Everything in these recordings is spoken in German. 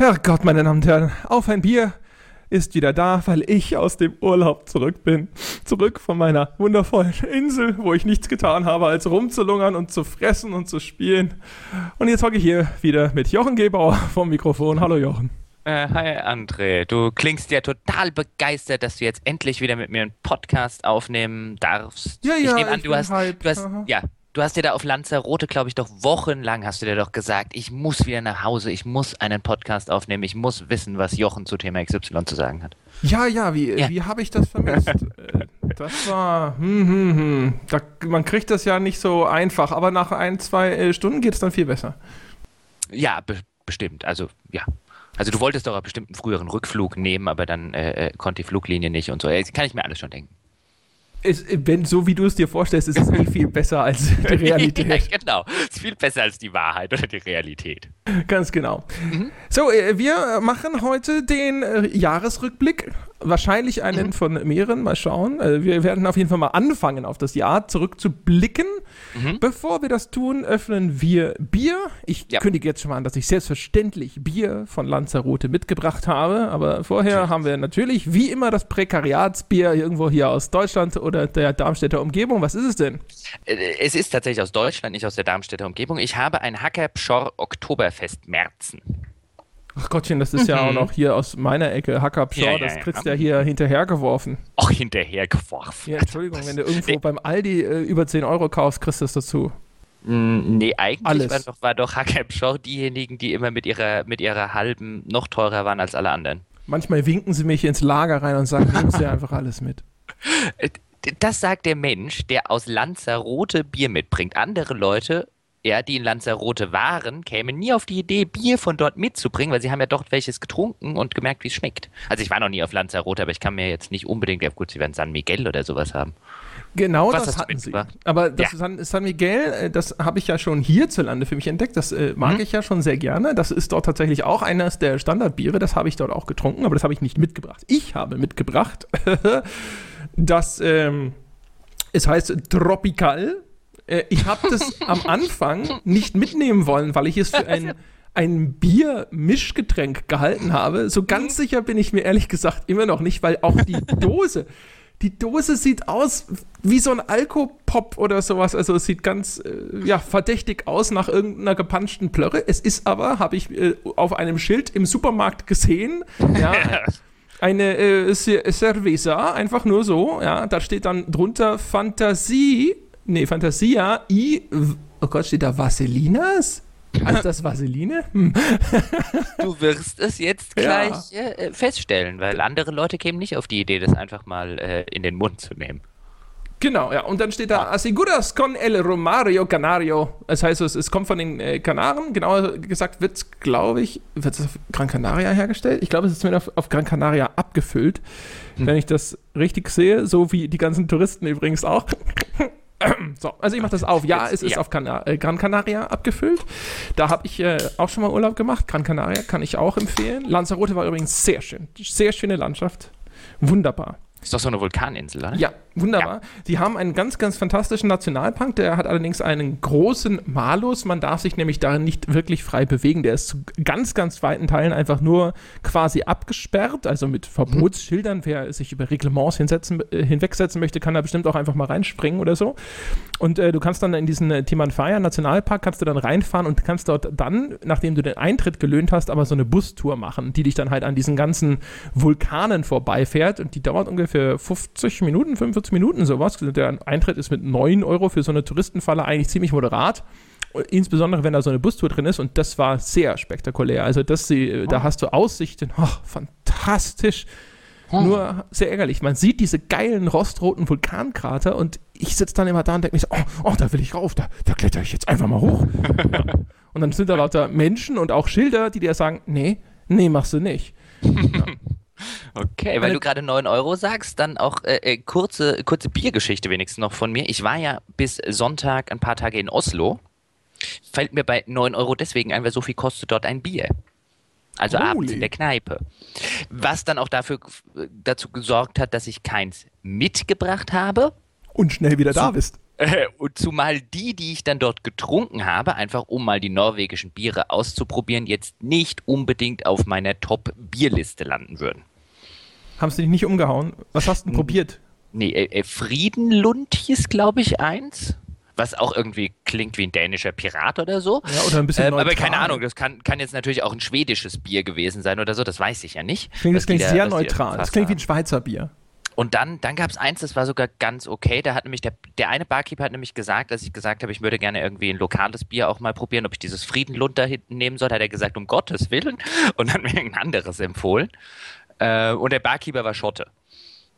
Herrgott, meine Damen und Herren, auf ein Bier ist wieder da, weil ich aus dem Urlaub zurück bin. Zurück von meiner wundervollen Insel, wo ich nichts getan habe, als rumzulungern und zu fressen und zu spielen. Und jetzt hocke ich hier wieder mit Jochen Gebauer vom Mikrofon. Hallo Jochen. Äh, hi André, du klingst ja total begeistert, dass du jetzt endlich wieder mit mir einen Podcast aufnehmen darfst. Ja, ja, ich nehme an, du hast, du hast, ja, du hast dir da auf Lanzarote, glaube ich, doch wochenlang hast du dir doch gesagt, ich muss wieder nach Hause, ich muss einen Podcast aufnehmen, ich muss wissen, was Jochen zu Thema XY zu sagen hat. Ja, ja, wie, Ja. wie habe ich das vermisst? Äh, das war, hm, hm, hm. Da, man kriegt das ja nicht so einfach, aber nach ein, zwei äh, Stunden geht es dann viel besser. Ja, be bestimmt, also ja. Also du wolltest doch auch bestimmt einen früheren Rückflug nehmen, aber dann äh, äh, konnte die Fluglinie nicht und so. Äh, Kann ich mir alles schon denken. Es, wenn, so wie du es dir vorstellst, ist es eh viel besser als die Realität. ja, genau. Ist viel besser als die Wahrheit oder die Realität. Ganz genau. So, äh, wir machen heute den äh, Jahresrückblick. Wahrscheinlich einen von mehreren. Mal schauen. Äh, wir werden auf jeden Fall mal anfangen, auf das Jahr zurückzublicken. Bevor wir das tun, öffnen wir Bier. Ich Ja. kündige jetzt schon mal an, dass ich selbstverständlich Bier von Lanzarote mitgebracht habe. Aber vorher haben wir natürlich wie immer das Prekariatsbier irgendwo hier aus Deutschland oder der Darmstädter Umgebung. Was ist es denn? Äh, Es ist tatsächlich aus Deutschland, nicht aus der Darmstädter Umgebung. Ich habe ein Hacker Pschorr Oktoberfest Merzen. Ach Gottchen, das ist ja auch noch hier aus meiner Ecke. Hackabschau, Ja, ja, das ja. kriegst du ja hier hinterhergeworfen. Auch hinterhergeworfen. Ja, Entschuldigung, wenn du irgendwo Nee. beim Aldi äh, über 10 Euro kaufst, kriegst du das dazu. Mm, Nee, eigentlich Alles. war doch, war doch Hacker Pschorr diejenigen, die immer mit ihrer, mit ihrer halben noch teurer waren als alle anderen. Manchmal winken sie mich ins Lager rein und sagen, nimmst dir einfach alles mit. Äh, Das sagt der Mensch, der aus Lanzarote Bier mitbringt. Andere Leute, ja, die in Lanzarote waren, kämen nie auf die Idee, Bier von dort mitzubringen, weil sie haben ja dort welches getrunken und gemerkt, wie es schmeckt. Also ich war noch nie auf Lanzarote, aber ich kann mir jetzt nicht unbedingt, ja gut, sie werden San Miguel oder sowas haben. Genau Was das hatten sie. Aber das Ja. San, San Miguel, äh, das habe ich ja schon hierzulande für mich entdeckt. Das äh, mag Mhm. ich ja schon sehr gerne. Das ist dort tatsächlich auch eines der Standardbiere. Das habe ich dort auch getrunken, aber das habe ich nicht mitgebracht. Ich habe mitgebracht das, ähm, es heißt Tropical. Äh, ich habe das am Anfang nicht mitnehmen wollen, weil ich es für ein, ein Bier-Mischgetränk gehalten habe. So ganz sicher bin ich mir ehrlich gesagt immer noch nicht, weil auch die Dose, die Dose sieht aus wie so ein Alkopop oder sowas. Also es sieht ganz äh, ja, verdächtig aus nach irgendeiner gepanschten Plörre. Es ist aber, habe ich äh, auf einem Schild im Supermarkt gesehen, ja, eine äh, Ce- Cerveza, einfach nur so, ja, da steht dann drunter Fantasie, nee, Fantasia, I, oh Gott, steht da Vaselinas? Heißt das Vaseline? Hm. Du wirst es jetzt Ja. gleich äh, feststellen, weil andere Leute kämen nicht auf die Idee, das einfach mal äh, in den Mund zu nehmen. Genau, ja, und dann steht da Asiguras con el Romario Canario. Das heißt, es, es kommt von den äh, Kanaren, genauer gesagt wird es, glaube ich, wird es auf Gran Canaria hergestellt? Ich glaube, es ist zumindest auf, auf Gran Canaria abgefüllt, wenn ich das richtig sehe, so wie die ganzen Touristen übrigens auch. So, also ich mache das auf. Ja, es ist ja. auf Cana äh, Gran Canaria abgefüllt. Da habe ich äh, auch schon mal Urlaub gemacht. Gran Canaria kann ich auch empfehlen. Lanzarote war übrigens sehr schön. Sehr schöne Landschaft. Wunderbar. Ist doch so eine Vulkaninsel, oder? Ja, wunderbar. Die haben einen ganz, ganz fantastischen Nationalpark. Der hat allerdings einen großen Malus. Man darf sich nämlich darin nicht wirklich frei bewegen. Der ist zu ganz, ganz weiten Teilen einfach nur quasi abgesperrt, also mit Verbotsschildern. Wer sich über Reglements hinsetzen, äh, hinwegsetzen möchte, kann da bestimmt auch einfach mal reinspringen oder so. Und äh, du kannst dann in diesen äh, Timanfaya Nationalpark kannst du dann reinfahren und kannst dort dann, nachdem du den Eintritt gelöhnt hast, aber so eine Bustour machen, die dich dann halt an diesen ganzen Vulkanen vorbeifährt und die dauert ungefähr 50 Minuten, 45 Minuten sowas. Der Eintritt ist mit 9 Euro für so eine Touristenfalle eigentlich ziemlich moderat. Insbesondere, wenn da so eine Bustour drin ist und das war sehr spektakulär. Also das, sie- da hast du Aussichten, oh, fantastisch. Nur sehr ärgerlich. Man sieht diese geilen rostroten Vulkankrater und ich sitze dann immer da und denke mir so, oh, oh, da will ich rauf, da, da kletter ich jetzt einfach mal hoch. ja. Und dann sind da lauter Menschen und auch Schilder, die dir sagen, nee, nee, machst du nicht. Okay, weil du gerade 9 Euro sagst, dann auch äh, äh, kurze, kurze Biergeschichte wenigstens noch von mir. Ich war ja bis Sonntag ein paar Tage in Oslo. Fällt mir bei 9 Euro deswegen ein, weil so viel kostet dort ein Bier. Also Holy. abends in der Kneipe. Was dann auch dafür, dazu gesorgt hat, dass ich keins mitgebracht habe. Und schnell wieder da bist. Und zumal die, die ich dann dort getrunken habe, einfach um mal die norwegischen Biere auszuprobieren, jetzt nicht unbedingt auf meiner Top-Bierliste landen würden. Haben sie dich nicht umgehauen? Was hast du denn probiert? Nee, äh, Friedenlund hieß, glaube ich, eins. Was auch irgendwie klingt wie ein dänischer Pirat oder so. Ja, oder ein bisschen Ähm, aber keine Ahnung, das kann, kann jetzt natürlich auch ein schwedisches Bier gewesen sein oder so, das weiß ich ja nicht. Klingt, das klingt da- sehr neutral. Das klingt wie ein. Schweizer Bier. Und dann, dann gab es eins, das war sogar ganz okay. Da hat nämlich der, der eine Barkeeper hat nämlich gesagt, als ich gesagt habe, ich würde gerne irgendwie ein lokales Bier auch mal probieren, ob ich dieses Friedenlund da hinten nehmen soll, hat er gesagt, um Gottes Willen. Und hat mir ein anderes empfohlen. Äh, und der Barkeeper war Schotte.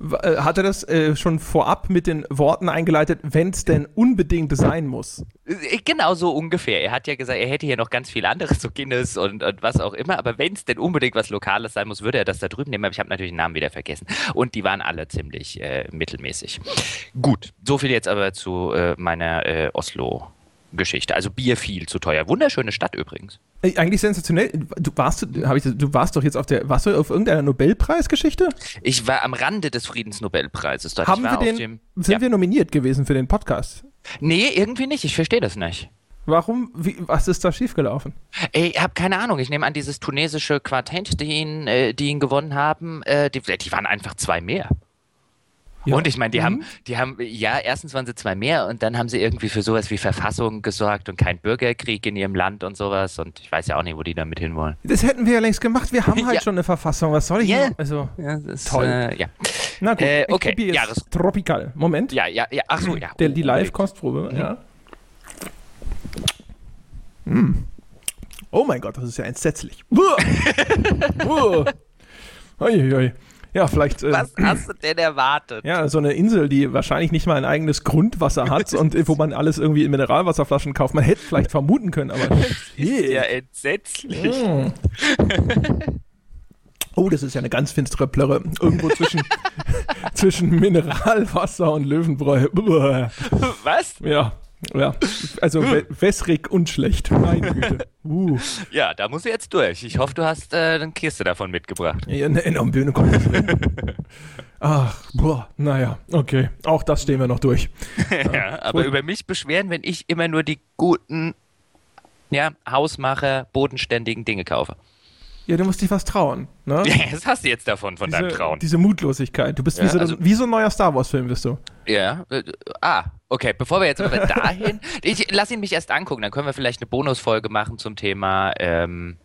Äh, Hat er das äh, schon vorab mit den Worten eingeleitet, wenn es denn unbedingt sein muss? Äh, Genau so ungefähr. Er hat ja gesagt, er hätte hier noch ganz viel anderes, so Guinness und, und was auch immer. Aber wenn es denn unbedingt was Lokales sein muss, würde er das da drüben nehmen. Aber ich habe natürlich den Namen wieder vergessen. Und die waren alle ziemlich äh, mittelmäßig. Gut, so viel jetzt aber zu äh, meiner äh, Oslo-Geschichte. Also Bier viel zu teuer. Wunderschöne Stadt übrigens. Äh, Eigentlich sensationell. Du warst, hab ich, du warst doch jetzt auf der, warst du auf irgendeiner Nobelpreisgeschichte? Ich war am Rande des Friedensnobelpreises dort. Haben wir den, dem, sind ja. wir nominiert gewesen für den Podcast? Nee, irgendwie nicht. Ich verstehe das nicht. Warum, wie, was ist da schiefgelaufen? Ey, ich habe keine Ahnung. Ich nehme an, dieses tunesische Quartett, die ihn, äh, die ihn gewonnen haben, äh, die, die waren einfach zwei mehr. Ja. Und ich meine, die Mhm. haben, die haben, ja, erstens waren sie zwei mehr und dann haben sie irgendwie für sowas wie Verfassung gesorgt und kein Bürgerkrieg in ihrem Land und sowas. Und ich weiß ja auch nicht, wo die damit hinwollen. Das hätten wir ja längst gemacht. Wir haben halt Ja. schon eine Verfassung. Was soll ich Ja. noch? Also, Ja, das Toll. Äh, ja. na gut. Äh, ich okay, probiere jetzt Jahres- Tropical. Moment. ja, ja, ja, ach so, ja. Der, die Oh, Live-Kostprobe, ja. Mm. Oh mein Gott, das ist ja entsetzlich. Uah. Uah. Ui, ui. Ja, vielleicht. Äh, Was hast du denn erwartet? Ja, so eine Insel, die wahrscheinlich nicht mal ein eigenes Grundwasser hat und äh, wo man alles irgendwie in Mineralwasserflaschen kauft. Man hätte vielleicht vermuten können, aber. Ja, entsetzlich. Mm. Oh, das ist ja eine ganz finstere Plörre. Irgendwo zwischen, zwischen Mineralwasser und Löwenbräu. Was? Ja, ja. Also wä- wässrig und schlecht. Meine Güte. Uh. Ja, da musst du jetzt durch. Ich hoffe, du hast äh, eine Kiste davon mitgebracht. Ja, ne, in der Bühne kommt das. Ach, boah, naja, okay. Auch das stehen wir noch durch. Ja, aber Gut. über mich beschweren, wenn ich immer nur die guten, ja, Hausmacher, bodenständigen Dinge kaufe. Ja, du musst dich was trauen. Ne? Ja, das hast du jetzt davon, von deinem Diese, Trauen. diese Mutlosigkeit. Du bist wie, Ja, so, also- wie so ein neuer Star Wars-Film, bist du. Ja, äh, ah, okay, bevor wir jetzt aber dahin, ich lass ihn mich erst angucken, dann können wir vielleicht eine Bonusfolge machen zum Thema, ähm,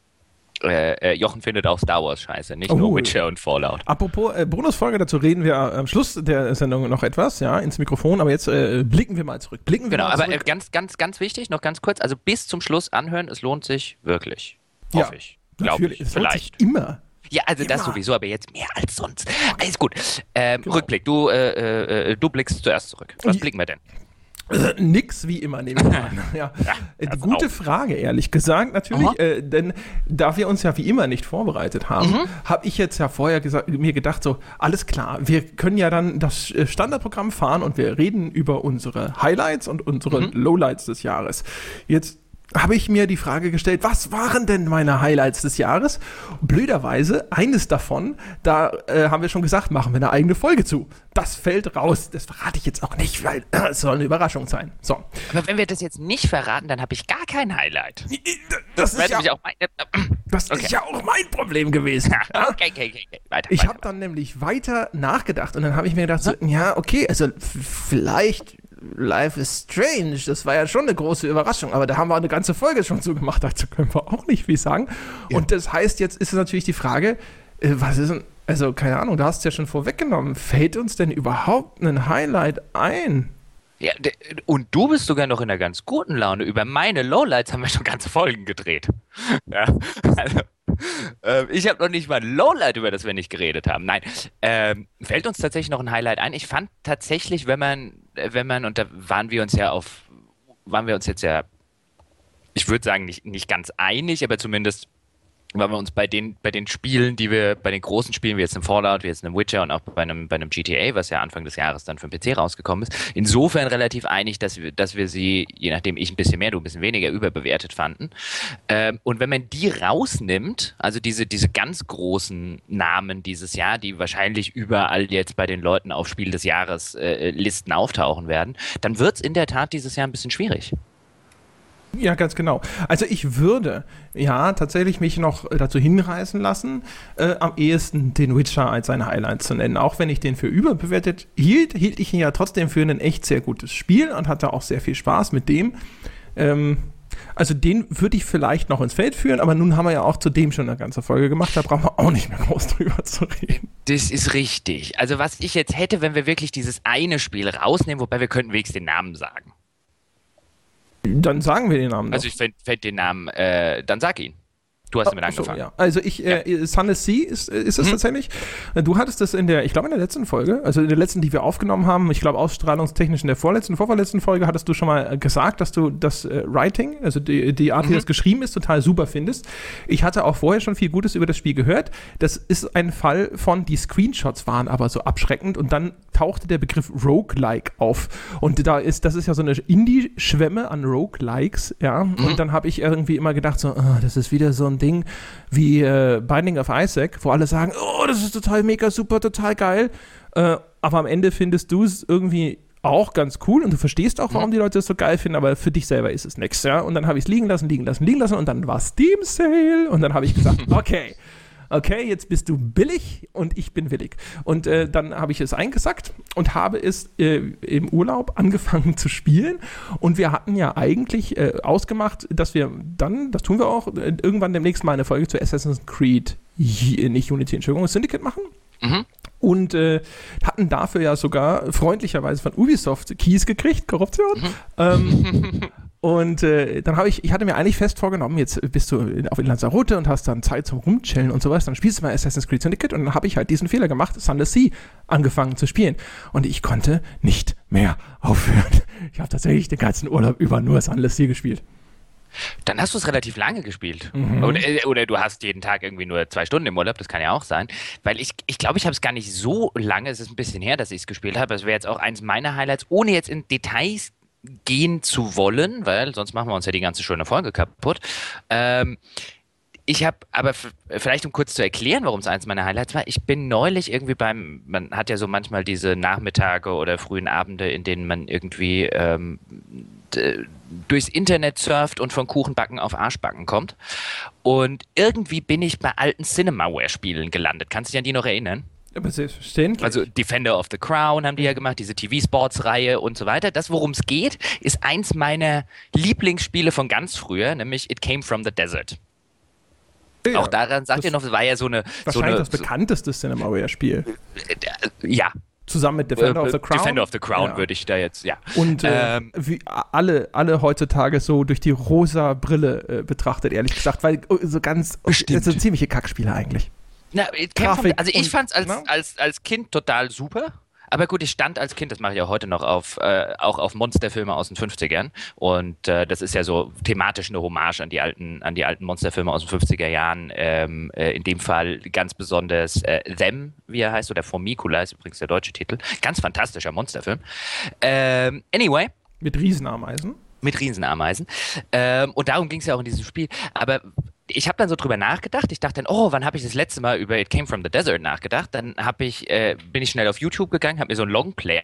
äh, äh, Jochen findet auch Star Wars scheiße, nicht nur Oh. Witcher und Fallout. Apropos äh, Bonusfolge, dazu reden wir am Schluss der Sendung noch etwas, ja, ins Mikrofon, aber jetzt äh, blicken wir mal zurück. Blicken wir Genau, mal aber zurück. äh, ganz, ganz, ganz wichtig, noch ganz kurz, also bis zum Schluss anhören, es lohnt sich wirklich. Ja, Hoffe ich. Glaube Natürlich, ich. Vielleicht. sich immer. Ja, also das Immer. sowieso, aber jetzt mehr als sonst. Alles gut. Ähm, Genau. Rückblick, du, äh, äh, du blickst zuerst zurück. Was Ja. blicken wir denn? Äh, Nix wie immer, nehme ich an. Ja. Äh, pass Gute auf. Frage, ehrlich gesagt, natürlich. Äh, denn da wir uns ja wie immer nicht vorbereitet haben, Mhm. habe ich jetzt ja vorher mir gedacht, so, alles klar, wir können ja dann das äh, Standardprogramm fahren und wir reden über unsere Highlights und unsere Mhm. Lowlights des Jahres. Jetzt habe ich mir die Frage gestellt, was waren denn meine Highlights des Jahres? Blöderweise, eines davon, da äh, haben wir schon gesagt, machen wir eine eigene Folge zu. Das fällt raus. Das verrate ich jetzt auch nicht, weil äh, es soll eine Überraschung sein. So. Aber wenn wir das jetzt nicht verraten, dann habe ich gar kein Highlight. Das, ist Werde ja, auch mein, äh, das okay. ist ja auch mein Problem gewesen. okay, okay, okay, okay. Weiter. Ich habe dann nämlich weiter nachgedacht und dann habe ich mir gedacht, so, ja, okay, also vielleicht Life is Strange, das war ja schon eine große Überraschung, aber da haben wir eine ganze Folge schon so gemacht, dazu können wir auch nicht viel sagen. Und das heißt, jetzt ist natürlich die Frage, äh, was ist denn, also keine Ahnung, du hast es ja schon vorweggenommen, fällt uns denn überhaupt ein Highlight ein? Ja, und du bist sogar noch in einer ganz guten Laune. Über meine Lowlights haben wir schon ganze Folgen gedreht. Ja, also, ähm, ich habe noch nicht mal ein Lowlight, über das wir nicht geredet haben. Nein, ähm, fällt uns tatsächlich noch ein Highlight ein. Ich fand tatsächlich, wenn man, äh, wenn man, und da waren wir uns ja auf, waren wir uns jetzt ja, ich würde sagen, nicht, nicht ganz einig, aber zumindest weil wir uns bei den, bei den Spielen, die wir, bei den großen Spielen, wie jetzt im Fallout, wie jetzt im Witcher und auch bei einem, bei einem GTA, was ja Anfang des Jahres dann für den PC rausgekommen ist, insofern relativ einig, dass wir, dass wir sie, je nachdem ich ein bisschen mehr, du ein bisschen weniger, überbewertet fanden. Ähm, und wenn man die rausnimmt, also diese, diese ganz großen Namen dieses Jahr, die wahrscheinlich überall jetzt bei den Leuten auf Spiel des Jahres äh, Listen auftauchen werden, dann wird es in der Tat dieses Jahr ein bisschen schwierig. Ja, ganz genau. Also ich würde ja tatsächlich mich noch dazu hinreißen lassen, äh, am ehesten den Witcher als sein Highlight zu nennen. Auch wenn ich den für überbewertet hielt, hielt ich ihn ja trotzdem für ein echt sehr gutes Spiel und hatte auch sehr viel Spaß mit dem. Ähm, also den würde ich vielleicht noch ins Feld führen, aber nun haben wir ja auch zu dem schon eine ganze Folge gemacht, da brauchen wir auch nicht mehr groß drüber zu reden. Das ist richtig. Also was ich jetzt hätte, wenn wir wirklich dieses eine Spiel rausnehmen, wobei wir könnten wenigstens den Namen sagen. Dann sagen wir den Namen. Also ich fände fänd den Namen, äh, dann sag ihn. Du hast damit so, angefangen. ja. Also ich, äh, ja. Sunless Sea ist, äh, ist es mhm. tatsächlich. Du hattest das in der, ich glaube in der letzten Folge, also in der letzten, die wir aufgenommen haben, ich glaube ausstrahlungstechnisch in der vorletzten, vorverletzten Folge, hattest du schon mal gesagt, dass du das äh, Writing, also die, die Art, wie mhm. das geschrieben ist, total super findest. Ich hatte auch vorher schon viel Gutes über das Spiel gehört. Das ist ein Fall von, die Screenshots waren aber so abschreckend und dann tauchte der Begriff Roguelike auf. Und da ist, das ist ja so eine Indie-Schwemme an Roguelikes, ja. Mhm. Und dann habe ich irgendwie immer gedacht, so, oh, das ist wieder so ein Ding wie äh, Binding of Isaac, wo alle sagen, oh, das ist total mega super, total geil. Äh, aber am Ende findest du es irgendwie auch ganz cool und du verstehst auch, warum die Leute es so geil finden, aber für dich selber ist es nichts, ja. Und dann habe ich es liegen lassen, liegen lassen, liegen lassen und dann war Steam Sale und dann habe ich gesagt, okay, okay, jetzt bist du billig und ich bin willig. Und äh, dann habe ich es eingesackt und habe es äh, im Urlaub angefangen zu spielen. Und wir hatten ja eigentlich äh, ausgemacht, dass wir dann, das tun wir auch, äh, irgendwann demnächst mal eine Folge zu Assassin's Creed, nicht Unity, Entschuldigung, Syndicate machen. Mhm. Und äh, hatten dafür ja sogar freundlicherweise von Ubisoft Keys gekriegt, Korruption. Mhm. Ähm, Und äh, dann habe ich, ich hatte mir eigentlich fest vorgenommen, jetzt bist du in, auf in Lanzarote und hast dann Zeit zum Rumchillen und sowas, dann spielst du mal Assassin's Creed Syndicate und dann habe ich halt diesen Fehler gemacht, Sunless Sea angefangen zu spielen. Und ich konnte nicht mehr aufhören. Ich habe tatsächlich den ganzen Urlaub über nur Sunless Sea gespielt. Dann hast du es relativ lange gespielt. Mhm. Oder, äh, oder, du hast jeden Tag irgendwie nur zwei Stunden im Urlaub, das kann ja auch sein. Weil ich glaube, ich, glaub, ich habe es gar nicht so lange, es ist ein bisschen her, dass ich es gespielt habe. Es wäre jetzt auch eins meiner Highlights, ohne jetzt in Details gehen zu wollen, weil sonst machen wir uns ja die ganze schöne Folge kaputt. Ähm, ich habe, aber vielleicht um kurz zu erklären, warum es eins meiner Highlights war, ich bin neulich irgendwie beim, man hat ja so manchmal diese Nachmittage oder frühen Abende, in denen man irgendwie ähm, durchs Internet surft und von Kuchenbacken auf Arschbacken kommt. Und irgendwie bin ich bei alten Cinemaware-Spielen gelandet. Kannst du dich an die noch erinnern? Aber selbstverständlich. Also Defender of the Crown haben die ja gemacht, diese TV-Sports-Reihe und so weiter. Das, worum es geht, ist eins meiner Lieblingsspiele von ganz früher, nämlich It Came from the Desert. Ja, auch daran sagt ihr noch, es war ja so eine. Wahrscheinlich so eine, das bekannteste Cinemaware-Spiel. Äh, ja, zusammen mit Defender äh, of the Crown. Defender of the Crown ja. würde ich da jetzt, ja. Und äh, ähm, wie alle, alle heutzutage so durch die rosa Brille äh, betrachtet, ehrlich gesagt, weil oh, so ganz, Bestimmt. so ziemliche Kackspiele eigentlich. Na, Grafik also ich fand es als, ne? als, als Kind total super. Aber gut, ich stand als Kind, das mache ich ja heute noch, auf, äh, auch auf Monsterfilme aus den 50ern. Und äh, das ist ja so thematisch eine Hommage an die alten, an die alten Monsterfilme aus den 50er Jahren. Ähm, äh, in dem Fall ganz besonders äh, Them, wie er heißt, oder Formicula ist übrigens der deutsche Titel. Ganz fantastischer Monsterfilm. Ähm, anyway. Mit Riesenameisen mit Riesenameisen. Ähm, und darum ging es ja auch in diesem Spiel. Aber ich habe dann so drüber nachgedacht. Ich dachte dann, oh, wann habe ich das letzte Mal über It Came from the Desert nachgedacht? Dann hab ich, äh, bin ich schnell auf YouTube gegangen, habe mir so ein Longplay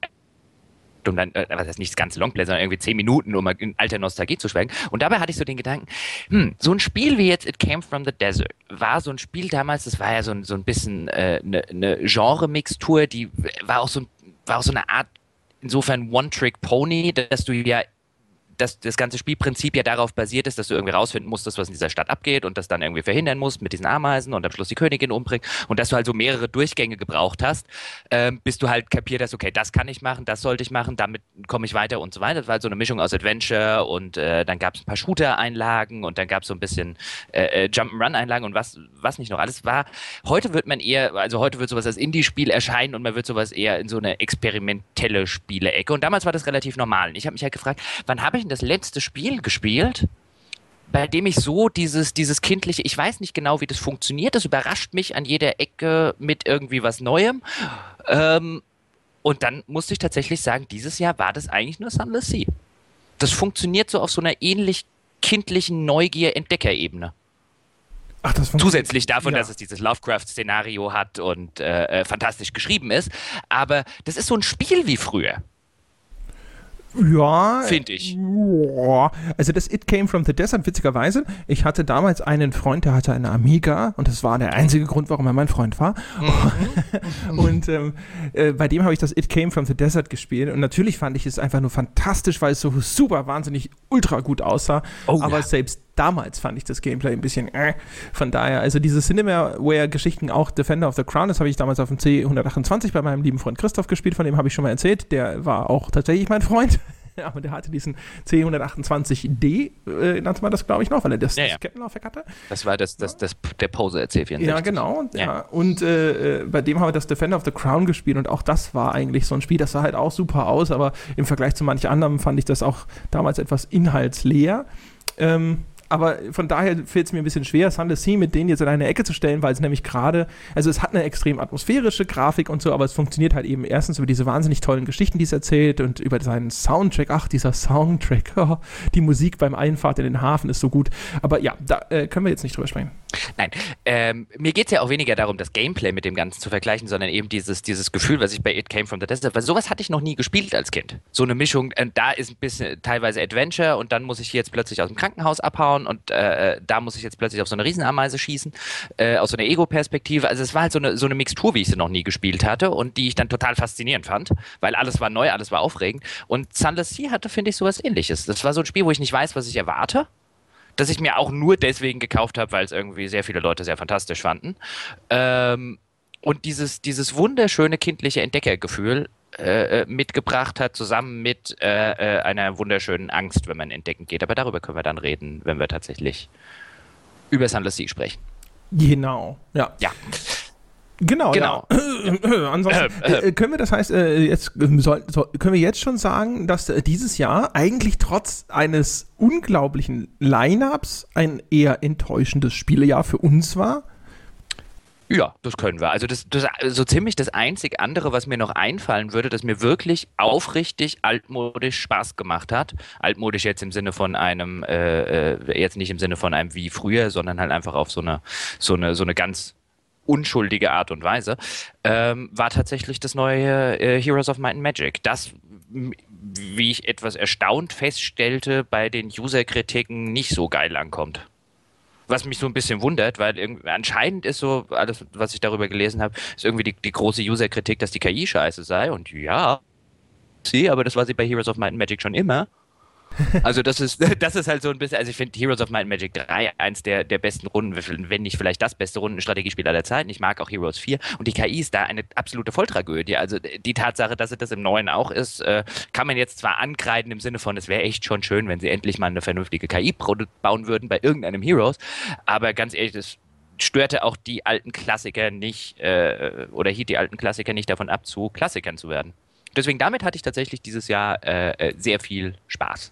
um dann, äh, was heißt nicht das ganze Longplay, sondern irgendwie zehn Minuten, um mal in alte Nostalgie zu schwenken. Und dabei hatte ich so den Gedanken, hm, so ein Spiel wie jetzt It Came from the Desert war so ein Spiel damals, das war ja so ein, so ein bisschen eine äh, ne, ne Genre-Mixtur, die war auch so, war auch so eine Art, insofern One-Trick-Pony, dass du ja dass das ganze Spielprinzip ja darauf basiert ist, dass du irgendwie rausfinden musstest, was in dieser Stadt abgeht und das dann irgendwie verhindern musst mit diesen Ameisen und am Schluss die Königin umbringen und dass du halt so mehrere Durchgänge gebraucht hast, ähm, bis du halt kapiert hast, okay, das kann ich machen, das sollte ich machen, damit komme ich weiter und so weiter. Das war halt so eine Mischung aus Adventure und äh, dann gab es ein paar Shooter-Einlagen und dann gab es so ein bisschen äh, äh, Jump'n'Run-Einlagen und was, was nicht noch alles war. Heute wird man eher, also heute wird sowas als Indie-Spiel erscheinen und man wird sowas eher in so eine experimentelle Spiele-Ecke und damals war das relativ normal. Ich habe mich halt gefragt, wann habe ich denn das letzte Spiel gespielt, bei dem ich so dieses, dieses kindliche, ich weiß nicht genau, wie das funktioniert, das überrascht mich an jeder Ecke mit irgendwie was Neuem. Ähm, und dann musste ich tatsächlich sagen, dieses Jahr war das eigentlich nur Sunless Sea. Das funktioniert so auf so einer ähnlich kindlichen Neugier-Entdeckerebene. Ach, das Zusätzlich davon, ja. dass es dieses Lovecraft-Szenario hat und äh, äh, fantastisch geschrieben ist. Aber das ist so ein Spiel wie früher. Ja. Finde ich. Also das It Came from the Desert, witzigerweise, ich hatte damals einen Freund, der hatte eine Amiga und das war der einzige Grund, warum er mein Freund war. Mhm. und ähm, äh, bei dem habe ich das It Came from the Desert gespielt und natürlich fand ich es einfach nur fantastisch, weil es so super wahnsinnig ultra gut aussah. Oh, aber ja. selbst damals fand ich das Gameplay ein bisschen äh. Von daher, also diese Cinemaware-Geschichten, auch Defender of the Crown, das habe ich damals auf dem C128 bei meinem lieben Freund Christoph gespielt, von dem habe ich schon mal erzählt. Der war auch tatsächlich mein Freund. aber der hatte diesen C128D, äh, nannte man das, glaube ich, noch, weil er das, ja, ja. Kettenlaufwerk hatte. Das war das, das, das, der Poser C64. Ja, genau. Ja. ja. Und äh, äh, bei dem haben wir das Defender of the Crown gespielt und auch das war eigentlich so ein Spiel, das sah halt auch super aus, aber im Vergleich zu manch anderem fand ich das auch damals etwas inhaltsleer. Ähm, aber von daher fällt es mir ein bisschen schwer, Sunless Sea mit denen jetzt in eine Ecke zu stellen, weil es nämlich gerade, also es hat eine extrem atmosphärische Grafik und so, aber es funktioniert halt eben erstens über diese wahnsinnig tollen Geschichten, die es erzählt und über seinen Soundtrack. Ach, dieser Soundtrack, oh, die Musik beim Einfahrt in den Hafen ist so gut. Aber ja, da äh, können wir jetzt nicht drüber sprechen. Nein, ähm, mir geht es ja auch weniger darum, das Gameplay mit dem Ganzen zu vergleichen, sondern eben dieses, dieses Gefühl, was ich bei It Came from the Desert, weil sowas hatte ich noch nie gespielt als Kind. So eine Mischung, äh, da ist ein bisschen teilweise Adventure und dann muss ich jetzt plötzlich aus dem Krankenhaus abhauen und äh, da muss ich jetzt plötzlich auf so eine Riesenameise schießen, äh, aus so einer Ego-Perspektive. Also es war halt so eine, so eine Mixtur, wie ich sie noch nie gespielt hatte und die ich dann total faszinierend fand, weil alles war neu, alles war aufregend. Und Sunless Sea hatte, finde ich, sowas ähnliches. Das war so ein Spiel, wo ich nicht weiß, was ich erwarte das ich mir auch nur deswegen gekauft habe, weil es irgendwie sehr viele Leute sehr fantastisch fanden. Ähm, und dieses, dieses wunderschöne kindliche Entdeckergefühl äh, äh, mitgebracht hat, zusammen mit äh, äh, einer wunderschönen Angst, wenn man entdecken geht. Aber darüber können wir dann reden, wenn wir tatsächlich über Sunless Sea sprechen. Genau, ja. Ja. Genau, genau. Ja. Ansonsten äh, können wir das heißt, äh, jetzt soll, soll, können wir jetzt schon sagen, dass äh, dieses Jahr eigentlich trotz eines unglaublichen Lineups ein eher enttäuschendes Spielejahr für uns war? Ja, das können wir. Also das, das so ziemlich das einzig andere, was mir noch einfallen würde, das mir wirklich aufrichtig altmodisch Spaß gemacht hat. Altmodisch jetzt im Sinne von einem, äh, äh jetzt nicht im Sinne von einem wie früher, sondern halt einfach auf so eine, so eine, so eine ganz unschuldige Art und Weise, ähm, war tatsächlich das neue äh, Heroes of Might and Magic. Das, wie ich etwas erstaunt feststellte, bei den User-Kritiken nicht so geil ankommt. Was mich so ein bisschen wundert, weil anscheinend ist so, alles, was ich darüber gelesen habe, ist irgendwie die, die große User-Kritik, dass die KI scheiße sei. Und ja, sie, aber das war sie bei Heroes of Might and Magic schon immer. Also das ist, das ist halt so ein bisschen, also ich finde Heroes of Might and Magic 3 eins der, der besten Runden, wenn nicht vielleicht das beste Rundenstrategiespiel aller Zeiten. Ich mag auch Heroes 4 und die KI ist da eine absolute Volltragödie. Also die Tatsache, dass sie das im neuen auch ist, äh, kann man jetzt zwar ankreiden im Sinne von, es wäre echt schon schön, wenn sie endlich mal eine vernünftige KI bauen würden bei irgendeinem Heroes, aber ganz ehrlich, das störte auch die alten Klassiker nicht äh, oder hielt die alten Klassiker nicht davon ab, zu Klassikern zu werden. Deswegen damit hatte ich tatsächlich dieses Jahr äh, äh sehr viel Spaß.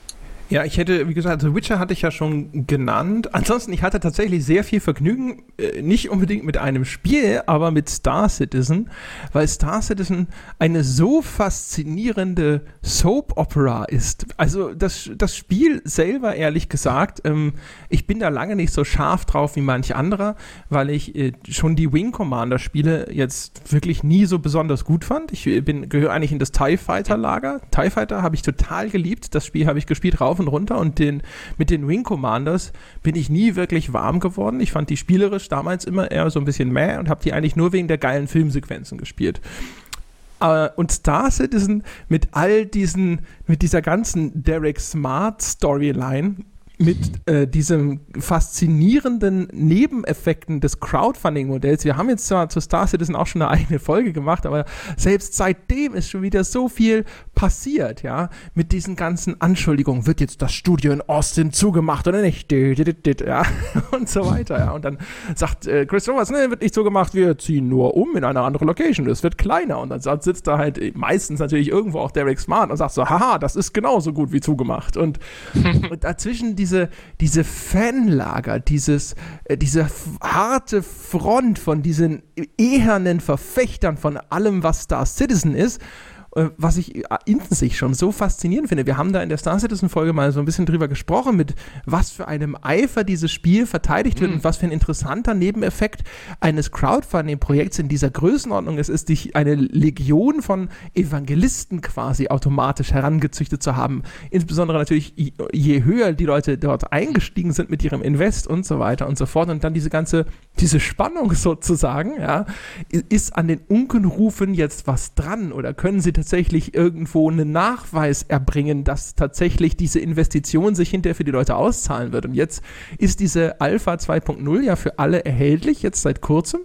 Ja, ich hätte, wie gesagt, The Witcher hatte ich ja schon genannt. Ansonsten, ich hatte tatsächlich sehr viel Vergnügen, äh, nicht unbedingt mit einem Spiel, aber mit Star Citizen, weil Star Citizen eine so faszinierende Soap Opera ist. Also das, das Spiel selber, ehrlich gesagt, ähm, ich bin da lange nicht so scharf drauf wie manch anderer, weil ich äh, schon die Wing Commander Spiele jetzt wirklich nie so besonders gut fand. Ich äh, gehöre eigentlich in das TIE Fighter Lager. TIE Fighter habe ich total geliebt. Das Spiel habe ich gespielt rauf und runter und den, mit den Wing Commanders bin ich nie wirklich warm geworden. Ich fand die spielerisch damals immer eher so ein bisschen mäh und habe die eigentlich nur wegen der geilen Filmsequenzen gespielt. Uh, und Star Citizen mit all diesen, mit dieser ganzen Derek Smart Storyline mit äh, diesem faszinierenden Nebeneffekten des Crowdfunding-Modells. Wir haben jetzt zwar zu Star Citizen auch schon eine eigene Folge gemacht, aber selbst seitdem ist schon wieder so viel passiert, ja, mit diesen ganzen Anschuldigungen, wird jetzt das Studio in Austin zugemacht oder nicht, ja, und so weiter, ja. Und dann sagt äh, Chris Roberts, nee, wird nicht zugemacht, wir ziehen nur um in eine andere Location, es wird kleiner. Und dann sitzt da halt meistens natürlich irgendwo auch Derek Smart und sagt so, haha, das ist genauso gut wie zugemacht. Und, und dazwischen diese, diese Fanlager, dieses, äh, diese harte Front von diesen ehernen Verfechtern von allem, was Star Citizen ist, was ich äh, in sich schon so faszinierend finde. Wir haben da in der Star Citizen-Folge mal so ein bisschen drüber gesprochen, mit was für einem Eifer dieses Spiel verteidigt wird mhm. und was für ein interessanter Nebeneffekt eines Crowdfunding-Projekts in dieser Größenordnung es ist, dich eine Legion von Evangelisten quasi automatisch herangezüchtet zu haben. Insbesondere natürlich, je höher die Leute dort eingestiegen sind mit ihrem Invest und so weiter und so fort. Und dann diese ganze, diese Spannung sozusagen, ja, ist an den Unkenrufen jetzt was dran oder können sie tatsächlich irgendwo einen Nachweis erbringen, dass tatsächlich diese Investition sich hinterher für die Leute auszahlen wird. Und jetzt ist diese Alpha 2.0 ja für alle erhältlich, jetzt seit kurzem.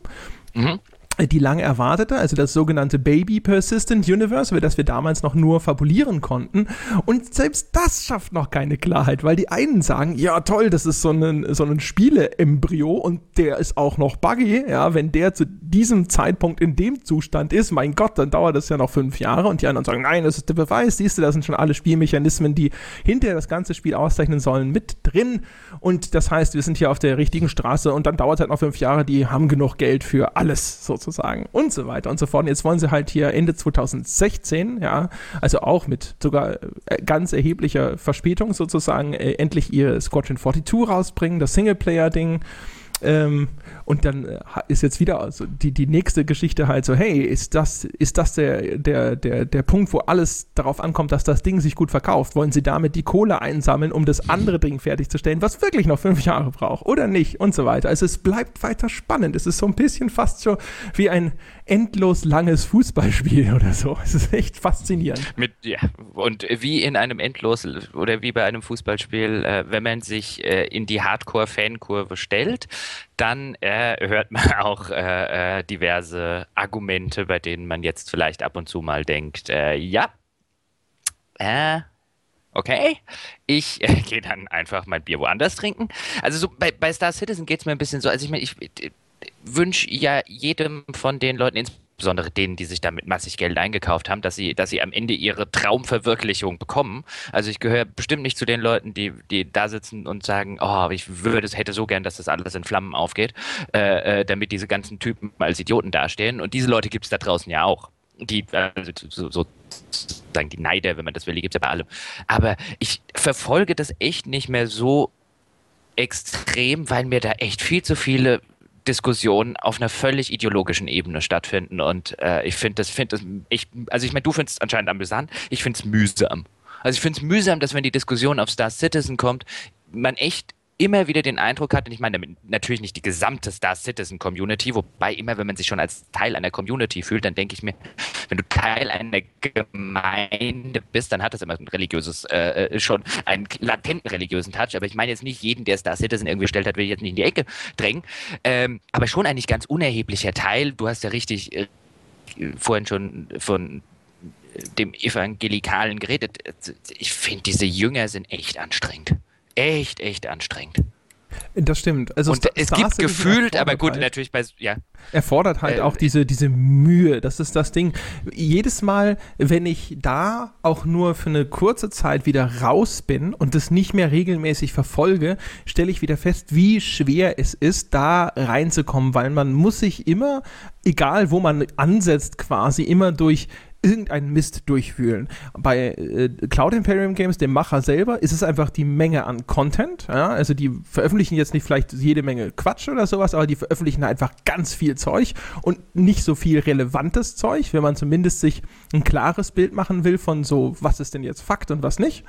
Mhm die lang erwartete, also das sogenannte Baby Persistent Universe, über das wir damals noch nur fabulieren konnten. Und selbst das schafft noch keine Klarheit, weil die einen sagen, ja toll, das ist so ein, so ein Spiele-Embryo und der ist auch noch buggy. Ja, wenn der zu diesem Zeitpunkt in dem Zustand ist, mein Gott, dann dauert das ja noch fünf Jahre. Und die anderen sagen, nein, das ist der Beweis, siehst du, da sind schon alle Spielmechanismen, die hinterher das ganze Spiel auszeichnen sollen, mit drin. Und das heißt, wir sind hier auf der richtigen Straße und dann dauert halt noch fünf Jahre, die haben genug Geld für alles sozusagen sozusagen und so weiter und so fort. Und jetzt wollen sie halt hier Ende 2016, ja, also auch mit sogar äh, ganz erheblicher Verspätung sozusagen, äh, endlich ihr Squadron 42 rausbringen, das Singleplayer-Ding. Ähm, und dann äh, ist jetzt wieder also die, die nächste Geschichte halt so, hey, ist das, ist das der, der, der, der Punkt, wo alles darauf ankommt, dass das Ding sich gut verkauft? Wollen sie damit die Kohle einsammeln, um das andere Ding fertigzustellen, was wirklich noch fünf Jahre braucht oder nicht und so weiter? Also es bleibt weiter spannend. Es ist so ein bisschen fast so wie ein endlos langes Fußballspiel oder so. Es ist echt faszinierend. Mit, ja, und wie in einem endlos oder wie bei einem Fußballspiel, äh, wenn man sich äh, in die Hardcore-Fankurve stellt, dann äh, hört man auch äh, äh, diverse Argumente, bei denen man jetzt vielleicht ab und zu mal denkt, äh, ja, äh, okay, ich äh, gehe dann einfach mein Bier woanders trinken. Also so bei, bei Star Citizen geht es mir ein bisschen so, also ich meine, ich, ich wünsche ja jedem von den Leuten, insbesondere insbesondere denen, die sich damit massig Geld eingekauft haben, dass sie, dass sie am Ende ihre Traumverwirklichung bekommen. Also ich gehöre bestimmt nicht zu den Leuten, die, die da sitzen und sagen, oh, ich würde, hätte so gern, dass das alles in Flammen aufgeht, äh, äh, damit diese ganzen Typen als Idioten dastehen. Und diese Leute gibt es da draußen ja auch. Die, also so, so sozusagen die Neider, wenn man das will, die gibt es ja bei allem. Aber ich verfolge das echt nicht mehr so extrem, weil mir da echt viel zu viele Diskussionen auf einer völlig ideologischen Ebene stattfinden. Und äh, ich finde das, finde das, ich, also ich meine, du findest es anscheinend amüsant, ich finde es mühsam. Also ich finde es mühsam, dass wenn die Diskussion auf Star Citizen kommt, man echt immer wieder den Eindruck hat, und ich meine damit natürlich nicht die gesamte Star Citizen Community, wobei immer, wenn man sich schon als Teil einer Community fühlt, dann denke ich mir, wenn du Teil einer Gemeinde bist, dann hat das immer ein religiöses, äh, äh, schon einen latenten religiösen Touch, aber ich meine jetzt nicht jeden, der Star Citizen irgendwie gestellt hat, will ich jetzt nicht in die Ecke drängen, ähm, aber schon eigentlich ganz unerheblicher Teil. Du hast ja richtig äh, vorhin schon von dem Evangelikalen geredet. Ich finde, diese Jünger sind echt anstrengend echt, echt anstrengend. Das stimmt. Also und es gibt gefühlt, aber gut, halt, natürlich bei, ja. Erfordert halt äh, auch diese, diese Mühe. Das ist das Ding. Jedes Mal, wenn ich da auch nur für eine kurze Zeit wieder raus bin und das nicht mehr regelmäßig verfolge, stelle ich wieder fest, wie schwer es ist, da reinzukommen, weil man muss sich immer, egal wo man ansetzt, quasi immer durch irgendeinen Mist durchwühlen. Bei äh, Cloud Imperium Games, dem Macher selber, ist es einfach die Menge an Content. Ja? Also die veröffentlichen jetzt nicht vielleicht jede Menge Quatsch oder sowas, aber die veröffentlichen einfach ganz viel Zeug und nicht so viel relevantes Zeug, wenn man zumindest sich ein klares Bild machen will von so, was ist denn jetzt Fakt und was nicht.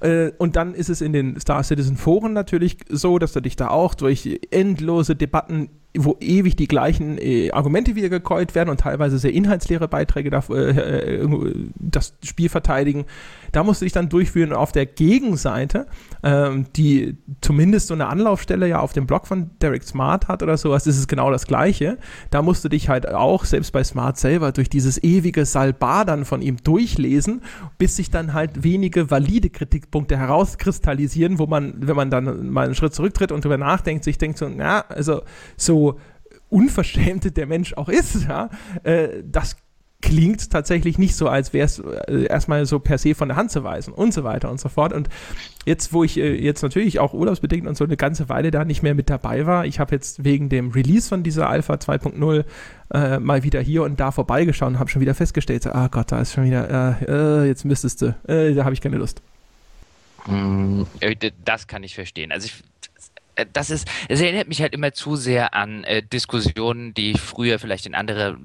Äh, und dann ist es in den Star Citizen Foren natürlich so, dass du dich da auch durch endlose Debatten wo ewig die gleichen äh, Argumente wieder gekäut werden und teilweise sehr inhaltsleere Beiträge da, äh, äh, das Spiel verteidigen. Da musst du dich dann durchführen. Auf der Gegenseite, ähm, die zumindest so eine Anlaufstelle ja auf dem Blog von Derek Smart hat oder sowas, ist es genau das Gleiche. Da musst du dich halt auch, selbst bei Smart selber, durch dieses ewige Salbadern von ihm durchlesen, bis sich dann halt wenige valide Kritikpunkte herauskristallisieren, wo man, wenn man dann mal einen Schritt zurücktritt und drüber nachdenkt, sich denkt so, ja, also so unverschämt der Mensch auch ist, ja, äh, das klingt tatsächlich nicht so, als wäre es äh, erstmal so per se von der Hand zu weisen und so weiter und so fort. Und jetzt, wo ich äh, jetzt natürlich auch urlaubsbedingt und so eine ganze Weile da nicht mehr mit dabei war, ich habe jetzt wegen dem Release von dieser Alpha 2.0 äh, mal wieder hier und da vorbeigeschaut und habe schon wieder festgestellt, ah Gott, da ist schon wieder, äh, äh jetzt müsstest du, äh, da habe ich keine Lust. Mm, das kann ich verstehen. Also ich das ist, es erinnert mich halt immer zu sehr an äh, Diskussionen, die ich früher vielleicht in andere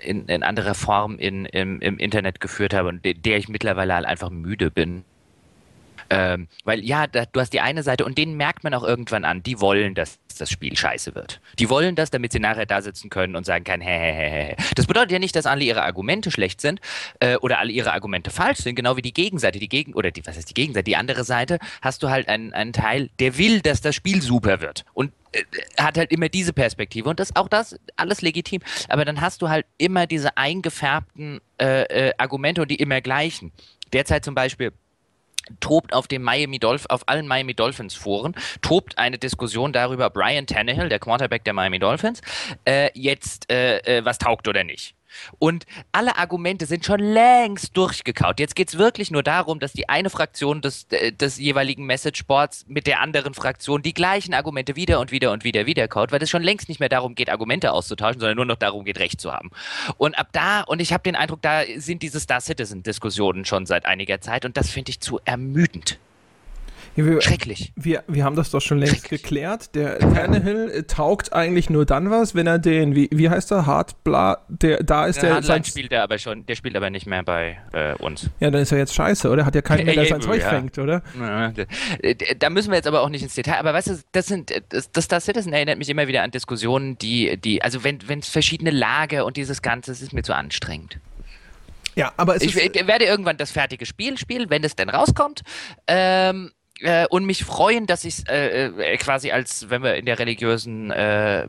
in, in anderer Form in, im, im Internet geführt habe und de, der ich mittlerweile halt einfach müde bin. Ähm, weil ja, da, du hast die eine Seite und denen merkt man auch irgendwann an, die wollen, dass das Spiel scheiße wird. Die wollen das, damit sie nachher da sitzen können und sagen können, hä, hä, hä, hä. Das bedeutet ja nicht, dass alle ihre Argumente schlecht sind äh, oder alle ihre Argumente falsch sind, genau wie die Gegenseite, die Gegen oder die, was heißt die Gegenseite, die andere Seite, hast du halt einen, einen Teil, der will, dass das Spiel super wird. Und äh, hat halt immer diese Perspektive und das auch das alles legitim. Aber dann hast du halt immer diese eingefärbten äh, äh, Argumente und die immer gleichen. Derzeit zum Beispiel tobt auf dem Miami Dolph auf allen Miami Dolphins Foren tobt eine Diskussion darüber, Brian Tannehill, der Quarterback der Miami Dolphins, äh, jetzt äh, äh, was taugt oder nicht. Und alle Argumente sind schon längst durchgekaut. Jetzt geht es wirklich nur darum, dass die eine Fraktion des, äh, des jeweiligen Message-Boards mit der anderen Fraktion die gleichen Argumente wieder und wieder und wieder wieder kaut, weil es schon längst nicht mehr darum geht, Argumente auszutauschen, sondern nur noch darum geht, Recht zu haben. Und ab da, und ich habe den Eindruck, da sind diese Star Citizen-Diskussionen schon seit einiger Zeit und das finde ich zu ermüdend. Wir, Schrecklich. Wir, wir haben das doch schon längst geklärt. Der Tannehill äh, taugt eigentlich nur dann was, wenn er den, wie, wie heißt er, Hartbla, der, da ist der. der spielt er aber schon, der spielt aber nicht mehr bei äh, uns. Ja, dann ist er jetzt scheiße, oder? Hat ja keinen mehr, der sein Zeug ja. fängt, oder? Da müssen wir jetzt aber auch nicht ins Detail, aber weißt du, das sind, das, das Star Citizen erinnert mich immer wieder an Diskussionen, die, die, also wenn, wenn verschiedene Lager und dieses Ganze, das ist mir zu anstrengend. Ja, aber ich, ich werde irgendwann das fertige Spiel spielen, wenn es denn rauskommt. Ähm, äh, und mich freuen, dass ich äh, äh, quasi als, wenn wir in der religiösen äh,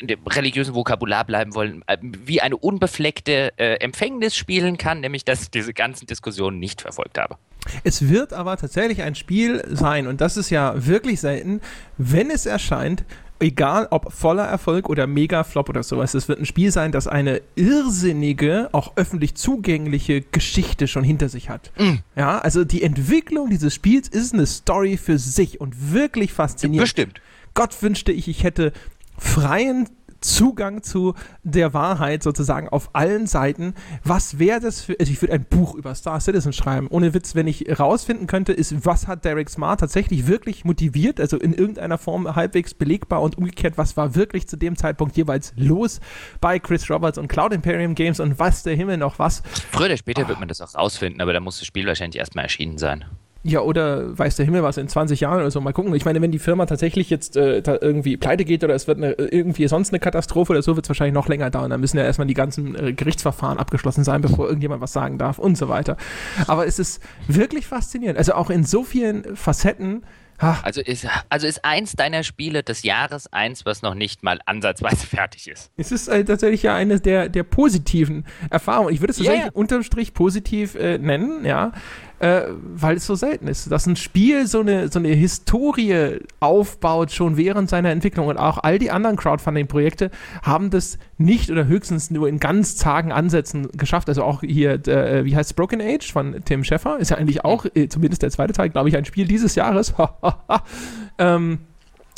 in dem religiösen Vokabular bleiben wollen, äh, wie eine unbefleckte äh, Empfängnis spielen kann, nämlich dass ich diese ganzen Diskussionen nicht verfolgt habe. Es wird aber tatsächlich ein Spiel sein, und das ist ja wirklich selten, wenn es erscheint, egal ob voller Erfolg oder mega Flop oder sowas, es wird ein Spiel sein, das eine irrsinnige, auch öffentlich zugängliche Geschichte schon hinter sich hat. Mm. Ja, also die Entwicklung dieses Spiels ist eine Story für sich und wirklich faszinierend. Bestimmt. Gott wünschte ich, ich hätte freien Zugang zu der Wahrheit sozusagen auf allen Seiten. Was wäre das für, also ich würde ein Buch über Star Citizen schreiben. Ohne Witz, wenn ich rausfinden könnte, ist, was hat Derek Smart tatsächlich wirklich motiviert, also in irgendeiner Form halbwegs belegbar und umgekehrt, was war wirklich zu dem Zeitpunkt jeweils los bei Chris Roberts und Cloud Imperium Games und was der Himmel noch was. Früher oder später ah. wird man das auch rausfinden, aber da muss das Spiel wahrscheinlich erstmal erschienen sein. Ja, oder weiß der Himmel was in 20 Jahren oder so. Mal gucken. Ich meine, wenn die Firma tatsächlich jetzt äh, irgendwie pleite geht oder es wird eine, irgendwie sonst eine Katastrophe oder so, wird es wahrscheinlich noch länger dauern. Da müssen ja erstmal die ganzen äh, Gerichtsverfahren abgeschlossen sein, bevor irgendjemand was sagen darf und so weiter. Aber es ist wirklich faszinierend. Also auch in so vielen Facetten. Also ist, also ist eins deiner Spiele des Jahres eins, was noch nicht mal ansatzweise fertig ist. Es ist äh, tatsächlich ja eine der, der positiven Erfahrungen. Ich würde es tatsächlich yeah. unterm Strich positiv äh, nennen, ja äh, weil es so selten ist. Dass ein Spiel so eine, so eine Historie aufbaut, schon während seiner Entwicklung. Und auch all die anderen Crowdfunding-Projekte haben das nicht oder höchstens nur in ganz zagen Ansätzen geschafft. Also auch hier, äh, wie heißt es, Broken Age von Tim Schäffer, ist ja eigentlich auch, äh, zumindest der zweite Teil, glaube ich, ein Spiel dieses Jahres. ähm,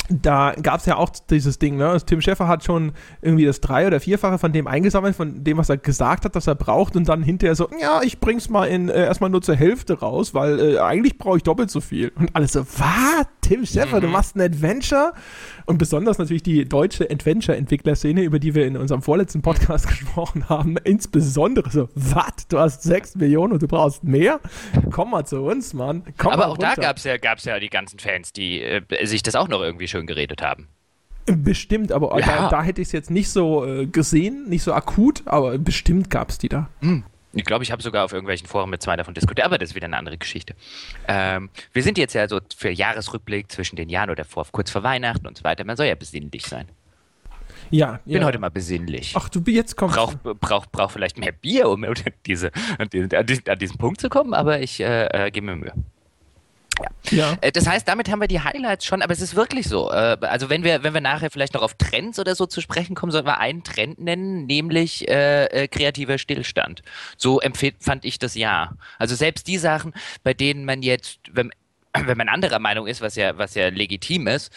da gab es ja auch dieses Ding, ne? Tim Schäffer hat schon irgendwie das drei- oder vierfache von dem eingesammelt, von dem, was er gesagt hat, dass er braucht, und dann hinterher so, ja, ich bring's mal in äh, erstmal nur zur Hälfte raus, weil äh, eigentlich brauche ich doppelt so viel. Und alles so, was? Tim Schäffer, mhm. du machst ein Adventure? Und besonders natürlich die deutsche Adventure-Entwicklerszene, über die wir in unserem vorletzten Podcast gesprochen haben, insbesondere so, was? Du hast sechs Millionen und du brauchst mehr? Komm mal zu uns, Mann. Komm Aber auch runter. da gab es ja, gab's ja die ganzen Fans, die äh, sich das auch noch irgendwie schön geredet haben. Bestimmt, aber Ja. da, da hätte ich es jetzt nicht so äh, gesehen, nicht so akut, aber bestimmt gab es die da. Ich glaube, ich habe sogar auf irgendwelchen Foren mit zwei davon diskutiert, aber das ist wieder eine andere Geschichte. Ähm, wir sind jetzt ja so für Jahresrückblick zwischen den Jahren oder vor, kurz vor Weihnachten und so weiter. Man soll ja besinnlich sein. Ja, Ich bin ja. heute mal besinnlich. Ach, du jetzt kommst. brauch, brauch, brauch vielleicht mehr Bier, um diese, an, diesen, an diesen- an diesen Punkt zu kommen, aber ich äh, äh, gebe mir Mühe. Ja. Äh, Das heißt, damit haben wir die Highlights schon, aber es ist wirklich so. Äh, Also wenn wir, wenn wir nachher vielleicht noch auf Trends oder so zu sprechen kommen, sollten wir einen Trend nennen, nämlich äh, äh, kreativer Stillstand. So empfind, fand ich das Jahr. Also selbst die Sachen, bei denen man jetzt, wenn, wenn man anderer Meinung ist, was ja, was ja legitim ist,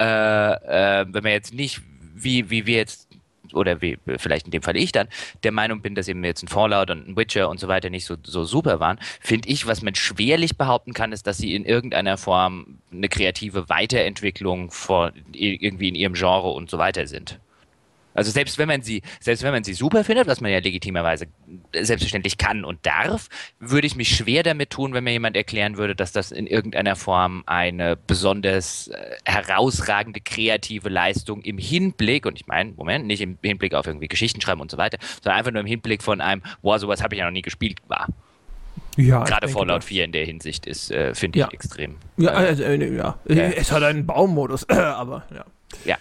äh, äh, wenn man jetzt nicht, wie, wie wir jetzt oder wie vielleicht in dem Fall ich dann, der Meinung bin, dass eben jetzt ein Fallout und ein Witcher und so weiter nicht so, so super waren, finde ich, was man schwerlich behaupten kann, ist, dass sie in irgendeiner Form eine kreative Weiterentwicklung vor, irgendwie in ihrem Genre und so weiter sind. Also selbst wenn man sie, selbst wenn man sie super findet, was man ja legitimerweise selbstverständlich kann und darf, würde ich mich schwer damit tun, wenn mir jemand erklären würde, dass das in irgendeiner Form eine besonders äh, herausragende kreative Leistung im Hinblick, und ich meine, Moment, nicht im Hinblick auf irgendwie Geschichten schreiben und so weiter, sondern einfach nur im Hinblick von einem, boah, sowas habe ich ja noch nie gespielt, war. ja Gerade Fallout das- 4 in der Hinsicht ist, äh, finde ich Ja. extrem. Ja, äh, also, äh, ja. Ja. Es hat einen Baummodus, aber ja. Ja,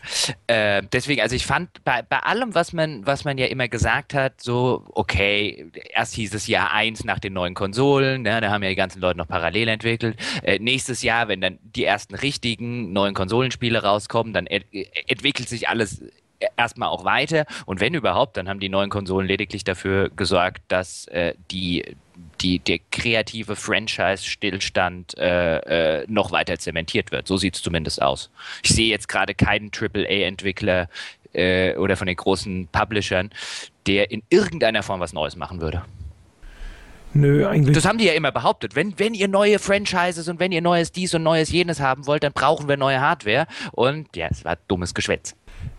äh, deswegen, also ich fand bei, bei allem, was man, was man ja immer gesagt hat, so, okay, erst hieß es Jahr 1 nach den neuen Konsolen, ne, da haben ja die ganzen Leute noch parallel entwickelt. Äh, nächstes Jahr, wenn dann die ersten richtigen neuen Konsolenspiele rauskommen, dann ent entwickelt sich alles erstmal auch weiter und wenn überhaupt, dann haben die neuen Konsolen lediglich dafür gesorgt, dass äh, die, die, der kreative Franchise-Stillstand äh, äh, noch weiter zementiert wird. So sieht es zumindest aus. Ich sehe jetzt gerade keinen AAA-Entwickler äh, oder von den großen Publishern, der in irgendeiner Form was Neues machen würde. Nö, eigentlich. Das haben die ja immer behauptet. Wenn, wenn ihr neue Franchises und wenn ihr neues dies und neues jenes haben wollt, dann brauchen wir neue Hardware. Und ja, es war dummes Geschwätz.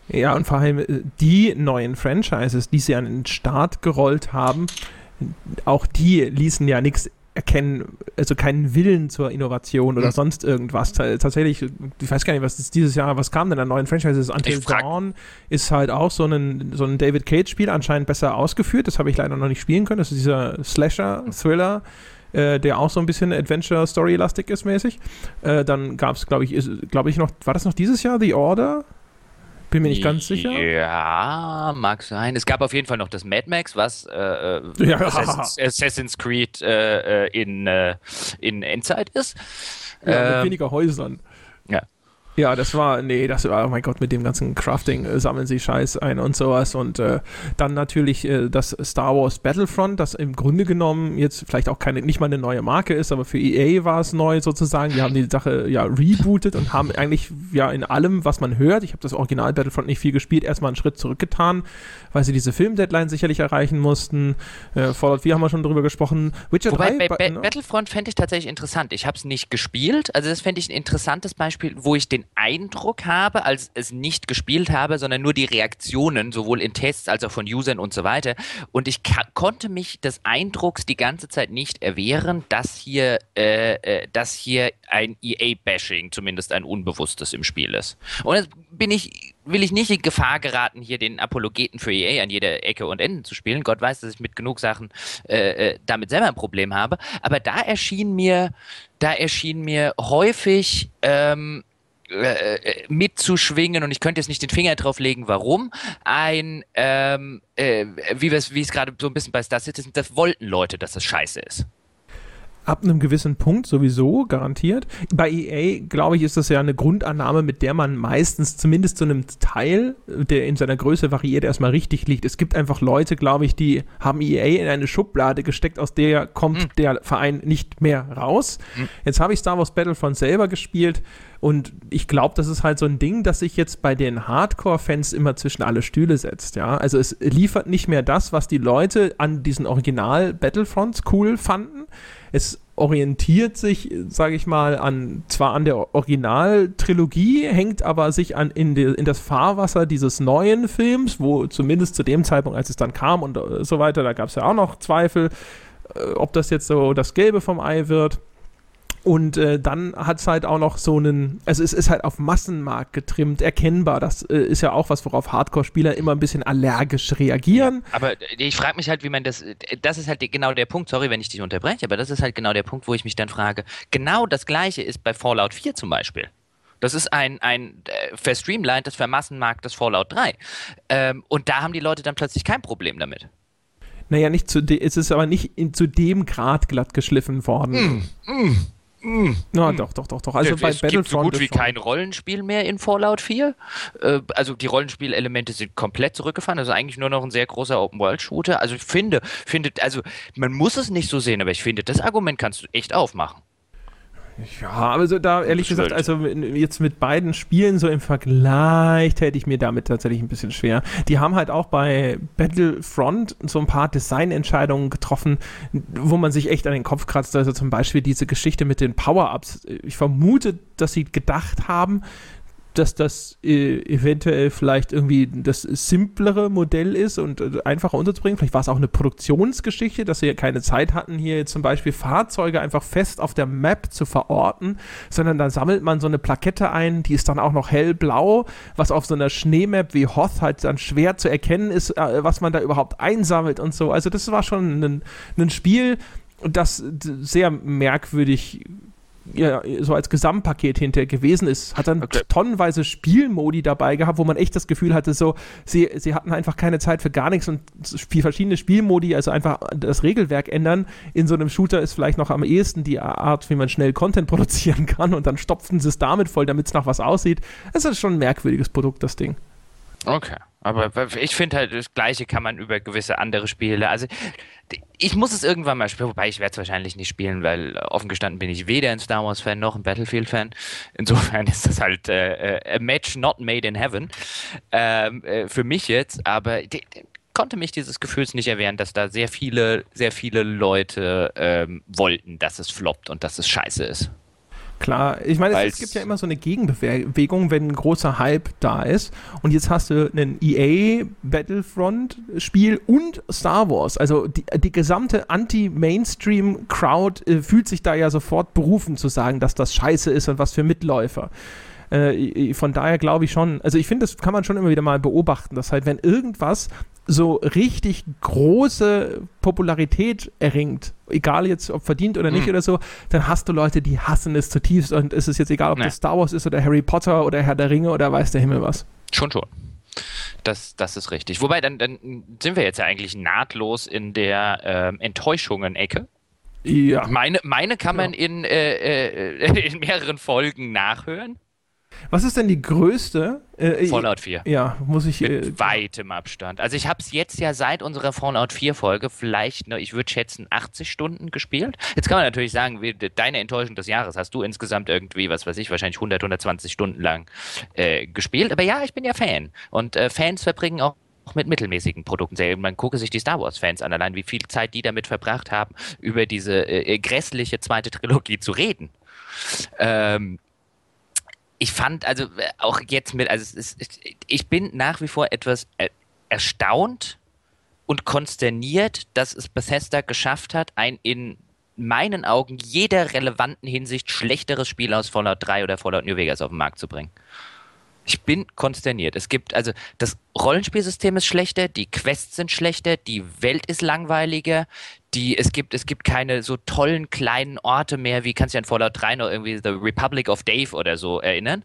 Ja, und vor allem äh, die neuen Franchises, die sie an den Start gerollt haben, auch die ließen ja nichts erkennen, also keinen Willen zur Innovation oder Mhm. sonst irgendwas. Ta- Tatsächlich, ich weiß gar nicht, was dieses Jahr, was kam denn an neuen Franchises? Until Dawn ist halt auch so ein, so ein David Cage-Spiel anscheinend besser ausgeführt. Das habe ich leider noch nicht spielen können. Das ist dieser Slasher-Thriller. Äh, der auch so ein bisschen Adventure-Story-lastig ist mäßig. Äh, dann gab es, glaube ich, glaube ich noch, war das noch dieses Jahr, The Order? Bin mir nicht ganz sicher. Ja, mag sein. Es gab auf jeden Fall noch das Mad Max, was äh, äh, Ja. Assassin's, Assassin's Creed äh, äh, in, äh, in Endzeit ist. Ja, mit Ähm, weniger Häusern. Ja. Das war, nee, das war, oh mein Gott, mit dem ganzen Crafting äh, sammeln sie Scheiß ein und sowas. Und äh, dann natürlich äh, das Star Wars Battlefront, das im Grunde genommen jetzt vielleicht auch keine, nicht mal eine neue Marke ist, aber für EA war es neu sozusagen. Die haben die Sache ja rebootet und haben eigentlich ja in allem, was man hört, ich habe das Original Battlefront nicht viel gespielt, erstmal einen Schritt zurückgetan, weil sie diese Film-Deadline sicherlich erreichen mussten. Äh, Fallout 4 haben wir schon drüber gesprochen. Witcher Wobei 3, bei ba ne? Battlefront fände ich tatsächlich interessant. Ich habe es nicht gespielt. Also das fände ich ein interessantes Beispiel, wo ich den Eindruck habe, als es nicht gespielt habe, sondern nur die Reaktionen, sowohl in Tests als auch von Usern und so weiter. Und ich konnte mich des Eindrucks die ganze Zeit nicht erwehren, dass hier, äh, äh, dass hier ein EA-Bashing, zumindest ein unbewusstes im Spiel ist. Und jetzt bin ich, will ich nicht in Gefahr geraten, hier den Apologeten für EA an jeder Ecke und Ende zu spielen. Gott weiß, dass ich mit genug Sachen äh, äh, damit selber ein Problem habe. Aber da erschien mir, da erschien mir häufig ähm, äh, äh, mitzuschwingen und ich könnte jetzt nicht den Finger drauf legen, warum, ein, ähm, äh, wie es gerade so ein bisschen bei Star Citizen, das wollten Leute, dass das scheiße ist. Ab einem gewissen Punkt sowieso, garantiert. Bei EA, glaube ich, ist das ja eine Grundannahme, mit der man meistens zumindest zu einem Teil, der in seiner Größe variiert, erstmal richtig liegt. Es gibt einfach Leute, glaube ich, die haben EA in eine Schublade gesteckt, aus der kommt Hm. der Verein nicht mehr raus. Jetzt habe ich Star Wars Battlefront selber gespielt und ich glaube, das ist halt so ein Ding, das sich jetzt bei den Hardcore-Fans immer zwischen alle Stühle setzt. Ja? Also es liefert nicht mehr das, was die Leute an diesen Original-Battlefronts cool fanden. Es orientiert sich, sage ich mal, an zwar an der Originaltrilogie, hängt aber sich an in, die, in das Fahrwasser dieses neuen Films, wo zumindest zu dem Zeitpunkt, als es dann kam und äh, so weiter, da gab es ja auch noch Zweifel, äh, ob das jetzt so das Gelbe vom Ei wird. Und äh, dann hat es halt auch noch so einen, also es ist halt auf Massenmarkt getrimmt, erkennbar. Das äh, ist ja auch was, worauf Hardcore-Spieler immer ein bisschen allergisch reagieren. Aber äh, ich frage mich halt, wie man das, äh, das ist halt genau der Punkt, sorry, wenn ich dich unterbreche, aber das ist halt genau der Punkt, wo ich mich dann frage, genau das gleiche ist bei Fallout 4 zum Beispiel. Das ist ein, ein äh, verstreamlinedes, vermassenmarktes Fallout 3. Ähm, und da haben die Leute dann plötzlich kein Problem damit. Naja, nicht zu es ist aber nicht in, zu dem Grad glatt geschliffen worden. Mm, mm. Mm, ja, mm. doch, doch, doch, doch. Also ja, bei es Battlefront gibt so gut wie kein Rollenspiel mehr in Fallout 4. Äh, also die Rollenspielelemente sind komplett zurückgefahren. Also eigentlich nur noch ein sehr großer Open-World-Shooter. Also ich finde, finde, also man muss es nicht so sehen, aber ich finde, das Argument kannst du echt aufmachen. Ja, aber so da ehrlich gesagt, also jetzt mit beiden Spielen so im Vergleich hätte ich mir damit tatsächlich ein bisschen schwer. Die haben halt auch bei Battlefront so ein paar Designentscheidungen getroffen, wo man sich echt an den Kopf kratzt. Also zum Beispiel diese Geschichte mit den Power-Ups. Ich vermute, dass sie gedacht haben, dass das äh, eventuell vielleicht irgendwie das simplere Modell ist und äh, einfacher unterzubringen. Vielleicht war es auch eine Produktionsgeschichte, dass sie keine Zeit hatten, hier zum Beispiel Fahrzeuge einfach fest auf der Map zu verorten, sondern dann sammelt man so eine Plakette ein, die ist dann auch noch hellblau, was auf so einer Schneemap wie Hoth halt dann schwer zu erkennen ist, äh, was man da überhaupt einsammelt und so. Also das war schon ein, ein Spiel, das sehr merkwürdig ja, so als Gesamtpaket hinterher gewesen ist, hat dann okay. tonnenweise Spielmodi dabei gehabt, wo man echt das Gefühl hatte, so, sie, sie hatten einfach keine Zeit für gar nichts und verschiedene Spielmodi, also einfach das Regelwerk ändern. In so einem Shooter ist vielleicht noch am ehesten die Art, wie man schnell Content produzieren kann und dann stopfen sie es damit voll, damit es nach was aussieht. Es ist schon ein merkwürdiges Produkt, das Ding. Okay. Aber ich finde halt, das Gleiche kann man über gewisse andere Spiele. Also, ich muss es irgendwann mal spielen, wobei ich werde es wahrscheinlich nicht spielen, weil offen gestanden bin ich weder ein Star Wars-Fan noch ein Battlefield-Fan. Insofern ist das halt äh, äh a match not made in heaven. Ähm, äh, für mich jetzt, aber konnte mich dieses Gefühls nicht erwehren, dass da sehr viele, sehr viele Leute ähm, wollten, dass es floppt und dass es scheiße ist. Klar, ich meine, es, es, gibt ja immer so eine Gegenbewegung, wenn ein großer Hype da ist. Und jetzt hast du ein EA Battlefront-Spiel und Star Wars. Also die, die gesamte Anti-Mainstream-Crowd äh, fühlt sich da ja sofort berufen zu sagen, dass das scheiße ist und was für Mitläufer. Äh, von daher glaube ich schon, also ich finde, das kann man schon immer wieder mal beobachten, dass halt, wenn irgendwas so richtig große Popularität erringt, egal jetzt ob verdient oder nicht mhm. oder so, dann hast du Leute, die hassen es zutiefst und es ist jetzt egal, ob nee. das Star Wars ist oder Harry Potter oder Herr der Ringe oder weiß der Himmel was. Schon, schon. Das, das ist richtig. Wobei, dann, dann sind wir jetzt ja eigentlich nahtlos in der ähm, Enttäuschungen-Ecke. Ja. Meine, meine kann man ja. in, äh, äh, in mehreren Folgen nachhören. Was ist denn die größte? Äh, Fallout 4. Ja, muss ich. Mit äh, weitem Abstand. Also ich habe es jetzt ja seit unserer Fallout 4 Folge vielleicht, ne, ich würde schätzen, 80 Stunden gespielt. Jetzt kann man natürlich sagen, wie, deine Enttäuschung des Jahres hast du insgesamt irgendwie, was weiß ich, wahrscheinlich 100, 120 Stunden lang äh, gespielt. Aber ja, ich bin ja Fan. Und äh, Fans verbringen auch mit mittelmäßigen Produkten sehr. Man gucke sich die Star Wars-Fans an, allein wie viel Zeit die damit verbracht haben, über diese äh, grässliche zweite Trilogie zu reden. Ähm, ich fand also äh, auch jetzt mit, also ist, ich bin nach wie vor etwas erstaunt und konsterniert, dass es Bethesda geschafft hat, ein in meinen Augen jeder relevanten Hinsicht schlechteres Spiel aus Fallout 3 oder Fallout New Vegas auf den Markt zu bringen. Ich bin konsterniert. Es gibt, also das Rollenspielsystem ist schlechter, die Quests sind schlechter, die Welt ist langweiliger, die, es gibt, es gibt keine so tollen kleinen Orte mehr, wie kannst du an Fallout 3 noch irgendwie The Republic of Dave oder so erinnern?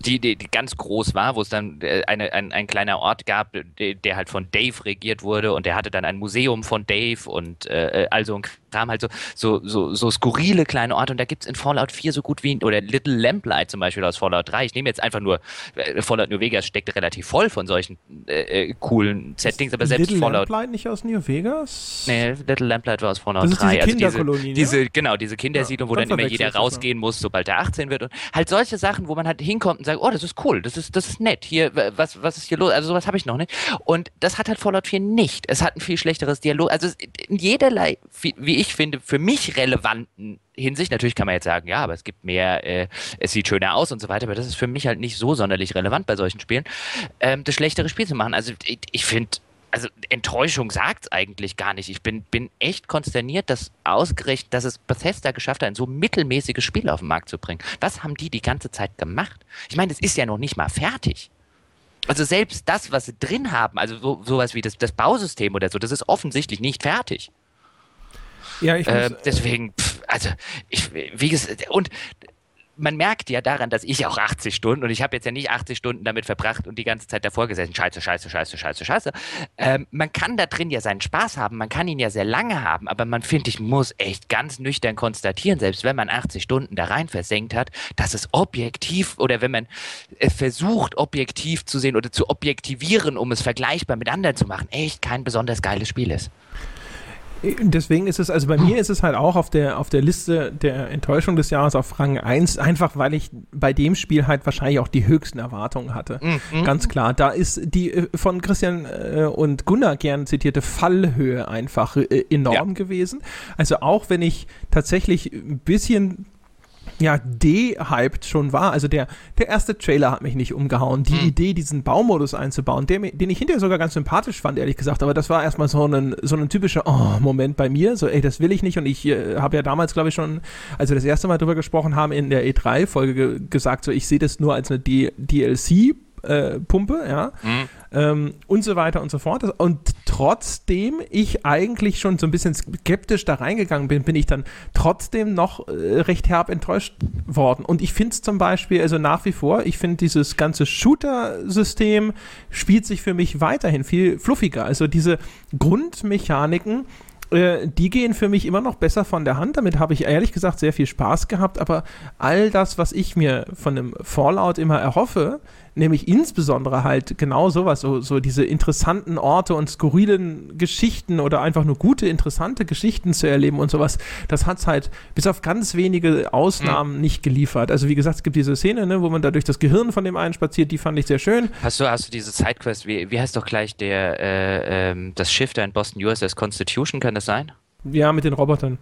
die, die, die ganz groß war, wo es dann äh, eine, ein, ein kleiner Ort gab, der, halt von Dave regiert wurde und der hatte dann ein Museum von Dave und äh, also ein Kram, halt so, so, so, so skurrile kleine Orte und da gibt es in Fallout 4 so gut wie, oder Little Lamplight zum Beispiel aus Fallout 3. Ich nehme jetzt einfach nur, äh, Fallout New Vegas steckt relativ voll von solchen äh, äh coolen Settings, aber selbst Little Fallout... Little Lamplight nicht aus New Vegas? Nee, Little Lamplight war aus Fallout das ist 3. Diese Kinderkolonie, also diese, diese, Genau, diese Kindersiedlung, ja, wo dann immer jeder rausgehen muss, sobald er 18 wird und halt solche Sachen, wo man halt hinkommt und sagt, oh, das ist cool, das ist, das ist nett, hier, was, was ist hier los? Also sowas habe ich noch nicht. Und das hat halt Fallout 4 nicht. Es hat ein viel schlechteres Dialog, also in jederlei, wie ich finde, für mich relevanten Hinsicht, natürlich kann man jetzt sagen, ja, aber es gibt mehr, äh, es sieht schöner aus und so weiter, aber das ist für mich halt nicht so sonderlich relevant bei solchen Spielen, ähm, das schlechtere Spiel zu machen. Also ich, ich finde, also Enttäuschung sagt es eigentlich gar nicht. Ich bin, bin echt konsterniert, dass ausgerechnet, dass es Bethesda geschafft hat, ein so mittelmäßiges Spiel auf den Markt zu bringen. Was haben die die ganze Zeit gemacht? Ich meine, es ist ja noch nicht mal fertig. Also selbst das, was sie drin haben, also so, sowas wie das, das Bausystem oder so, das ist offensichtlich nicht fertig. Ja, ich äh, deswegen, pff, also ich, wie gesagt, und man merkt ja daran, dass ich auch 80 Stunden und ich habe jetzt ja nicht 80 Stunden damit verbracht und die ganze Zeit davor gesessen, scheiße, scheiße, scheiße, scheiße, scheiße. Ähm, man kann da drin ja seinen Spaß haben, man kann ihn ja sehr lange haben, aber man finde ich muss echt ganz nüchtern konstatieren, selbst wenn man 80 Stunden da rein versenkt hat, dass es objektiv oder wenn man äh, versucht, objektiv zu sehen oder zu objektivieren, um es vergleichbar mit anderen zu machen, echt kein besonders geiles Spiel ist. Deswegen ist es, also bei mir ist es halt auch auf der, auf der Liste der Enttäuschung des Jahres auf Rang 1, einfach weil ich bei dem Spiel halt wahrscheinlich auch die höchsten Erwartungen hatte. Mhm. Ganz klar. Da ist die äh, von Christian äh, und Gunnar gern zitierte Fallhöhe einfach äh, enorm ja. gewesen. Also auch wenn ich tatsächlich ein bisschen ja, de-hyped schon war. Also der, der erste Trailer hat mich nicht umgehauen. Die mhm. Idee, diesen Baumodus einzubauen, der, den ich hinterher sogar ganz sympathisch fand, ehrlich gesagt, aber das war erstmal so ein, so ein typischer oh, Moment bei mir. So, ey, das will ich nicht. Und ich äh, habe ja damals, glaube ich, schon, als wir das erste Mal drüber gesprochen haben, in der E3-Folge ge gesagt, so ich sehe das nur als eine DLC- äh, Pumpe, ja, mhm. ähm, und so weiter und so fort. Und trotzdem ich eigentlich schon so ein bisschen skeptisch da reingegangen bin, bin ich dann trotzdem noch äh, recht herb enttäuscht worden. Und ich finde es zum Beispiel, also nach wie vor, ich finde dieses ganze Shooter-System spielt sich für mich weiterhin viel fluffiger. Also diese Grundmechaniken, äh, die gehen für mich immer noch besser von der Hand. Damit habe ich ehrlich gesagt sehr viel Spaß gehabt. Aber all das, was ich mir von einem Fallout immer erhoffe, nämlich insbesondere halt genau sowas, so, so diese interessanten Orte und skurrilen Geschichten oder einfach nur gute, interessante Geschichten zu erleben und sowas, das hat es halt bis auf ganz wenige Ausnahmen mhm. nicht geliefert. Also wie gesagt, es gibt diese Szene, ne, wo man da durch das Gehirn von dem einen spaziert, die fand ich sehr schön. Hast du, hast du diese Sidequest, wie, wie heißt doch gleich der, äh, ähm, das Schiff da in Boston USS Constitution, kann das sein? Ja, mit den Robotern.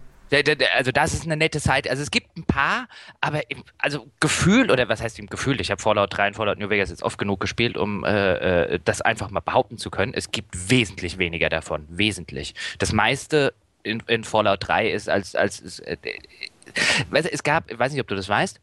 Also das ist eine nette Zeit. Also es gibt ein paar, aber im, also Gefühl oder was heißt im Gefühl? Ich habe Fallout 3 und Fallout New Vegas jetzt oft genug gespielt, um äh, äh, das einfach mal behaupten zu können. Es gibt wesentlich weniger davon, wesentlich. Das meiste in, in Fallout 3 ist als als äh, es gab, ich weiß nicht, ob du das weißt.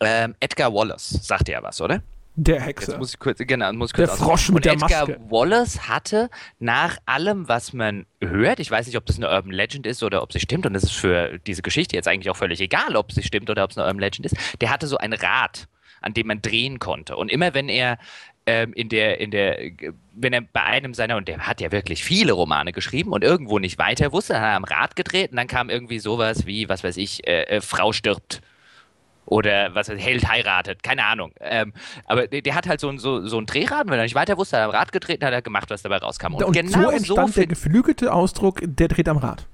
Ähm, Edgar Wallace sagt ja was, oder? Der Hexe. Jetzt muss ich kurz, genau, muss ich kurz der Frosch mit und der Edgar Maske. Wallace hatte nach allem, was man hört, ich weiß nicht, ob das eine Urban Legend ist oder ob sie stimmt, und es ist für diese Geschichte jetzt eigentlich auch völlig egal, ob sie stimmt oder ob es eine Urban Legend ist, der hatte so ein Rad, an dem man drehen konnte. Und immer wenn er ähm, in der, in der, wenn er bei einem seiner, und der hat ja wirklich viele Romane geschrieben und irgendwo nicht weiter wusste, dann hat er am Rad gedreht und dann kam irgendwie sowas wie, was weiß ich, äh, äh, Frau stirbt oder was Held heiratet, keine Ahnung. Ähm, aber der, der, hat halt so ein, so, so ein Drehrad, wenn er nicht weiter wusste, hat er am Rad getreten, hat er gemacht, was dabei rauskam. Und, und genau so entstand so der geflügelte Ausdruck, der dreht am Rad.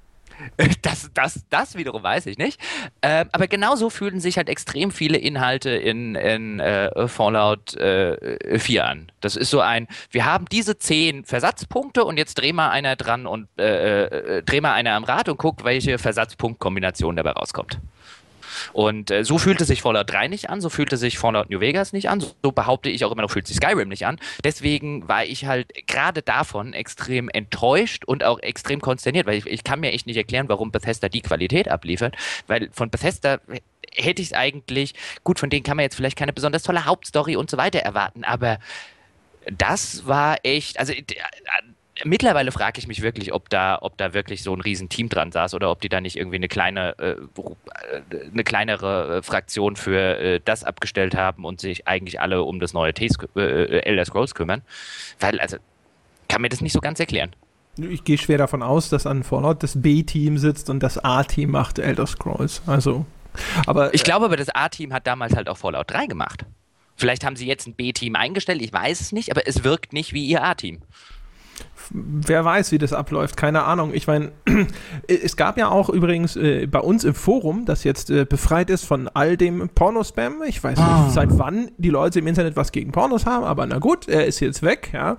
Das, das, das wiederum weiß ich nicht. Ähm, aber genauso fühlen sich halt extrem viele Inhalte in, in äh, Fallout äh, 4 an. Das ist so ein, wir haben diese zehn Versatzpunkte und jetzt dreh mal einer dran und äh, äh dreh mal einer am Rad und guck, welche Versatzpunktkombination dabei rauskommt. Und äh, so fühlte sich Fallout 3 nicht an, so fühlte sich Fallout New Vegas nicht an, so, behaupte ich auch immer noch, fühlt sich Skyrim nicht an. Deswegen war ich halt gerade davon extrem enttäuscht und auch extrem konsterniert, weil ich, ich kann mir echt nicht erklären, warum Bethesda die Qualität abliefert, weil von Bethesda hätte ich es eigentlich, gut, von denen kann man jetzt vielleicht keine besonders tolle Hauptstory und so weiter erwarten, aber das war echt, also mittlerweile frage ich mich wirklich, ob da, ob da wirklich so ein Riesenteam dran saß oder ob die da nicht irgendwie eine kleine, äh, äh eine kleinere äh, Fraktion für äh, das abgestellt haben und sich eigentlich alle um das neue Ts äh, Elder Scrolls kümmern. Weil, also, kann mir das nicht so ganz erklären. Ich gehe schwer davon aus, dass an Fallout das B-Team sitzt und das A-Team macht Elder Scrolls. Also, aber. Ich glaube aber, das A-Team hat damals halt auch Fallout 3 gemacht. Vielleicht haben sie jetzt ein B-Team eingestellt, ich weiß es nicht, aber es wirkt nicht wie ihr A-Team wer weiß, wie das abläuft, keine Ahnung. Ich meine, es gab ja auch übrigens äh, bei uns im Forum, das jetzt äh, befreit ist von all dem Pornospam. Ich weiß ah. nicht, seit wann die Leute im Internet was gegen Pornos haben, aber na gut, er ist jetzt weg, ja.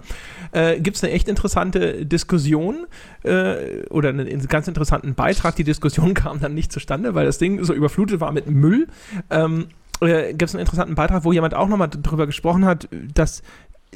Äh, Gibt es eine echt interessante Diskussion äh, oder einen ganz interessanten Beitrag. Die Diskussion kam dann nicht zustande, weil das Ding so überflutet war mit Müll. Ähm, äh, gibt es einen interessanten Beitrag, wo jemand auch nochmal darüber gesprochen hat, dass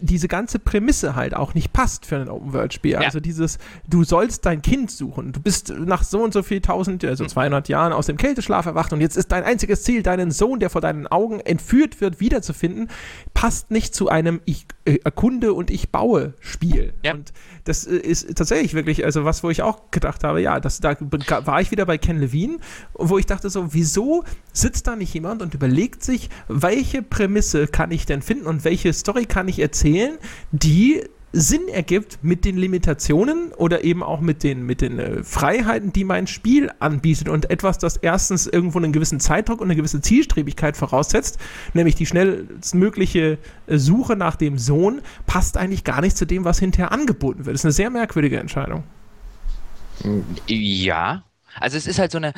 diese ganze Prämisse halt auch nicht passt für ein Open-World-Spiel. Ja. Also dieses, du sollst dein Kind suchen. Du bist nach so und so viel tausend, also 200 Jahren aus dem Kälteschlaf erwacht und jetzt ist dein einziges Ziel, deinen Sohn, der vor deinen Augen entführt wird, wiederzufinden, passt nicht zu einem Ich äh, erkunde und ich baue Spiel. Ja. Und das äh, ist tatsächlich wirklich, also was, wo ich auch gedacht habe, ja, das, da war ich wieder bei Ken Levine, wo ich dachte so, wieso sitzt da nicht jemand und überlegt sich, welche Prämisse kann ich denn finden und welche Story kann ich erzählen, die Sinn ergibt mit den Limitationen oder eben auch mit den, mit den äh, Freiheiten, die mein Spiel anbietet und etwas, das erstens irgendwo einen gewissen Zeitdruck und eine gewisse Zielstrebigkeit voraussetzt, nämlich die schnellstmögliche äh, Suche nach dem Sohn, passt eigentlich gar nicht zu dem, was hinterher angeboten wird. Das ist eine sehr merkwürdige Entscheidung. Ja. Also es ist halt so eine.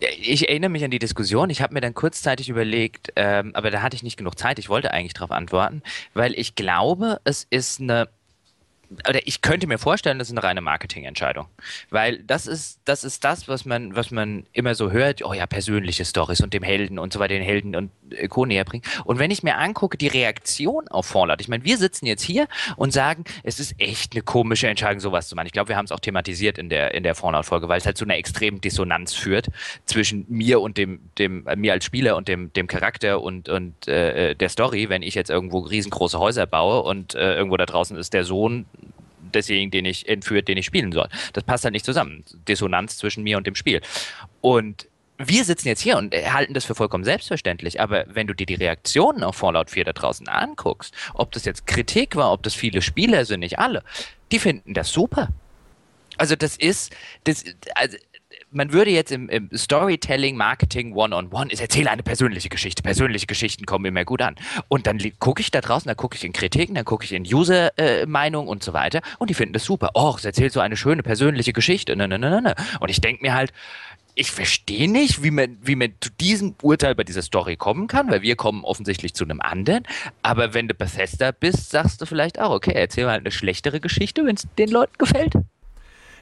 Ich erinnere mich an die Diskussion. Ich habe mir dann kurzzeitig überlegt, ähm, aber da hatte ich nicht genug Zeit. Ich wollte eigentlich darauf antworten, weil ich glaube, es ist eine oder ich könnte mir vorstellen, das ist eine reine Marketingentscheidung. Weil das ist, das ist das, was man, was man immer so hört, oh ja, persönliche Stories und dem Helden und so weiter, den Helden und äh, Co. näher bringen. Und wenn ich mir angucke, die Reaktion auf Fallout, ich meine, wir sitzen jetzt hier und sagen, es ist echt eine komische Entscheidung, sowas zu machen. Ich glaube, wir haben es auch thematisiert in der, in der Fallout-Folge, weil es halt zu einer extremen Dissonanz führt zwischen mir und dem, dem, äh, mir als Spieler und dem, dem Charakter und, und äh, der Story, wenn ich jetzt irgendwo riesengroße Häuser baue und äh, irgendwo da draußen ist der Sohn desjenigen, den ich entführt, den ich spielen soll. Das passt halt nicht zusammen. Dissonanz zwischen mir und dem Spiel. Und wir sitzen jetzt hier und halten das für vollkommen selbstverständlich, aber wenn du dir die Reaktionen auf Fallout 4 da draußen anguckst, ob das jetzt Kritik war, ob das viele Spieler sind, nicht alle, die finden das super. Also das ist, das, also man würde jetzt im, im Storytelling, Marketing One-on-One, ich erzähle eine persönliche Geschichte. Persönliche Geschichten kommen immer gut an. Und dann gucke ich da draußen, dann gucke ich in Kritiken, dann gucke ich in User-Meinungen und so weiter und die finden das super. Oh, es erzählt so eine schöne persönliche Geschichte. Ne, ne, ne, ne, ne. Und ich denke mir halt, ich verstehe nicht, wie man, wie man zu diesem Urteil bei dieser Story kommen kann, weil wir kommen offensichtlich zu einem anderen. Aber wenn du Bethesda bist, sagst du vielleicht auch, okay, erzähl mal eine schlechtere Geschichte, wenn es den Leuten gefällt.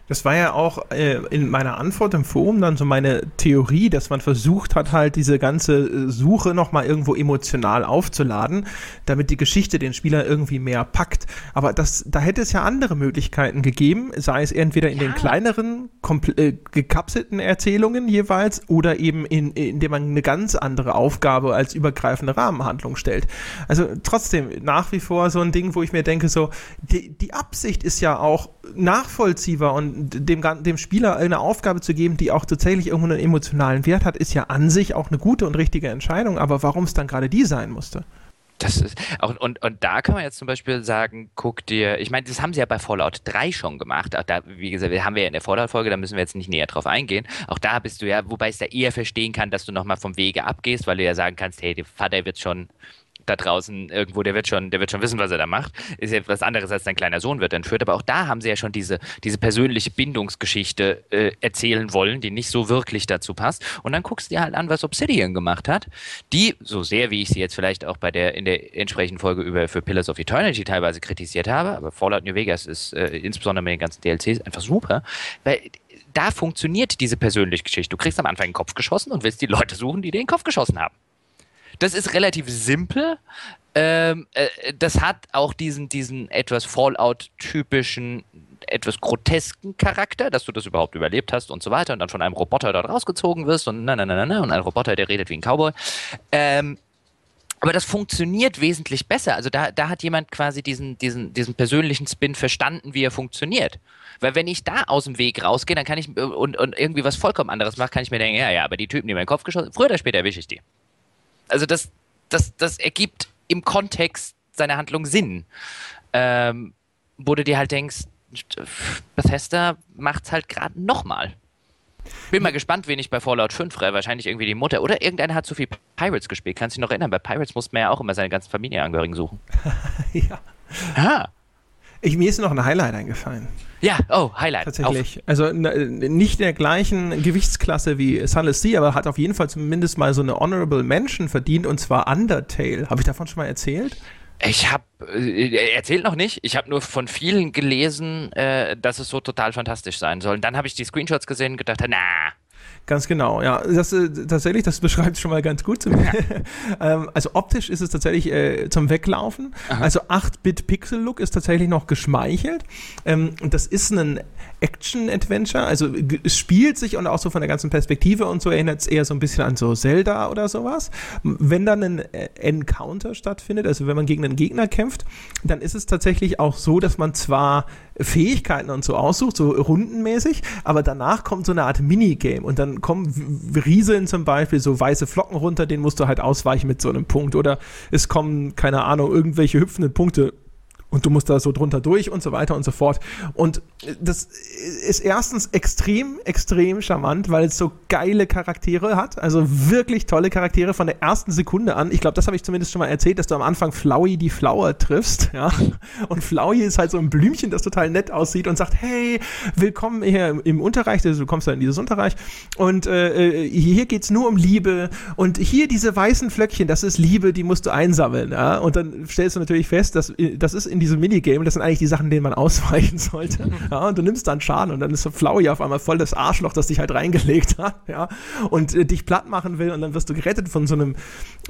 Das war ja auch äh, in meiner Antwort im Forum dann so meine Theorie, dass man versucht hat, halt diese ganze äh, Suche nochmal irgendwo emotional aufzuladen, damit die Geschichte den Spieler irgendwie mehr packt. Aber das, da hätte es ja andere Möglichkeiten gegeben, sei es entweder in den kleineren, äh, gekapselten Erzählungen jeweils oder eben in, indem man eine ganz andere Aufgabe als übergreifende Rahmenhandlung stellt. Also trotzdem nach wie vor so ein Ding, wo ich mir denke, so, die, die Absicht ist ja auch nachvollziehbar und dem, dem Spieler eine Aufgabe zu geben, die auch tatsächlich irgendwo einen emotionalen Wert hat, ist ja an sich auch eine gute und richtige Entscheidung. Aber warum es dann gerade die sein musste? Das ist auch, und, und da kann man jetzt zum Beispiel sagen, guck dir, ich meine, das haben sie ja bei Fallout 3 schon gemacht. Auch da, wie gesagt, haben wir ja in der Fallout-Folge, da müssen wir jetzt nicht näher drauf eingehen. Auch da bist du ja, wobei ich es da eher verstehen kann, dass du nochmal vom Wege abgehst, weil du ja sagen kannst, hey, der Vater wird schon da draußen irgendwo, der wird schon, der wird schon wissen, was er da macht. Ist ja was anderes als dein kleiner Sohn wird entführt. Aber auch da haben sie ja schon diese, diese persönliche Bindungsgeschichte äh, erzählen wollen, die nicht so wirklich dazu passt. Und dann guckst du dir halt an, was Obsidian gemacht hat, die, so sehr wie ich sie jetzt vielleicht auch bei der in der entsprechenden Folge über für Pillars of Eternity teilweise kritisiert habe, aber Fallout New Vegas ist äh, insbesondere mit den ganzen DLCs einfach super, weil da funktioniert diese persönliche Geschichte. Du kriegst am Anfang den Kopf geschossen und willst die Leute suchen, die dir den Kopf geschossen haben. Das ist relativ simpel. Ähm, äh, das hat auch diesen, diesen etwas Fallout-typischen, etwas grotesken Charakter, dass du das überhaupt überlebt hast und so weiter und dann von einem Roboter dort rausgezogen wirst und na, na, na, na, na und ein Roboter, der redet wie ein Cowboy. Ähm, aber das funktioniert wesentlich besser. Also da, da hat jemand quasi diesen, diesen, diesen persönlichen Spin verstanden, wie er funktioniert. Weil wenn ich da aus dem Weg rausgehe, dann kann ich und, und irgendwie was vollkommen anderes mache, kann ich mir denken, ja, ja, aber die Typen, die meinen Kopf geschossen früher oder später erwische ich die. Also das, das, das ergibt im Kontext seiner Handlung Sinn. Ähm, wo du dir halt denkst, Bethesda macht's halt gerade nochmal. Bin mal gespannt, wen ich bei Fallout 5 reih. Wahrscheinlich irgendwie die Mutter. Oder irgendeiner hat zu viel Pirates gespielt. Kannst du dich noch erinnern? Bei Pirates musste man ja auch immer seine ganzen Familienangehörigen suchen. ja. Ah. Ich, mir ist noch ein Highlight eingefallen. Ja, oh, Highlight. Tatsächlich. Auf. Also nicht der gleichen Gewichtsklasse wie Sunless Sea, aber hat auf jeden Fall zumindest mal so eine Honorable Mention verdient und zwar Undertale. Habe ich davon schon mal erzählt? Ich habe äh, erzählt noch nicht. Ich habe nur von vielen gelesen, äh, dass es so total fantastisch sein soll. Und dann habe ich die Screenshots gesehen und gedacht, na. Ganz genau, ja. Das, äh, tatsächlich, das beschreibt es schon mal ganz gut. Zum, ähm, also optisch ist es tatsächlich äh, zum Weglaufen. Aha. Also 8-Bit-Pixel-Look ist tatsächlich noch geschmeichelt. Ähm, und das ist ein Action-Adventure. Also es spielt sich und auch so von der ganzen Perspektive und so erinnert es eher so ein bisschen an so Zelda oder sowas. Wenn dann ein äh, Encounter stattfindet, also wenn man gegen einen Gegner kämpft, dann ist es tatsächlich auch so, dass man zwar Fähigkeiten und so aussucht, so rundenmäßig, aber danach kommt so eine Art Minigame und dann kommen Rieseln zum Beispiel, so weiße Flocken runter, den musst du halt ausweichen mit so einem Punkt. Oder es kommen, keine Ahnung, irgendwelche hüpfenden Punkte und du musst da so drunter durch und so weiter und so fort. Und das ist erstens extrem, extrem charmant, weil es so geile Charaktere hat. Also wirklich tolle Charaktere von der ersten Sekunde an. Ich glaube, das habe ich zumindest schon mal erzählt, dass du am Anfang Flowey die Flower triffst. Ja? Und Flowey ist halt so ein Blümchen, das total nett aussieht und sagt, hey, willkommen hier im Unterreich. Also du kommst da in dieses Unterreich. Und äh, äh hier geht es nur um Liebe. Und hier diese weißen Flöckchen, das ist Liebe, die musst du einsammeln. Ja? Und dann stellst du natürlich fest, dass das ist in in diesem Minigame, das sind eigentlich die Sachen, denen man ausweichen sollte. Ja, und du nimmst dann Schaden und dann ist so Flowey auf einmal voll das Arschloch, das dich halt reingelegt hat, ja, und äh, dich platt machen will und dann wirst du gerettet von so einem,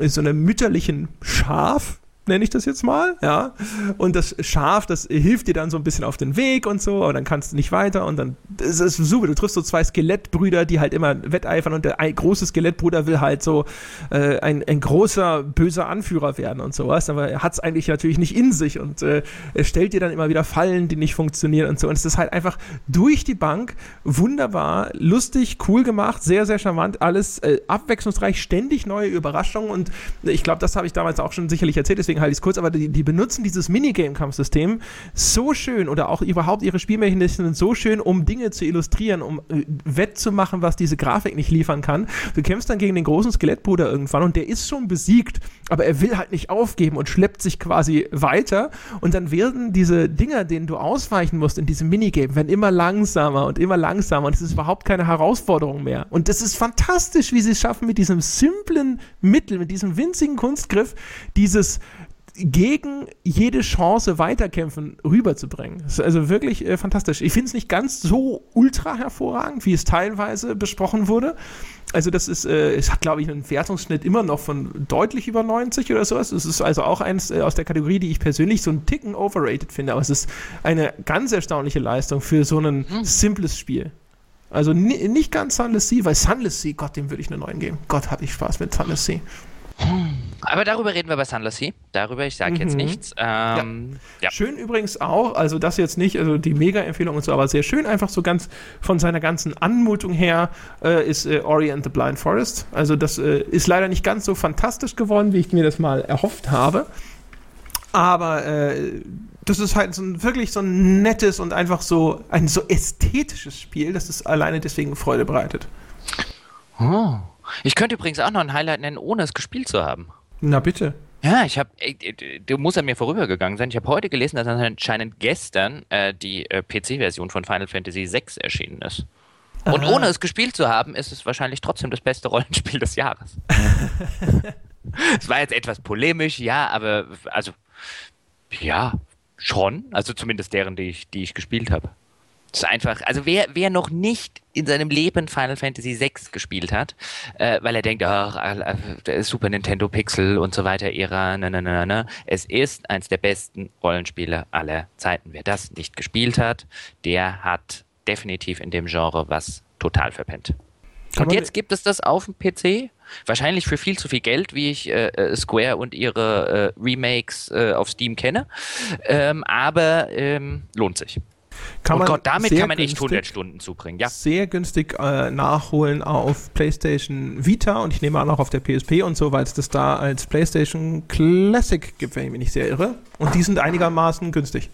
so einem mütterlichen Schaf, nenne ich das jetzt mal, ja. Und das Schaf, das hilft dir dann so ein bisschen auf den Weg und so, aber dann kannst du nicht weiter und dann ist es super. Du triffst so zwei Skelettbrüder, die halt immer wetteifern und der große Skelettbruder will halt so äh, ein, ein großer, böser Anführer werden und sowas, aber er hat es eigentlich natürlich nicht in sich und äh, er stellt dir dann immer wieder Fallen, die nicht funktionieren und so. Und es ist halt einfach durch die Bank wunderbar, lustig, cool gemacht, sehr, sehr charmant, alles äh, abwechslungsreich, ständig neue Überraschungen und ich glaube, das habe ich damals auch schon sicherlich erzählt, deswegen deswegen halte ich es kurz, aber die, die benutzen dieses Minigame-Kampfsystem so schön oder auch überhaupt ihre Spielmechanismen so schön, um Dinge zu illustrieren, um äh, wettzumachen, was diese Grafik nicht liefern kann. Du kämpfst dann gegen den großen Skelettbruder irgendwann und der ist schon besiegt, aber er will halt nicht aufgeben und schleppt sich quasi weiter und dann werden diese Dinger, denen du ausweichen musst in diesem Minigame, werden immer langsamer und immer langsamer und es ist überhaupt keine Herausforderung mehr. Und das ist fantastisch, wie sie es schaffen, mit diesem simplen Mittel, mit diesem winzigen Kunstgriff, dieses gegen jede Chance weiterkämpfen rüberzubringen. Das ist also wirklich äh, fantastisch. Ich finde es nicht ganz so ultra hervorragend, wie es teilweise besprochen wurde. Also das ist, äh, es hat glaube ich einen Wertungsschnitt immer noch von deutlich über 90 oder sowas. Es ist also auch eins äh, aus der Kategorie, die ich persönlich so einen Ticken overrated finde. Aber es ist eine ganz erstaunliche Leistung für so ein hm. simples Spiel. Also nicht ganz Sunless Sea, weil Sunless Sea, Gott, dem würde ich eine 9 geben. Gott, habe ich Spaß mit Sunless Sea. Aber darüber reden wir bei Sunless Sea. Darüber, ich sage mhm. jetzt nichts. Ähm, ja. Ja. Schön übrigens auch, also das jetzt nicht, also die Mega-Empfehlung und so, aber sehr schön, einfach so ganz von seiner ganzen Anmutung her äh, ist äh, Ori and the Blind Forest. Also das äh, ist leider nicht ganz so fantastisch geworden, wie ich mir das mal erhofft habe. Aber äh, das ist halt so ein, wirklich so ein nettes und einfach so ein so ästhetisches Spiel, dass es alleine deswegen Freude bereitet. Oh. Ich könnte übrigens auch noch ein Highlight nennen, ohne es gespielt zu haben. Na bitte. Ja, ich habe, du musst an mir vorübergegangen sein. Ich habe heute gelesen, dass anscheinend gestern äh, die äh, PC-Version von Final Fantasy VI erschienen ist. Und Aha. ohne es gespielt zu haben, ist es wahrscheinlich trotzdem das beste Rollenspiel des Jahres. Es war jetzt etwas polemisch, ja, aber also ja, schon. Also zumindest deren, die ich, die ich gespielt habe. Das ist einfach, also wer, wer noch nicht in seinem Leben Final Fantasy VI gespielt hat, äh, weil er denkt, ach, äh, Super Nintendo Pixel und so weiter, Ära, na, na, na, na, es ist eins der besten Rollenspiele aller Zeiten. Wer das nicht gespielt hat, der hat definitiv in dem Genre was total verpennt. und jetzt gibt es das auf dem PC. Wahrscheinlich für viel zu viel Geld, wie ich äh, äh Square und ihre äh, Remakes äh, auf Steam kenne. Ähm, aber ähm, lohnt sich. Kann oh Gott, damit kann man echt 100 Stunden zubringen, ja. Sehr günstig äh, nachholen auf PlayStation Vita und ich nehme an auch auf der PSP und so, weil es das da als PlayStation Classic gibt, wenn ich mich nicht sehr irre. Und die sind einigermaßen günstig.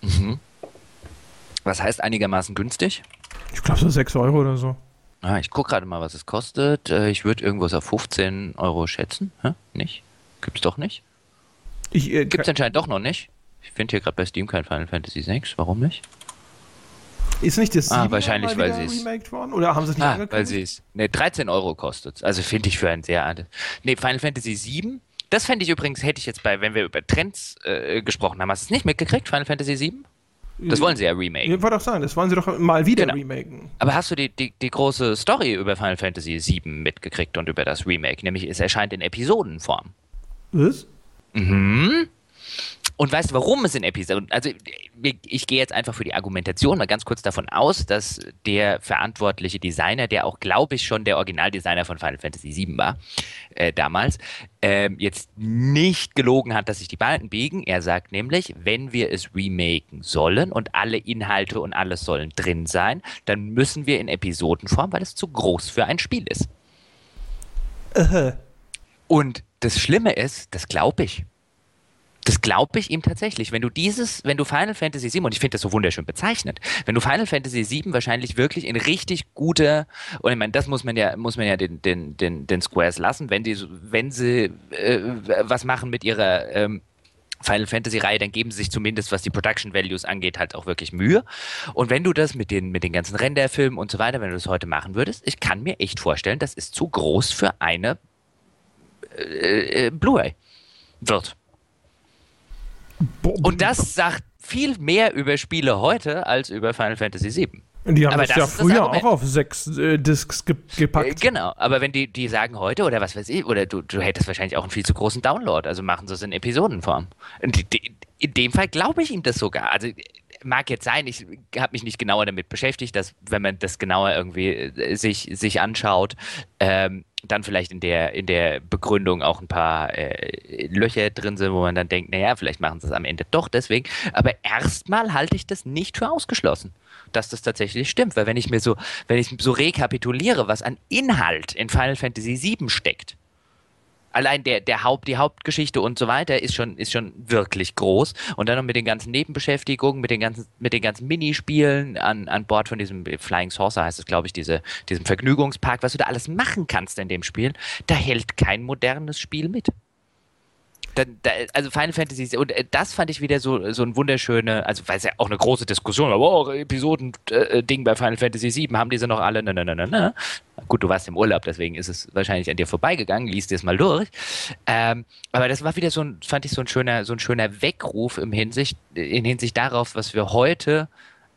Mhm. Was heißt einigermaßen günstig? Ich glaube so 6 Euro oder so. Ah, ich gucke gerade mal, was es kostet. Äh, ich würde irgendwas auf 15 Euro schätzen. Hä? Nicht? Gibt's doch nicht? äh, Gibt's anscheinend doch noch nicht. Ich finde hier gerade bei Steam kein Final Fantasy VI. Warum nicht? Ist nicht das Ah, wahrscheinlich, weil sie es. Worden? Oder haben sie es nicht ah, weil sie es. Ne, 13 Euro kostet Also finde ich für ein sehr altes. Ne, Final Fantasy VII. Das fände ich übrigens, hätte ich jetzt bei, wenn wir über Trends äh, gesprochen haben. Hast du es nicht mitgekriegt, Final Fantasy VII? Das wollen sie ja remaken. Ich wollte auch sagen, das wollen sie doch mal wieder Genau. remaken. Aber hast du die, die, die große Story über Final Fantasy VII mitgekriegt und über das Remake? Nämlich, es erscheint in Episodenform. Was? Mhm. Und weißt du, warum es in Episoden? Also, ich, ich gehe jetzt einfach für die Argumentation mal ganz kurz davon aus, dass der verantwortliche Designer, der auch, glaube ich, schon der Originaldesigner von Final Fantasy VII war, äh, damals, ähm, jetzt nicht gelogen hat, dass sich die Balken biegen. Er sagt nämlich, wenn wir es remaken sollen und alle Inhalte und alles sollen drin sein, dann müssen wir in Episodenform, weil es zu groß für ein Spiel ist. Äh, Und das Schlimme ist, das glaube ich. Das glaube ich ihm tatsächlich. Wenn du dieses, wenn du Final Fantasy VII, und ich finde das so wunderschön bezeichnet, wenn du Final Fantasy VII wahrscheinlich wirklich in richtig guter, und ich meine, das muss man ja, muss man ja den, den, den, den Squares lassen, wenn die, wenn sie äh, was machen mit ihrer ähm, Final Fantasy Reihe, dann geben sie sich zumindest, was die Production Values angeht, halt auch wirklich Mühe. Und wenn du das mit den, mit den ganzen Renderfilmen und so weiter, wenn du das heute machen würdest, ich kann mir echt vorstellen, das ist zu groß für eine äh, äh, Blu-ray wird. Und das sagt viel mehr über Spiele heute als über Final Fantasy VII. die haben aber das das ja das früher Argument. auch auf sechs äh, Discs ge Äh, gepackt. genau, aber wenn die, die sagen heute oder was weiß ich, oder du, du hättest wahrscheinlich auch einen viel zu großen Download, also machen sie es in Episodenform. Die, in dem Fall glaube ich ihm das sogar. Also mag jetzt sein, ich habe mich nicht genauer damit beschäftigt, dass wenn man das genauer irgendwie äh, sich, sich anschaut, ähm, dann vielleicht in der, in der Begründung auch ein paar äh, Löcher drin sind, wo man dann denkt, naja, vielleicht machen sie es am Ende doch deswegen. Aber erstmal halte ich das nicht für ausgeschlossen, dass das tatsächlich stimmt. Weil wenn ich mir so, wenn ich so rekapituliere, was an Inhalt in Final Fantasy VII steckt, allein der, der Haupt, die Hauptgeschichte und so weiter ist schon, ist schon wirklich groß. Und dann noch mit den ganzen Nebenbeschäftigungen, mit den ganzen, mit den ganzen Minispielen an, an Bord von diesem Flying Saucer heißt es, glaube ich, diese, diesem Vergnügungspark, was du da alles machen kannst in dem Spiel, da hält kein modernes Spiel mit. Da, da, also Final Fantasy und äh, das fand ich wieder so so ein wunderschöne, also weil es ja auch eine große Diskussion war, oh, Episoden äh, Ding bei Final Fantasy VII haben diese noch alle, ne ne ne ne ne. Gut, du warst im Urlaub, deswegen ist es wahrscheinlich an dir vorbeigegangen, liest dir es mal durch. Ähm, aber das war wieder so ein, fand ich so ein schöner so ein schöner Weckruf im Hinsicht in Hinsicht darauf, was wir heute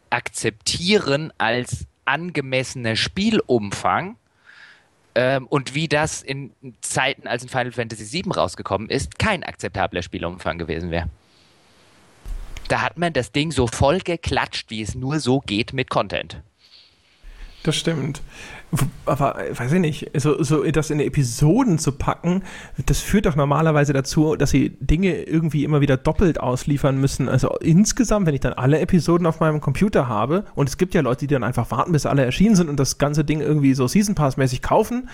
akzeptieren als angemessener Spielumfang ähm, und wie das in Zeiten, als in Final Fantasy VII rausgekommen ist, kein akzeptabler Spielumfang gewesen wäre. Da hat man das Ding so voll geklatscht, wie es nur so geht mit Content. Das stimmt. Aber, äh, weiß ich nicht, so, so das in Episoden zu packen, das führt doch normalerweise dazu, dass sie Dinge irgendwie immer wieder doppelt ausliefern müssen. Also insgesamt, wenn ich dann alle Episoden auf meinem Computer habe, und es gibt ja Leute, die dann einfach warten, bis alle erschienen sind und das ganze Ding irgendwie so Season Pass-mäßig kaufen,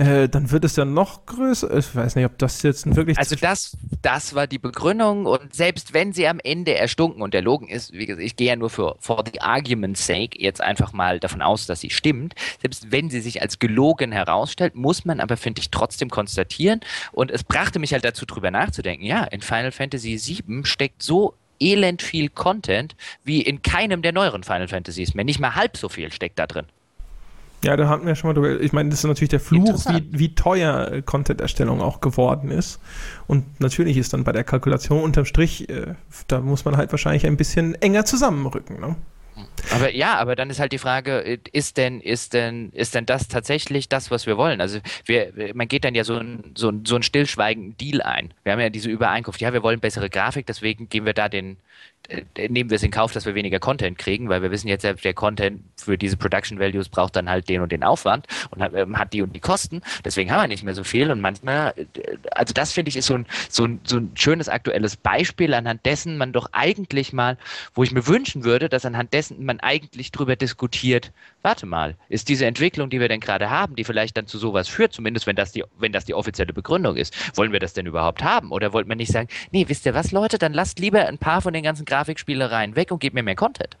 äh, dann wird es ja noch größer. Ich weiß nicht, ob das jetzt wirklich. Also das, das war die Begründung und selbst wenn sie am Ende erstunken und erlogen ist, wie gesagt, ich gehe ja nur für for the argument's sake jetzt einfach mal davon aus, dass sie stimmt, selbst wenn sie sich als gelogen herausstellt, muss man aber, finde ich, trotzdem konstatieren und es brachte mich halt dazu, drüber nachzudenken, ja, in Final Fantasy VII steckt so elend viel Content wie in keinem der neueren Final Fantasies mehr. Nicht mal halb so viel steckt da drin. Ja, da hatten wir schon mal drüber. Ich meine, das ist natürlich der Fluch, wie, wie teuer äh, Content-Erstellung auch geworden ist. Und natürlich ist dann bei der Kalkulation unterm Strich, äh, da muss man halt wahrscheinlich ein bisschen enger zusammenrücken. Ne? Aber ja, aber dann ist halt die Frage, äh, ist denn, ist denn, ist denn das tatsächlich das, was wir wollen? Also wir, man geht dann ja so ein, so ein, so ein stillschweigenden Deal ein. Wir haben ja diese Übereinkunft, ja, wir wollen bessere Grafik, deswegen geben wir da den, nehmen wir es in Kauf, dass wir weniger Content kriegen, weil wir wissen jetzt, äh, der Content für diese Production Values braucht dann halt den und den Aufwand und hat, ähm, hat die und die Kosten. Deswegen haben wir nicht mehr so viel und manchmal, äh, also das finde ich ist so ein, so, ein, so ein schönes aktuelles Beispiel, anhand dessen man doch eigentlich mal, wo ich mir wünschen würde, dass anhand dessen man eigentlich drüber diskutiert, warte mal, ist diese Entwicklung, die wir denn gerade haben, die vielleicht dann zu sowas führt, zumindest wenn das die, wenn das die offizielle Begründung ist, wollen wir das denn überhaupt haben? Oder wollte man nicht sagen, nee, wisst ihr was, Leute, dann lasst lieber ein paar von den ganzen Grafikspielereien weg und gebt mir mehr Content.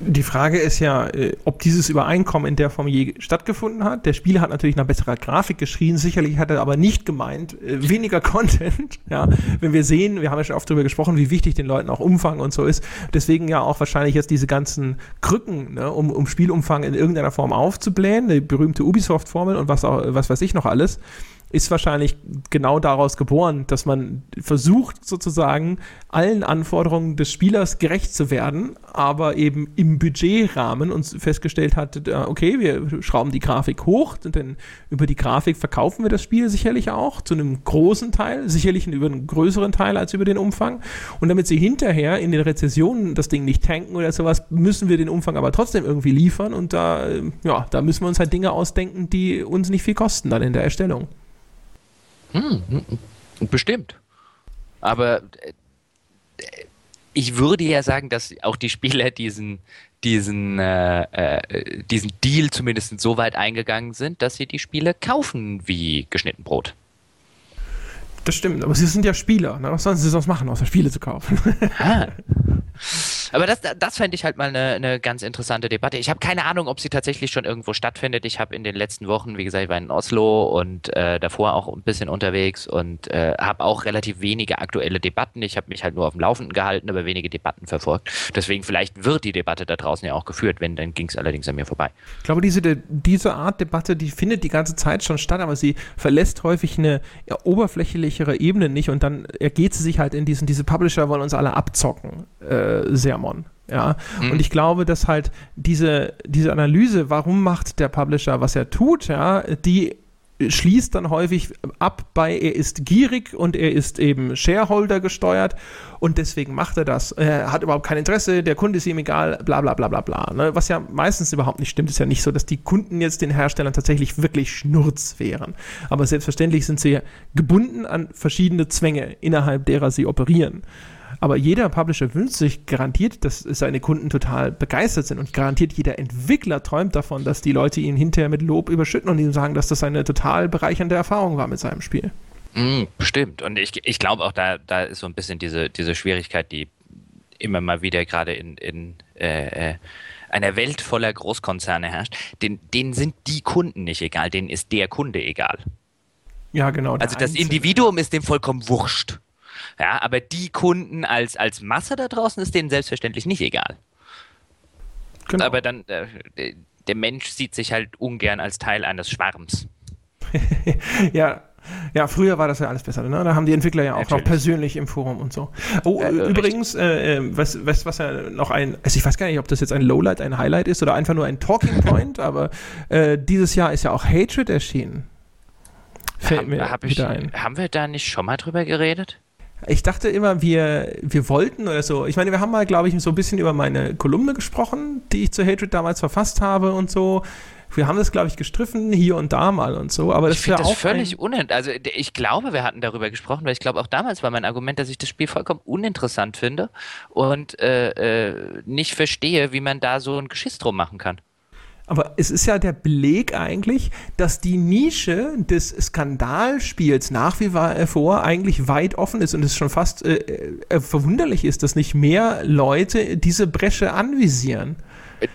Die Frage ist ja, äh, ob dieses Übereinkommen in der Form je stattgefunden hat. Der Spieler hat natürlich nach besserer Grafik geschrien. Sicherlich hat er aber nicht gemeint, äh, weniger Content. Ja, wenn wir sehen, wir haben ja schon oft darüber gesprochen, wie wichtig den Leuten auch Umfang und so ist. Deswegen ja auch wahrscheinlich jetzt diese ganzen Krücken, ne, um, um Spielumfang in irgendeiner Form aufzublähen. Die berühmte Ubisoft-Formel und was, auch, was weiß ich noch alles. Ist wahrscheinlich genau daraus geboren, dass man versucht sozusagen allen Anforderungen des Spielers gerecht zu werden, aber eben im Budgetrahmen und festgestellt hat, äh, okay, wir schrauben die Grafik hoch, denn über die Grafik verkaufen wir das Spiel sicherlich auch, zu einem großen Teil, sicherlich über einen größeren Teil als über den Umfang. Und damit sie hinterher in den Rezessionen das Ding nicht tanken oder sowas, müssen wir den Umfang aber trotzdem irgendwie liefern und da, äh, ja, da müssen wir uns halt Dinge ausdenken, die uns nicht viel kosten dann in der Erstellung. Hm, hm, hm, bestimmt. Aber äh, ich würde ja sagen, dass auch die Spieler diesen, diesen, äh, äh, diesen Deal zumindest so weit eingegangen sind, dass sie die Spiele kaufen wie geschnitten Brot. Das stimmt, aber sie sind ja Spieler. Ne? Was sollen sie sonst machen, außer Spiele zu kaufen? Aber das, das fände ich halt mal eine, eine ganz interessante Debatte. Ich habe keine Ahnung, ob sie tatsächlich schon irgendwo stattfindet. Ich habe in den letzten Wochen, wie gesagt, ich war in Oslo und äh, davor auch ein bisschen unterwegs und äh, habe auch relativ wenige aktuelle Debatten. Ich habe mich halt nur auf dem Laufenden gehalten, aber wenige Debatten verfolgt. Deswegen vielleicht wird die Debatte da draußen ja auch geführt, wenn, dann ging es allerdings an mir vorbei. Ich glaube, diese, diese Art Debatte, die findet die ganze Zeit schon statt, aber sie verlässt häufig eine ja, oberflächlichere Ebene nicht und dann ergeht sie sich halt in diesen, diese Publisher wollen uns alle abzocken. Äh, Sermon. Ja, mhm. und ich glaube, dass halt diese, diese Analyse, warum macht der Publisher, was er tut, ja, die schließt dann häufig ab bei, er ist gierig und er ist eben Shareholder gesteuert und deswegen macht er das. Er hat überhaupt kein Interesse, der Kunde ist ihm egal, bla bla bla bla bla. Ne? Was ja meistens überhaupt nicht stimmt, ist ja nicht so, dass die Kunden jetzt den Herstellern tatsächlich wirklich Schnurz wären. Aber selbstverständlich sind sie gebunden an verschiedene Zwänge, innerhalb derer sie operieren. Aber jeder Publisher wünscht sich garantiert, dass seine Kunden total begeistert sind und garantiert jeder Entwickler träumt davon, dass die Leute ihn hinterher mit Lob überschütten und ihm sagen, dass das eine total bereichernde Erfahrung war mit seinem Spiel. Mm, bestimmt. Und ich, ich glaube auch, da, da ist so ein bisschen diese, diese Schwierigkeit, die immer mal wieder gerade in, in äh, äh einer Welt voller Großkonzerne herrscht. Den, denen sind die Kunden nicht egal, denen ist der Kunde egal. Ja, genau. Also das Individuum ist dem vollkommen wurscht. Ja, aber die Kunden als, als Masse da draußen ist denen selbstverständlich nicht egal. Genau. Aber dann, äh, der Mensch sieht sich halt ungern als Teil eines Schwarms. ja, ja, früher war das ja alles besser, ne? Da haben die Entwickler ja auch Natürlich. noch persönlich im Forum und so. Oh, äh, übrigens, äh, äh, was, was, was ja noch ein, also ich weiß gar nicht, ob das jetzt ein Lowlight, ein Highlight ist oder einfach nur ein Talking Point, aber äh, dieses Jahr ist ja auch Hatred erschienen. Fällt hab, mir hab ich, ein. Haben wir da nicht schon mal drüber geredet? Ich dachte immer, wir, wir wollten oder so. Ich meine, wir haben mal, glaube ich, so ein bisschen über meine Kolumne gesprochen, die ich zu Hatred damals verfasst habe und so. Wir haben das, glaube ich, gestriffen, hier und da mal und so, aber das ist ja auch. völlig uninteressant. Also, ich glaube, wir hatten darüber gesprochen, weil ich glaube, auch damals war mein Argument, dass ich das Spiel vollkommen uninteressant finde und äh, äh, nicht verstehe, wie man da so ein Geschiss drum machen kann. Aber es ist ja der Beleg eigentlich, dass die Nische des Skandalspiels nach wie vor eigentlich weit offen ist und es schon fast äh, äh, verwunderlich ist, dass nicht mehr Leute diese Bresche anvisieren.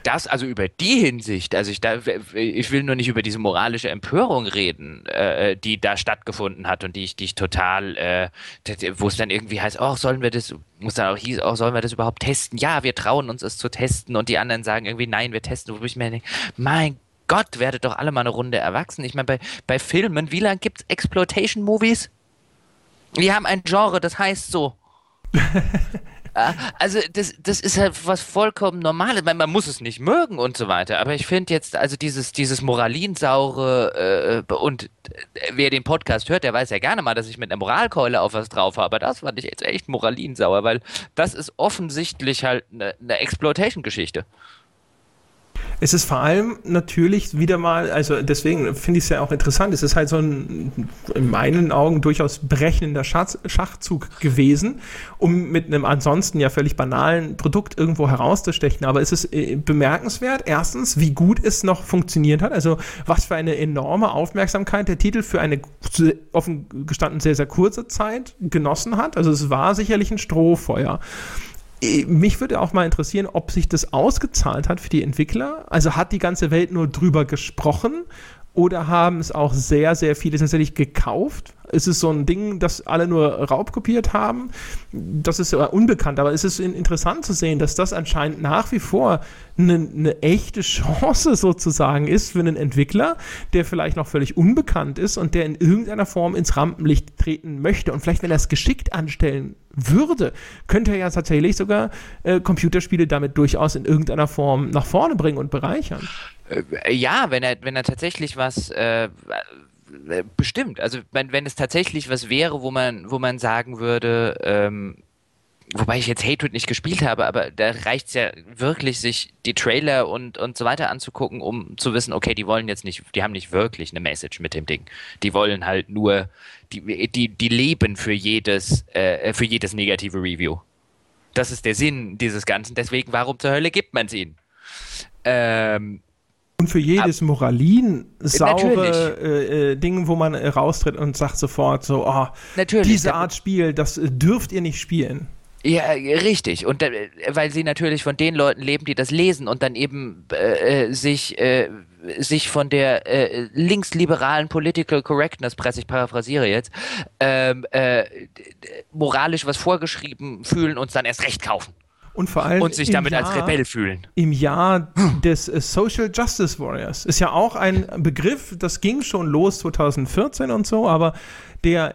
Das also über die Hinsicht, also ich, da, ich will nur nicht über diese moralische Empörung reden, äh, die da stattgefunden hat und die ich, die ich total, äh, wo es dann irgendwie heißt, oh, sollen wir das, muss dann auch hieß, oh, sollen wir das überhaupt testen? Ja, wir trauen uns es zu testen und die anderen sagen irgendwie, nein, wir testen, wo ich mir denke, mein Gott, werdet doch alle mal eine Runde erwachsen. Ich meine, bei, bei Filmen, wie lange gibt es Exploitation-Movies? Die haben ein Genre, das heißt so. Also das, das ist halt was vollkommen Normales. Man, man muss es nicht mögen und so weiter. Aber ich finde jetzt, also dieses, dieses Moralinsaure äh, und äh, wer den Podcast hört, der weiß ja gerne mal, dass ich mit einer Moralkeule auf was drauf habe. Aber das fand ich jetzt echt moralinsauer, weil das ist offensichtlich halt eine, eine Exploitation-Geschichte. Es ist vor allem natürlich wieder mal, also deswegen finde ich es ja auch interessant, es ist halt so ein in meinen Augen durchaus berechnender Schachzug gewesen, um mit einem ansonsten ja völlig banalen Produkt irgendwo herauszustechen. Aber es ist äh, bemerkenswert, erstens, wie gut es noch funktioniert hat, also was für eine enorme Aufmerksamkeit der Titel für eine offen gestanden sehr, sehr kurze Zeit genossen hat. Also es war sicherlich ein Strohfeuer. Äh, mich würde auch mal interessieren, ob sich das ausgezahlt hat für die Entwickler. Also hat die ganze Welt nur drüber gesprochen oder haben es auch sehr, sehr viele tatsächlich gekauft? Ist es so ein Ding, das alle nur raubkopiert haben? Das ist ja unbekannt, aber es ist interessant zu sehen, dass das anscheinend nach wie vor eine, eine echte Chance sozusagen ist für einen Entwickler, der vielleicht noch völlig unbekannt ist und der in irgendeiner Form ins Rampenlicht treten möchte. Und vielleicht, wenn er es geschickt anstellen würde, könnte er ja tatsächlich sogar äh, Computerspiele damit durchaus in irgendeiner Form nach vorne bringen und bereichern. Äh, ja, wenn er, wenn er tatsächlich was äh, bestimmt, also wenn, wenn es tatsächlich was wäre, wo man, wo man sagen würde, ähm, wobei ich jetzt Hatred nicht gespielt habe, aber da reicht es ja wirklich, sich die Trailer und, und so weiter anzugucken, um zu wissen, okay, die wollen jetzt nicht, die haben nicht wirklich eine Message mit dem Ding. Die wollen halt nur, die, die, die leben für jedes, äh, für jedes negative Review. Das ist der Sinn dieses Ganzen. Deswegen, warum zur Hölle gibt man es ihnen? Ähm, und für jedes Moralin saure äh, äh, Ding, wo man äh, raustritt und sagt sofort so, oh, Natürlich. diese Art Spiel, das äh, dürft ihr nicht spielen. Ja, richtig. Und äh, weil sie natürlich von den Leuten leben, die das lesen und dann eben äh, äh sich, äh, sich von der äh, linksliberalen Political Correctness, Presse, ich paraphrasiere jetzt, ähm, äh, moralisch was vorgeschrieben fühlen und es dann erst recht kaufen. Und vor allem und sich damit Jahr, als Rebell fühlen. Im Jahr des Social Justice Warriors ist ja auch ein Begriff, das ging schon los 2014 und so, aber der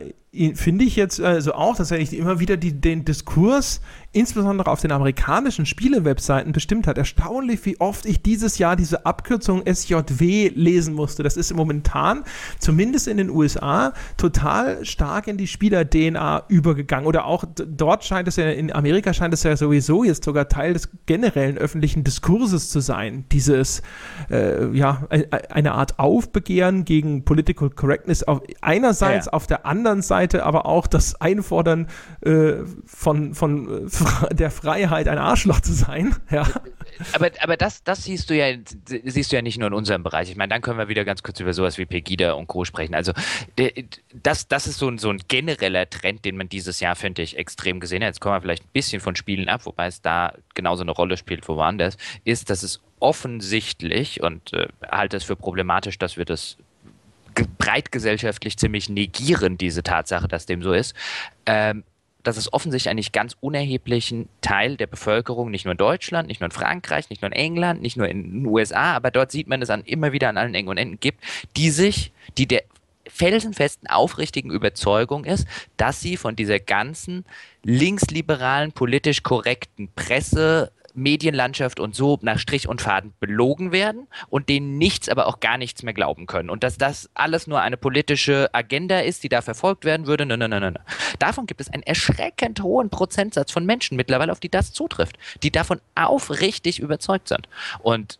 finde ich jetzt also auch tatsächlich immer wieder die, den Diskurs insbesondere auf den amerikanischen Spiele-Webseiten bestimmt hat. Erstaunlich, wie oft ich dieses Jahr diese Abkürzung SJW lesen musste. Das ist momentan, zumindest in den USA, total stark in die Spieler-DNA übergegangen. Oder auch dort scheint es ja, in Amerika scheint es ja sowieso jetzt sogar Teil des generellen öffentlichen Diskurses zu sein. Dieses, äh, ja, eine Art Aufbegehren gegen Political Correctness auf einerseits, ja. auf der anderen Seite aber auch das Einfordern äh, von, von äh, der Freiheit, ein Arschloch zu sein. Ja. Aber, aber das, das siehst du ja, siehst du ja nicht nur in unserem Bereich. Ich meine, dann können wir wieder ganz kurz über sowas wie Pegida und Co. sprechen. Also das, das ist so ein, so ein genereller Trend, den man dieses Jahr, finde ich, extrem gesehen hat. Jetzt kommen wir vielleicht ein bisschen von Spielen ab, wobei es da genauso eine Rolle spielt wo woanders, ist, dass es offensichtlich und äh, halte es für problematisch, dass wir das breitgesellschaftlich ziemlich negieren, diese Tatsache, dass dem so ist, ähm, dass es offensichtlich einen ganz unerheblichen Teil der Bevölkerung, nicht nur in Deutschland, nicht nur in Frankreich, nicht nur in England, nicht nur in den USA, aber dort sieht man es an immer wieder an allen Ecken und Enden gibt, die sich, die der felsenfesten, aufrichtigen Überzeugung ist, dass sie von dieser ganzen linksliberalen, politisch korrekten Presse Medienlandschaft und so nach Strich und Faden belogen werden und denen nichts, aber auch gar nichts mehr glauben können. Und dass das alles nur eine politische Agenda ist, die da verfolgt werden würde. Nein, nein, nein, nein. Davon gibt es einen erschreckend hohen Prozentsatz von Menschen mittlerweile, auf die das zutrifft, die davon aufrichtig überzeugt sind. Und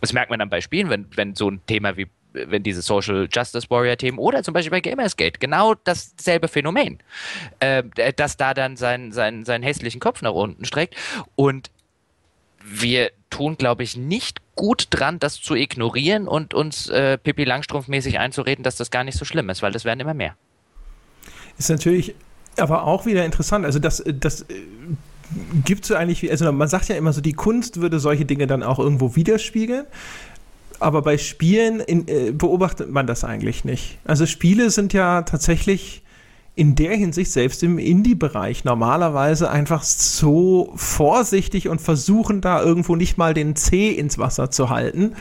das merkt man dann bei Spielen, wenn, wenn so ein Thema wie wenn diese Social Justice Warrior Themen oder zum Beispiel bei Gamersgate genau dasselbe Phänomen, äh, dass da dann seinen sein, seinen hässlichen Kopf nach unten streckt und wir tun, glaube ich, nicht gut dran, das zu ignorieren und uns äh, Pippi Langstrumpf-mäßig einzureden, dass das gar nicht so schlimm ist, weil das werden immer mehr. Ist natürlich aber auch wieder interessant. Also das, das äh, gibt es eigentlich, also man sagt ja immer so, die Kunst würde solche Dinge dann auch irgendwo widerspiegeln aber bei Spielen in, äh, beobachtet man das eigentlich nicht. Also Spiele sind ja tatsächlich in der Hinsicht selbst im Indie-Bereich normalerweise einfach so vorsichtig und versuchen da irgendwo nicht mal den C ins Wasser zu halten.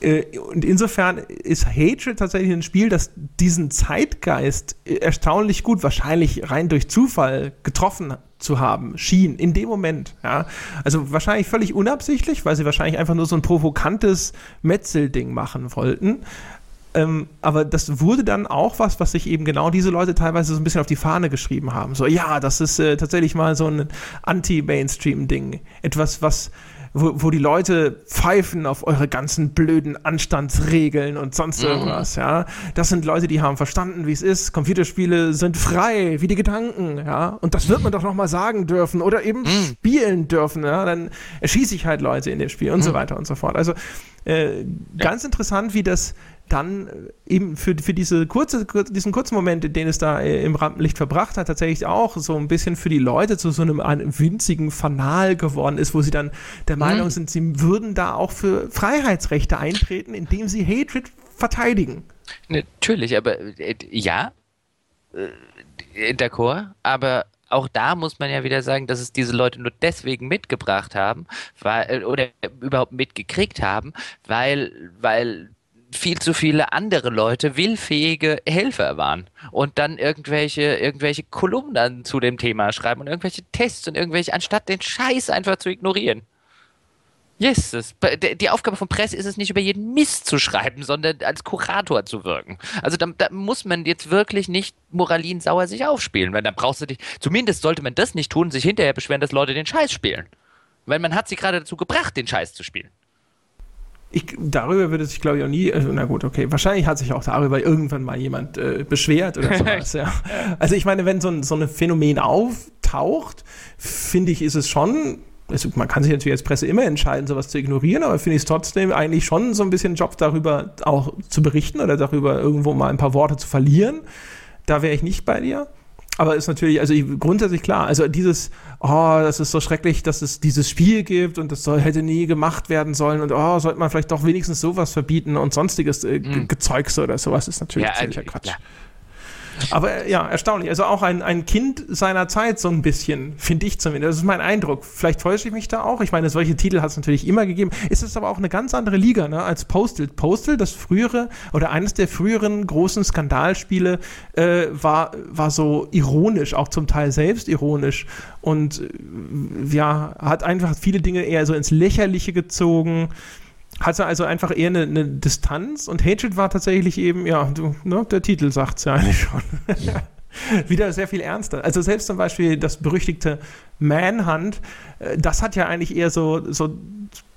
Äh, und insofern ist Hatred tatsächlich ein Spiel, das diesen Zeitgeist erstaunlich gut, wahrscheinlich rein durch Zufall getroffen zu haben, schien in dem Moment. Ja. Also wahrscheinlich völlig unabsichtlich, weil sie wahrscheinlich einfach nur so ein provokantes Metzelding machen wollten. Ähm, aber das wurde dann auch was, was sich eben genau diese Leute teilweise so ein bisschen auf die Fahne geschrieben haben. So, ja, das ist äh, tatsächlich mal so ein Anti-Mainstream-Ding. Etwas, was wo, wo die Leute pfeifen auf eure ganzen blöden Anstandsregeln und sonst mhm. irgendwas, ja. Das sind Leute, die haben verstanden, wie es ist. Computerspiele sind frei, wie die Gedanken, ja. Und das wird man doch nochmal sagen dürfen oder eben mhm. spielen dürfen, ja. Dann erschieße ich halt Leute in dem Spiel und mhm. so weiter und so fort. Also äh, ganz interessant, wie das dann äh, eben für, für diese kurze, diesen kurzen Moment, den es da äh, im Rampenlicht verbracht hat, tatsächlich auch so ein bisschen für die Leute zu so einem, winzigen Fanal geworden ist, wo sie dann der mhm. Meinung mhm. sind, sie würden da auch für Freiheitsrechte eintreten, indem sie Hatred verteidigen. Natürlich, aber äh, ja, äh, d'accord, aber auch da muss man ja wieder sagen, dass es diese Leute nur deswegen mitgebracht haben, weil, oder überhaupt mitgekriegt haben, weil, weil viel zu viele andere Leute willfähige Helfer waren und dann irgendwelche, irgendwelche Kolumnen zu dem Thema schreiben und irgendwelche Tests und irgendwelche, anstatt den Scheiß einfach zu ignorieren. Jesus. Die Aufgabe von Presse ist es nicht, über jeden Mist zu schreiben, sondern als Kurator zu wirken. Also da, da muss man jetzt wirklich nicht moralinsauer sich aufspielen, weil dann brauchst du dich, zumindest sollte man das nicht tun, sich hinterher beschweren, dass Leute den Scheiß spielen. Weil man hat sie gerade dazu gebracht, den Scheiß zu spielen. Ich, darüber würde sich, glaube ich, auch nie, äh, na gut, okay, wahrscheinlich hat sich auch darüber irgendwann mal jemand äh, beschwert oder sowas, ja. Also ich meine, wenn so ein, so ein Phänomen auftaucht, finde ich, ist es schon also man kann sich natürlich als Presse immer entscheiden, sowas zu ignorieren, aber finde ich es trotzdem eigentlich schon so ein bisschen Job darüber auch zu berichten oder darüber irgendwo mal ein paar Worte zu verlieren. Da wäre ich nicht bei dir. Aber ist natürlich, also grundsätzlich klar, also dieses, oh, das ist so schrecklich, dass es dieses Spiel gibt und das soll, hätte nie gemacht werden sollen und oh, sollte man vielleicht doch wenigstens sowas verbieten und sonstiges äh, mhm. Gezeugs oder sowas ist natürlich ja, ziemlicher also, Quatsch. Ja. Aber ja, erstaunlich. Also auch ein, ein Kind seiner Zeit so ein bisschen, finde ich zumindest. Das ist mein Eindruck. Vielleicht täusche ich mich da auch. Ich meine, solche Titel hat es natürlich immer gegeben. Es ist aber auch eine ganz andere Liga ne, als Postal. Postal, das frühere oder eines der früheren großen Skandalspiele, äh, war, war so ironisch, auch zum Teil selbstironisch. Und äh, ja, hat einfach viele Dinge eher so ins Lächerliche gezogen hatte also einfach eher eine, eine, Distanz und Hatred war tatsächlich eben, ja, du, ne, der Titel sagt es ja eigentlich schon. Wieder sehr viel ernster. Also selbst zum Beispiel das berüchtigte Manhunt, äh, das hat ja eigentlich eher so, so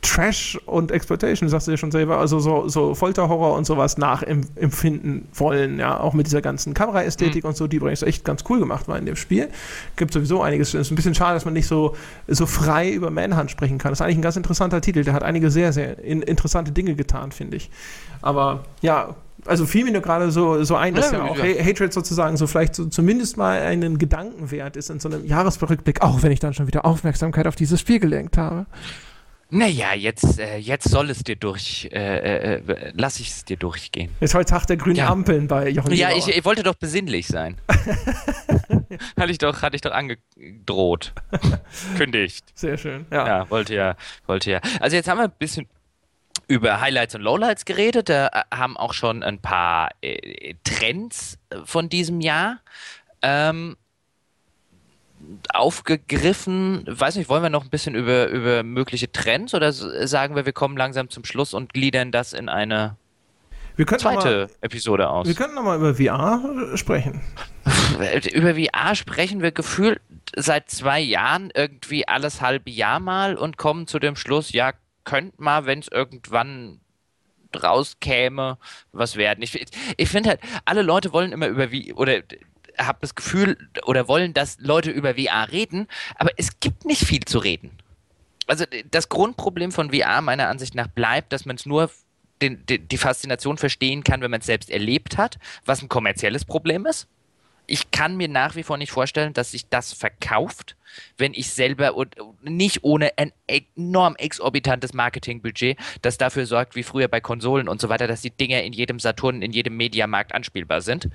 Trash und Exploitation, sagst du ja schon selber, also so, so Folterhorror und sowas nachempfinden wollen, ja, auch mit dieser ganzen Kameraästhetik mhm. und so, die übrigens echt ganz cool gemacht war in dem Spiel. Gibt sowieso einiges. Es ist ein bisschen schade, dass man nicht so, so frei über Manhunt sprechen kann. Das ist eigentlich ein ganz interessanter Titel, der hat einige sehr, sehr in, interessante Dinge getan, finde ich. Aber ja, also fiel mir nur gerade so, so ein, dass ja, ja auch ja. Hatred sozusagen so vielleicht so zumindest mal einen Gedankenwert ist in so einem Jahresrückblick, auch wenn ich dann schon wieder Aufmerksamkeit auf dieses Spiel gelenkt habe. Naja, jetzt, äh, jetzt soll es dir durch, äh, äh, lass ich es dir durchgehen. Ist heute Tag der grünen ja. Ampeln bei Jochen Ja, ich, ich, wollte doch besinnlich sein. hatte ich doch, hatte ich doch angedroht. Kündigt. Sehr schön. Ja. ja, wollte ja, wollte ja. Also jetzt haben wir ein bisschen über Highlights und Lowlights geredet. Da äh, haben auch schon ein paar äh, Trends äh, von diesem Jahr. Ähm, aufgegriffen. Weiß nicht, wollen wir noch ein bisschen über, über mögliche Trends oder sagen wir, wir kommen langsam zum Schluss und gliedern das in eine zweite mal, Episode aus? Wir könnten nochmal über VR sprechen. über VR sprechen wir gefühlt seit zwei Jahren irgendwie alles halbe Jahr mal und kommen zu dem Schluss, ja, könnte mal, wenn es irgendwann rauskäme, was werden. Ich, ich finde halt, alle Leute wollen immer über wie oder habe das Gefühl oder wollen, dass Leute über VR reden, aber es gibt nicht viel zu reden. Also das Grundproblem von VR meiner Ansicht nach bleibt, dass man es nur den, den, die Faszination verstehen kann, wenn man es selbst erlebt hat, was ein kommerzielles Problem ist ich kann mir nach wie vor nicht vorstellen, dass sich das verkauft, wenn ich selber und nicht ohne ein enorm exorbitantes Marketingbudget, das dafür sorgt, wie früher bei Konsolen und so weiter, dass die Dinger in jedem Saturn, in jedem Mediamarkt anspielbar sind.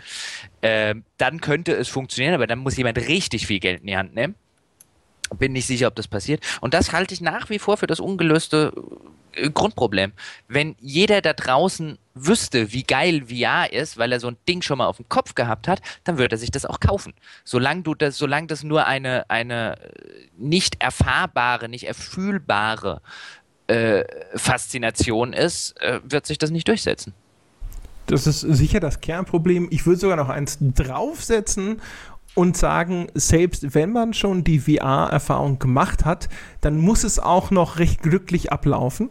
Ähm, dann könnte es funktionieren, aber dann muss jemand richtig viel Geld in die Hand nehmen. Bin nicht sicher, ob das passiert. Und das halte ich nach wie vor für das ungelöste äh, Grundproblem. Wenn jeder da draußen wüsste, wie geil VR ist, weil er so ein Ding schon mal auf dem Kopf gehabt hat, dann würde er sich das auch kaufen. Solange du das, solange das nur eine, eine nicht erfahrbare, nicht erfühlbare äh, Faszination ist, äh, wird sich das nicht durchsetzen. Das ist sicher das Kernproblem. Ich würde sogar noch eins draufsetzen und sagen, selbst wenn man schon die VR-Erfahrung gemacht hat, dann muss es auch noch recht glücklich ablaufen.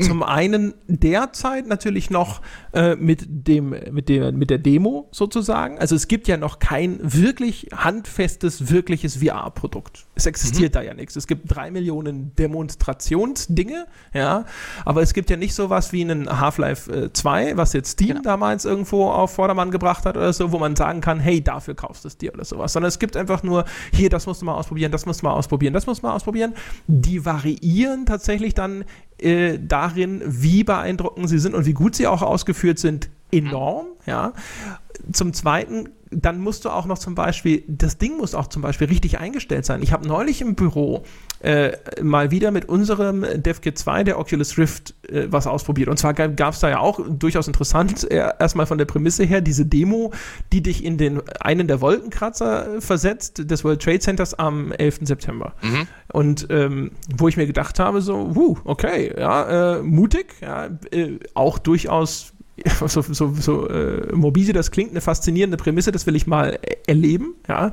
Zum einen derzeit natürlich noch äh, mit, dem, mit, dem, mit der Demo sozusagen. Also es gibt ja noch kein wirklich handfestes, wirkliches VR-Produkt. Es existiert mhm. da ja nichts. Es gibt drei Millionen Demonstrationsdinge, ja, aber es gibt ja nicht sowas wie einen Half-Life 2, äh, was jetzt Steam genau. damals irgendwo auf Vordermann gebracht hat oder so, wo man sagen kann, hey, dafür kaufst du es dir oder sowas. Sondern es gibt einfach nur, hier, das musst du mal ausprobieren, das musst du mal ausprobieren, das musst du mal ausprobieren. Die variieren tatsächlich dann äh, darin, wie beeindruckend sie sind und wie gut sie auch ausgeführt sind, enorm, ja. Zum Zweiten, dann musst du auch noch zum Beispiel, das Ding muss auch zum Beispiel richtig eingestellt sein. Ich habe neulich im Büro äh, mal wieder mit unserem DevKit 2, der Oculus Rift, äh, was ausprobiert. Und zwar gab es da ja auch durchaus interessant, äh, erstmal von der Prämisse her, diese Demo, die dich in den einen der Wolkenkratzer versetzt, des World Trade Centers am 11. September. Mhm. Und ähm, wo ich mir gedacht habe, so, wuh, okay, ja, äh, mutig, ja, äh, auch durchaus so, so, so äh, morbide das klingt, eine faszinierende Prämisse, das will ich mal erleben, ja.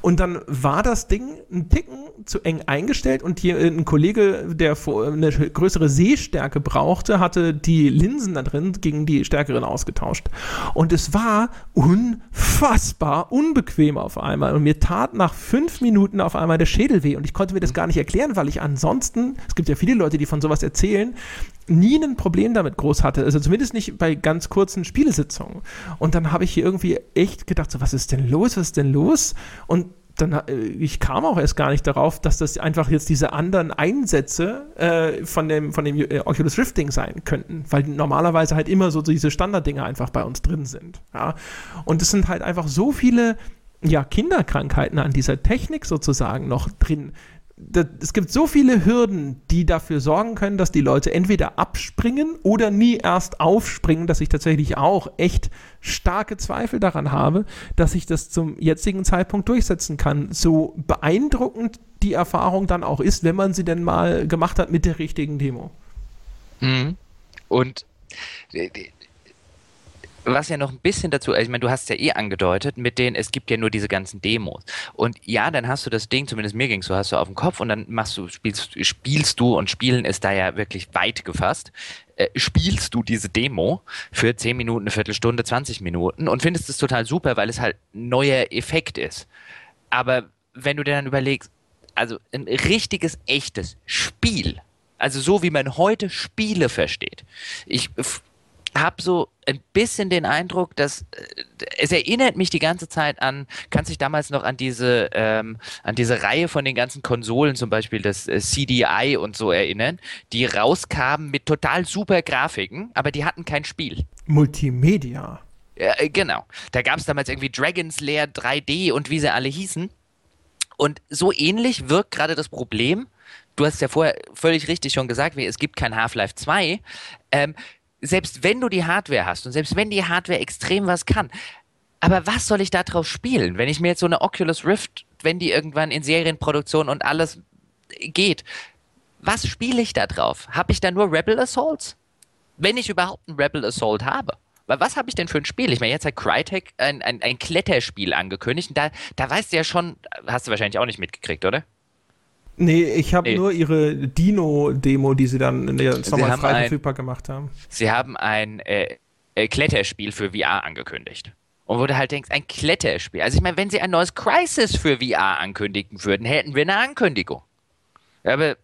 Und dann war das Ding ein Ticken zu eng eingestellt und hier ein Kollege, der eine größere Sehstärke brauchte, hatte die Linsen da drin gegen die stärkeren ausgetauscht. Und es war unfassbar unbequem auf einmal. Und mir tat nach fünf Minuten auf einmal der Schädel weh. Und ich konnte mir das gar nicht erklären, weil ich ansonsten, es gibt ja viele Leute, die von sowas erzählen, nie ein Problem damit groß hatte. Also zumindest nicht bei ganz kurzen Spielesitzungen. Und dann habe ich hier irgendwie echt gedacht, so, was ist denn los? Was ist denn los? Und dann, äh, ich kam auch erst gar nicht darauf, dass das einfach jetzt diese anderen Einsätze äh, von dem, von dem äh, Oculus Rift Ding sein könnten, weil normalerweise halt immer so diese Standarddinger einfach bei uns drin sind. Ja? Und es sind halt einfach so viele ja, Kinderkrankheiten an dieser Technik sozusagen noch drin, es gibt so viele Hürden, die dafür sorgen können, dass die Leute entweder abspringen oder nie erst aufspringen, dass ich tatsächlich auch echt starke Zweifel daran habe, dass ich das zum jetzigen Zeitpunkt durchsetzen kann. So beeindruckend die Erfahrung dann auch ist, wenn man sie denn mal gemacht hat mit der richtigen Demo. Mhm. Und was ja noch ein bisschen dazu, ich meine, du hast ja eh angedeutet, mit denen, es gibt ja nur diese ganzen Demos. Und ja, dann hast du das Ding, zumindest mir ging so, hast du auf dem Kopf und dann machst du, spielst, spielst du und spielen ist da ja wirklich weit gefasst. Äh, spielst du diese Demo für 10 Minuten, eine Viertelstunde, 20 Minuten und findest es total super, weil es halt neuer Effekt ist. Aber wenn du dir dann überlegst, also ein richtiges, echtes Spiel, also so wie man heute Spiele versteht. Ich habe so ein bisschen den Eindruck, dass äh, es erinnert mich die ganze Zeit an, kannst dich damals noch an diese ähm, an diese Reihe von den ganzen Konsolen, zum Beispiel das äh, CDI und so erinnern, die rauskamen mit total super Grafiken, aber die hatten kein Spiel. Multimedia. Ja, äh, genau. Da gab es damals irgendwie Dragon's Lair 3D und wie sie alle hießen. Und so ähnlich wirkt gerade das Problem. Du hast ja vorher völlig richtig schon gesagt, es gibt kein Half-Life 2. Ähm, selbst wenn du die Hardware hast und selbst wenn die Hardware extrem was kann, aber was soll ich da drauf spielen? Wenn ich mir jetzt so eine Oculus Rift, wenn die irgendwann in Serienproduktion und alles geht, was spiele ich da drauf? Habe ich da nur Rebel Assaults? Wenn ich überhaupt ein Rebel Assault habe. Weil was habe ich denn für ein Spiel? Ich meine, jetzt hat Crytek ein, ein, ein Kletterspiel angekündigt. Und da, da weißt du ja schon, hast du wahrscheinlich auch nicht mitgekriegt, oder? Nee, ich habe nee. nur ihre Dino-Demo, die sie dann in der Sommer frei verfügbar gemacht haben. Sie haben ein äh, äh, Kletterspiel für VR angekündigt. Und wo du halt denkst, ein Kletterspiel. Also ich meine, wenn sie ein neues Crisis für VR ankündigen würden, hätten wir eine Ankündigung. Aber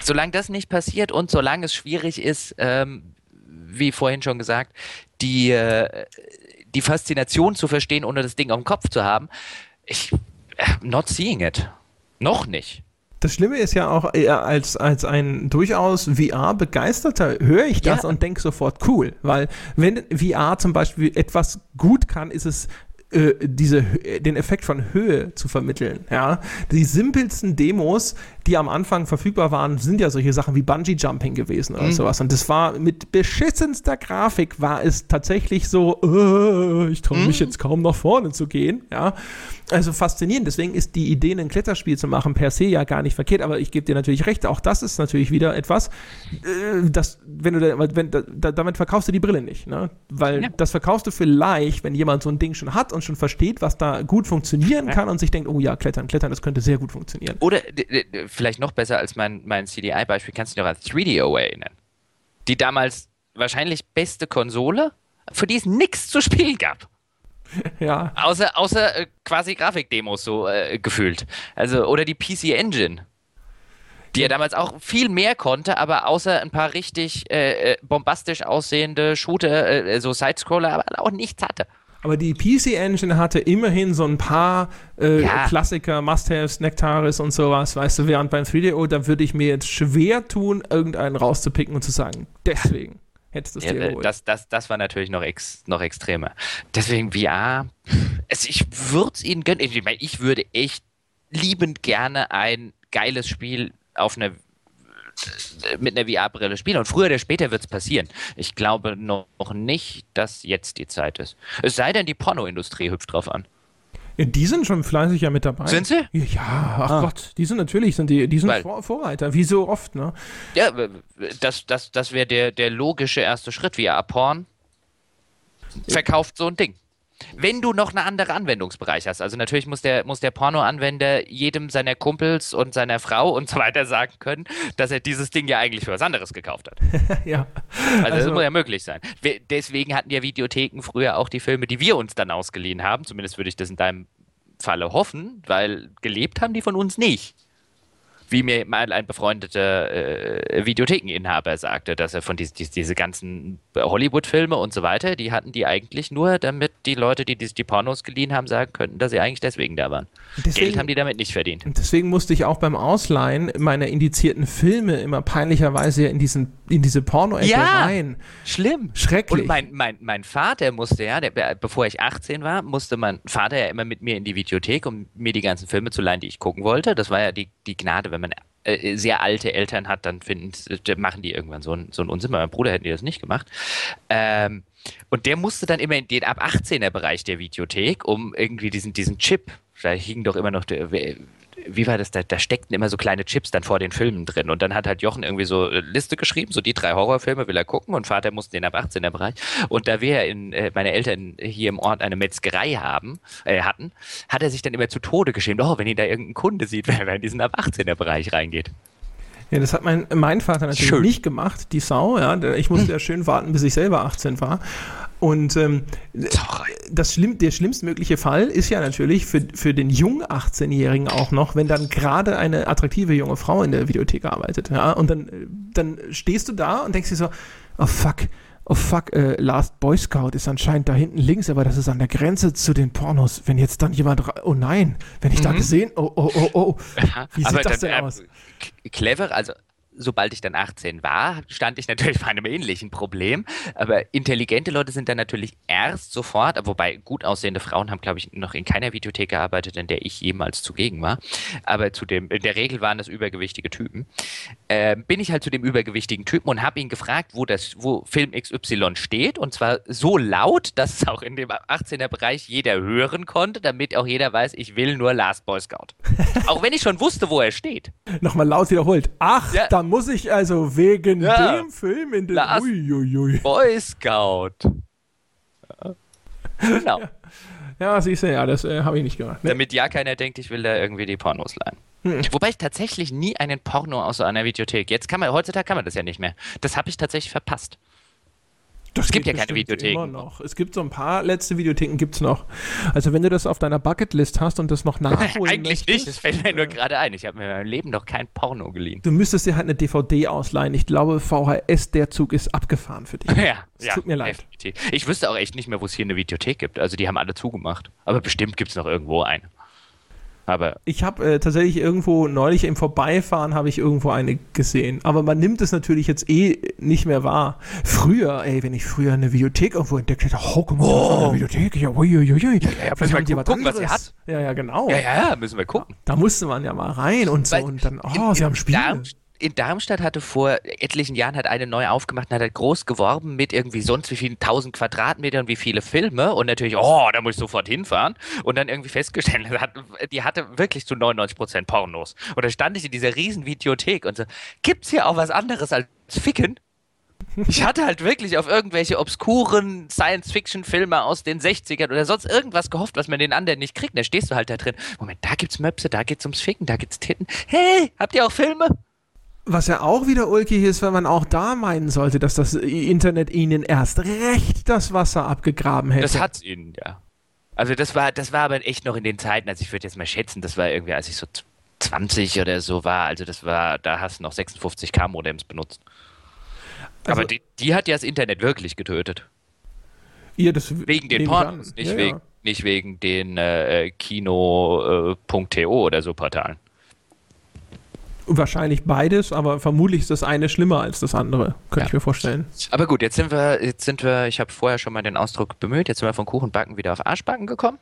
solange das nicht passiert und solange es schwierig ist, ähm, wie vorhin schon gesagt, die, äh, die Faszination zu verstehen, ohne das Ding auf dem Kopf zu haben, ich, äh, not seeing it. Noch nicht. Das Schlimme ist ja auch, als, als ein durchaus VR-Begeisterter höre ich das ja. und denke sofort cool, weil wenn VR zum Beispiel etwas gut kann, ist es äh, diese, den Effekt von Höhe zu vermitteln. Ja? Die simpelsten Demos, die am Anfang verfügbar waren, sind ja solche Sachen wie Bungee Jumping gewesen oder mhm. sowas. Und das war mit beschissenster Grafik war es tatsächlich so, äh, ich traue mich mhm. jetzt kaum nach vorne zu gehen. Ja? Also faszinierend. Deswegen ist die Idee, ein Kletterspiel zu machen, per se ja gar nicht verkehrt. Aber ich gebe dir natürlich recht. Auch das ist natürlich wieder etwas, äh, das, wenn du, da, wenn, da, damit verkaufst du die Brille nicht, ne? Weil ja. das verkaufst du vielleicht, wenn jemand so ein Ding schon hat und schon versteht, was da gut funktionieren ja. kann und sich denkt, oh ja, klettern, klettern, das könnte sehr gut funktionieren. Oder vielleicht noch besser als mein, mein CDI-Beispiel, kannst du dich noch an 3DO erinnern? Die damals wahrscheinlich beste Konsole, für die es nichts zu spielen gab. Ja. Außer, außer äh, quasi Grafikdemos so äh, gefühlt. Also, oder die PC Engine. Die ja damals auch viel mehr konnte, aber außer ein paar richtig äh, äh bombastisch aussehende Shooter, äh, so Sidescroller, aber auch nichts hatte. Aber die PC Engine hatte immerhin so ein paar äh, ja. Klassiker, Must-Haves, Nectaris und sowas, weißt du, während beim 3DO, da würde ich mir jetzt schwer tun, irgendeinen rauszupicken und zu sagen, deswegen. hättest du es Ja, dir äh, geholt. das, das, das war natürlich noch, ex, noch extremer. Deswegen VR, es, ich würde es ihnen gönnen. Ich, meine, ich würde echt liebend gerne ein geiles Spiel auf einer mit einer VR-Brille spielen. Und früher oder später wird es passieren. Ich glaube noch nicht, dass jetzt die Zeit ist. Es sei denn, die Pornoindustrie hüpft drauf an. Die sind schon fleißig ja mit dabei. Sind sie? Ja, ach Ah. Gott, die sind natürlich, sind die, die sind Weil- Vor Vorreiter, wie so oft, ne? Ja, das, das, das wäre der, der logische erste Schritt. VR-Porn verkauft so ein Ding. Wenn du noch einen anderen Anwendungsbereich hast, also natürlich muss der, muss der Porno-Anwender jedem seiner Kumpels und seiner Frau und so weiter sagen können, dass er dieses Ding ja eigentlich für was anderes gekauft hat. ja. Also, das muss ja möglich sein. Wir- Deswegen hatten ja Videotheken früher auch die Filme, die wir uns dann ausgeliehen haben. Zumindest würde ich das in deinem Falle hoffen, weil gelebt haben die von uns nicht. Wie mir mal ein befreundeter äh, Videothekeninhaber sagte, dass er von dies, dies, diese ganzen Hollywood-Filme und so weiter, die hatten die eigentlich nur, damit die Leute, die die, die Pornos geliehen haben, sagen könnten, dass sie eigentlich deswegen da waren. Deswegen- Geld haben die damit nicht verdient. Deswegen musste ich auch beim Ausleihen meiner indizierten Filme immer peinlicherweise in, diesen, in diese Porno-Ecke Ja. rein. Schlimm. Schrecklich. Und mein, mein, mein Vater musste ja, der, bevor ich 18 war, musste mein Vater ja immer mit mir in die Videothek, um mir die ganzen Filme zu leihen, die ich gucken wollte. Das war ja die, die Gnade, wenn man äh, sehr alte Eltern hat, dann finden, machen die irgendwann so ein, so Unsinn. Bei meinem Bruder hätten die das nicht gemacht. Ähm, und der musste dann immer in den ab 18er Bereich der Videothek, um irgendwie diesen, diesen Chip, da hing doch immer noch der, wie war das, da, da steckten immer so kleine Chips dann vor den Filmen drin. Und dann hat halt Jochen irgendwie so eine Liste geschrieben, so die drei Horrorfilme will er gucken und Vater musste den ab 18er Bereich. Und da wir in, äh, meine Eltern hier im Ort eine Metzgerei haben, äh, hatten, hat er sich dann immer zu Tode geschämt, oh, wenn ihn da irgendein Kunde sieht, wenn er in diesen ab 18er Bereich reingeht. Ja, das hat mein, mein Vater natürlich Schön. nicht gemacht, die Sau. Ja, ich musste ja schön warten, bis ich selber 18 war. Und ähm, das schlimm, der schlimmstmögliche Fall ist ja natürlich für, für den jungen 18-Jährigen auch noch, wenn dann gerade eine attraktive junge Frau in der Videothek arbeitet. Ja, und dann, dann stehst du da und denkst dir so, oh fuck, oh fuck, äh, Last Boy Scout ist anscheinend da hinten links, aber das ist an der Grenze zu den Pornos. Wenn jetzt dann jemand, oh nein, wenn ich da gesehen, oh, oh, oh, oh. Wie sieht das denn äh, aus? Clever, also sobald ich dann 18 war, stand ich natürlich vor einem ähnlichen Problem. Aber intelligente Leute sind dann natürlich erst sofort, wobei gut aussehende Frauen haben, glaube ich, noch in keiner Videothek gearbeitet, in der ich jemals zugegen war. Aber zu dem, in der Regel waren das übergewichtige Typen. Äh, bin ich halt zu dem übergewichtigen Typen und habe ihn gefragt, wo das, wo Film XY steht. Und zwar so laut, dass es auch in dem 18er Bereich jeder hören konnte, damit auch jeder weiß, ich will nur Last Boy Scout. auch wenn ich schon wusste, wo er steht. Nochmal laut wiederholt. Ach, Ja. da muss ich also wegen Ja. dem Film in den. Last- Uiuiui. Boy Scout. Ja. Genau. Ja, siehst du, ja, das äh, habe ich nicht gemacht. Ne? Damit ja keiner denkt, ich will da irgendwie die Pornos leihen. Wobei ich tatsächlich nie einen Porno aus so einer Videothek. Jetzt kann man, heutzutage kann man das ja nicht mehr. Das habe ich tatsächlich verpasst. Das es gibt ja keine Videotheken. Immer noch. Es gibt so ein paar letzte Videotheken gibt's noch. Also wenn du das auf deiner Bucketlist hast und das noch nachholen Eigentlich möchtest, nicht, das fällt mir nur äh, gerade ein. Ich habe mir in meinem Leben noch kein Porno geliehen. Du müsstest dir halt eine DVD ausleihen. Ich glaube, VHS, der Zug ist abgefahren für dich. Ja, Es ja, tut mir leid. definitiv. Ich wüsste auch echt nicht mehr, wo es hier eine Videothek gibt. Also die haben alle zugemacht. Aber bestimmt gibt es noch irgendwo eine. Aber Ich habe äh, tatsächlich irgendwo neulich im Vorbeifahren habe ich irgendwo eine gesehen. Aber man nimmt es natürlich jetzt eh nicht mehr wahr. Früher, ey, wenn ich früher eine Videothek irgendwo entdeckt hätte, oh, guck mal, war eine Videothek. Ja, uiuiui. Ja, ja, Vielleicht was gucken, was sie anderes. Ja, ja, genau. ja, ja, müssen wir gucken. Da musste man ja mal rein und so Weil und dann, in- oh, sie in haben Spiele. Darm- in Darmstadt hatte vor etlichen Jahren hat eine neu aufgemacht und hat halt groß geworben mit irgendwie sonst wie vielen tausend Quadratmetern, wie viele Filme und natürlich, oh, da muss ich sofort hinfahren und dann irgendwie festgestellt, die hatte wirklich zu 99 Prozent Pornos. Und da stand ich in dieser riesen Videothek und so, gibt's hier auch was anderes als Ficken? Ich hatte halt wirklich auf irgendwelche obskuren Science-Fiction-Filme aus den 60ern oder sonst irgendwas gehofft, was man den anderen nicht kriegt. Da stehst du halt da drin. Moment, da gibt's Möpse, da geht's ums Ficken, da gibt's Titten. Hey, habt ihr auch Filme? Was ja auch wieder ulkig ist, wenn man auch da meinen sollte, dass das Internet ihnen erst recht das Wasser abgegraben hätte. Das hat's ihnen, ja. Also das war, das war aber echt noch in den Zeiten, also ich würde jetzt mal schätzen, das war irgendwie, als ich so 20 oder so war, also das war, da hast du noch 56k Modems benutzt. Also- aber die, die hat ja das Internet wirklich getötet. Das Wegen den Pornos, nicht, Ja, wegen, ja. nicht wegen den äh, Kino.to oder so Portalen. Wahrscheinlich beides, aber vermutlich ist das eine schlimmer als das andere, könnte Ja. ich mir vorstellen. Aber gut, jetzt sind wir, jetzt sind wir, ich habe vorher schon mal den Ausdruck bemüht, jetzt sind wir von Kuchenbacken wieder auf Arschbacken gekommen.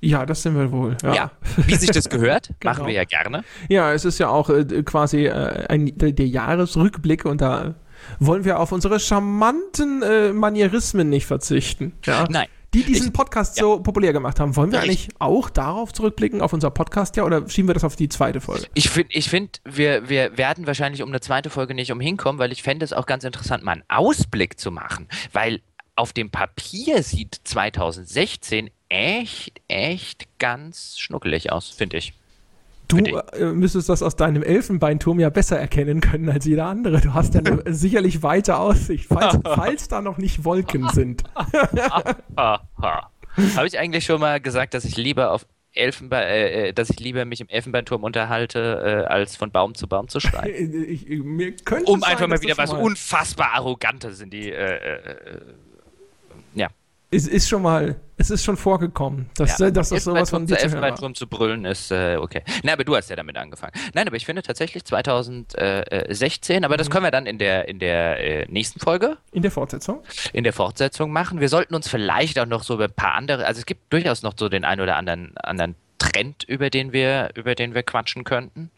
Ja, das sind wir wohl. Ja, Wie sich das gehört, Genau. machen wir ja gerne. ja es ist ja auch äh, quasi äh, ein, der, der Jahresrückblick und da wollen wir auf unsere charmanten äh, Manierismen nicht verzichten. Ja? Nein. Die diesen Ich- Podcast so populär gemacht haben. Wollen wir Ja, ich- eigentlich auch darauf zurückblicken, auf unser Podcast ja, oder schieben wir das auf die zweite Folge? Ich finde, ich find, wir, wir werden wahrscheinlich um eine zweite Folge nicht umhinkommen, weil ich fände es auch ganz interessant, mal einen Ausblick zu machen. Weil auf dem Papier sieht 2016 echt, echt ganz schnuckelig aus, finde ich. Du äh, müsstest das aus deinem Elfenbeinturm ja besser erkennen können als jeder andere. Du hast ja eine sicherlich weite Aussicht, falls, falls da noch nicht Wolken sind. Habe ich eigentlich schon mal gesagt, dass ich lieber auf Elfenbein, äh, äh, dass ich lieber mich im Elfenbeinturm unterhalte, äh, als von Baum zu Baum zu schreien? Ich, ich, Um sein, einfach mal wieder was mal- unfassbar Arrogantes in die. Äh, äh, äh. Es ist schon mal, es ist schon vorgekommen, dass, ja. dass das sowas von dir zu hören. Elfenbeinturm zu brüllen ist äh, okay. Na, aber du hast ja damit angefangen. Nein, aber ich finde tatsächlich 2016, aber das Mhm. können wir dann in der in der äh, nächsten Folge In der Fortsetzung? in der Fortsetzung machen. Wir sollten uns vielleicht auch noch so über ein paar andere, also es gibt durchaus noch so den einen oder anderen, anderen Trend, über den wir, über den wir quatschen könnten.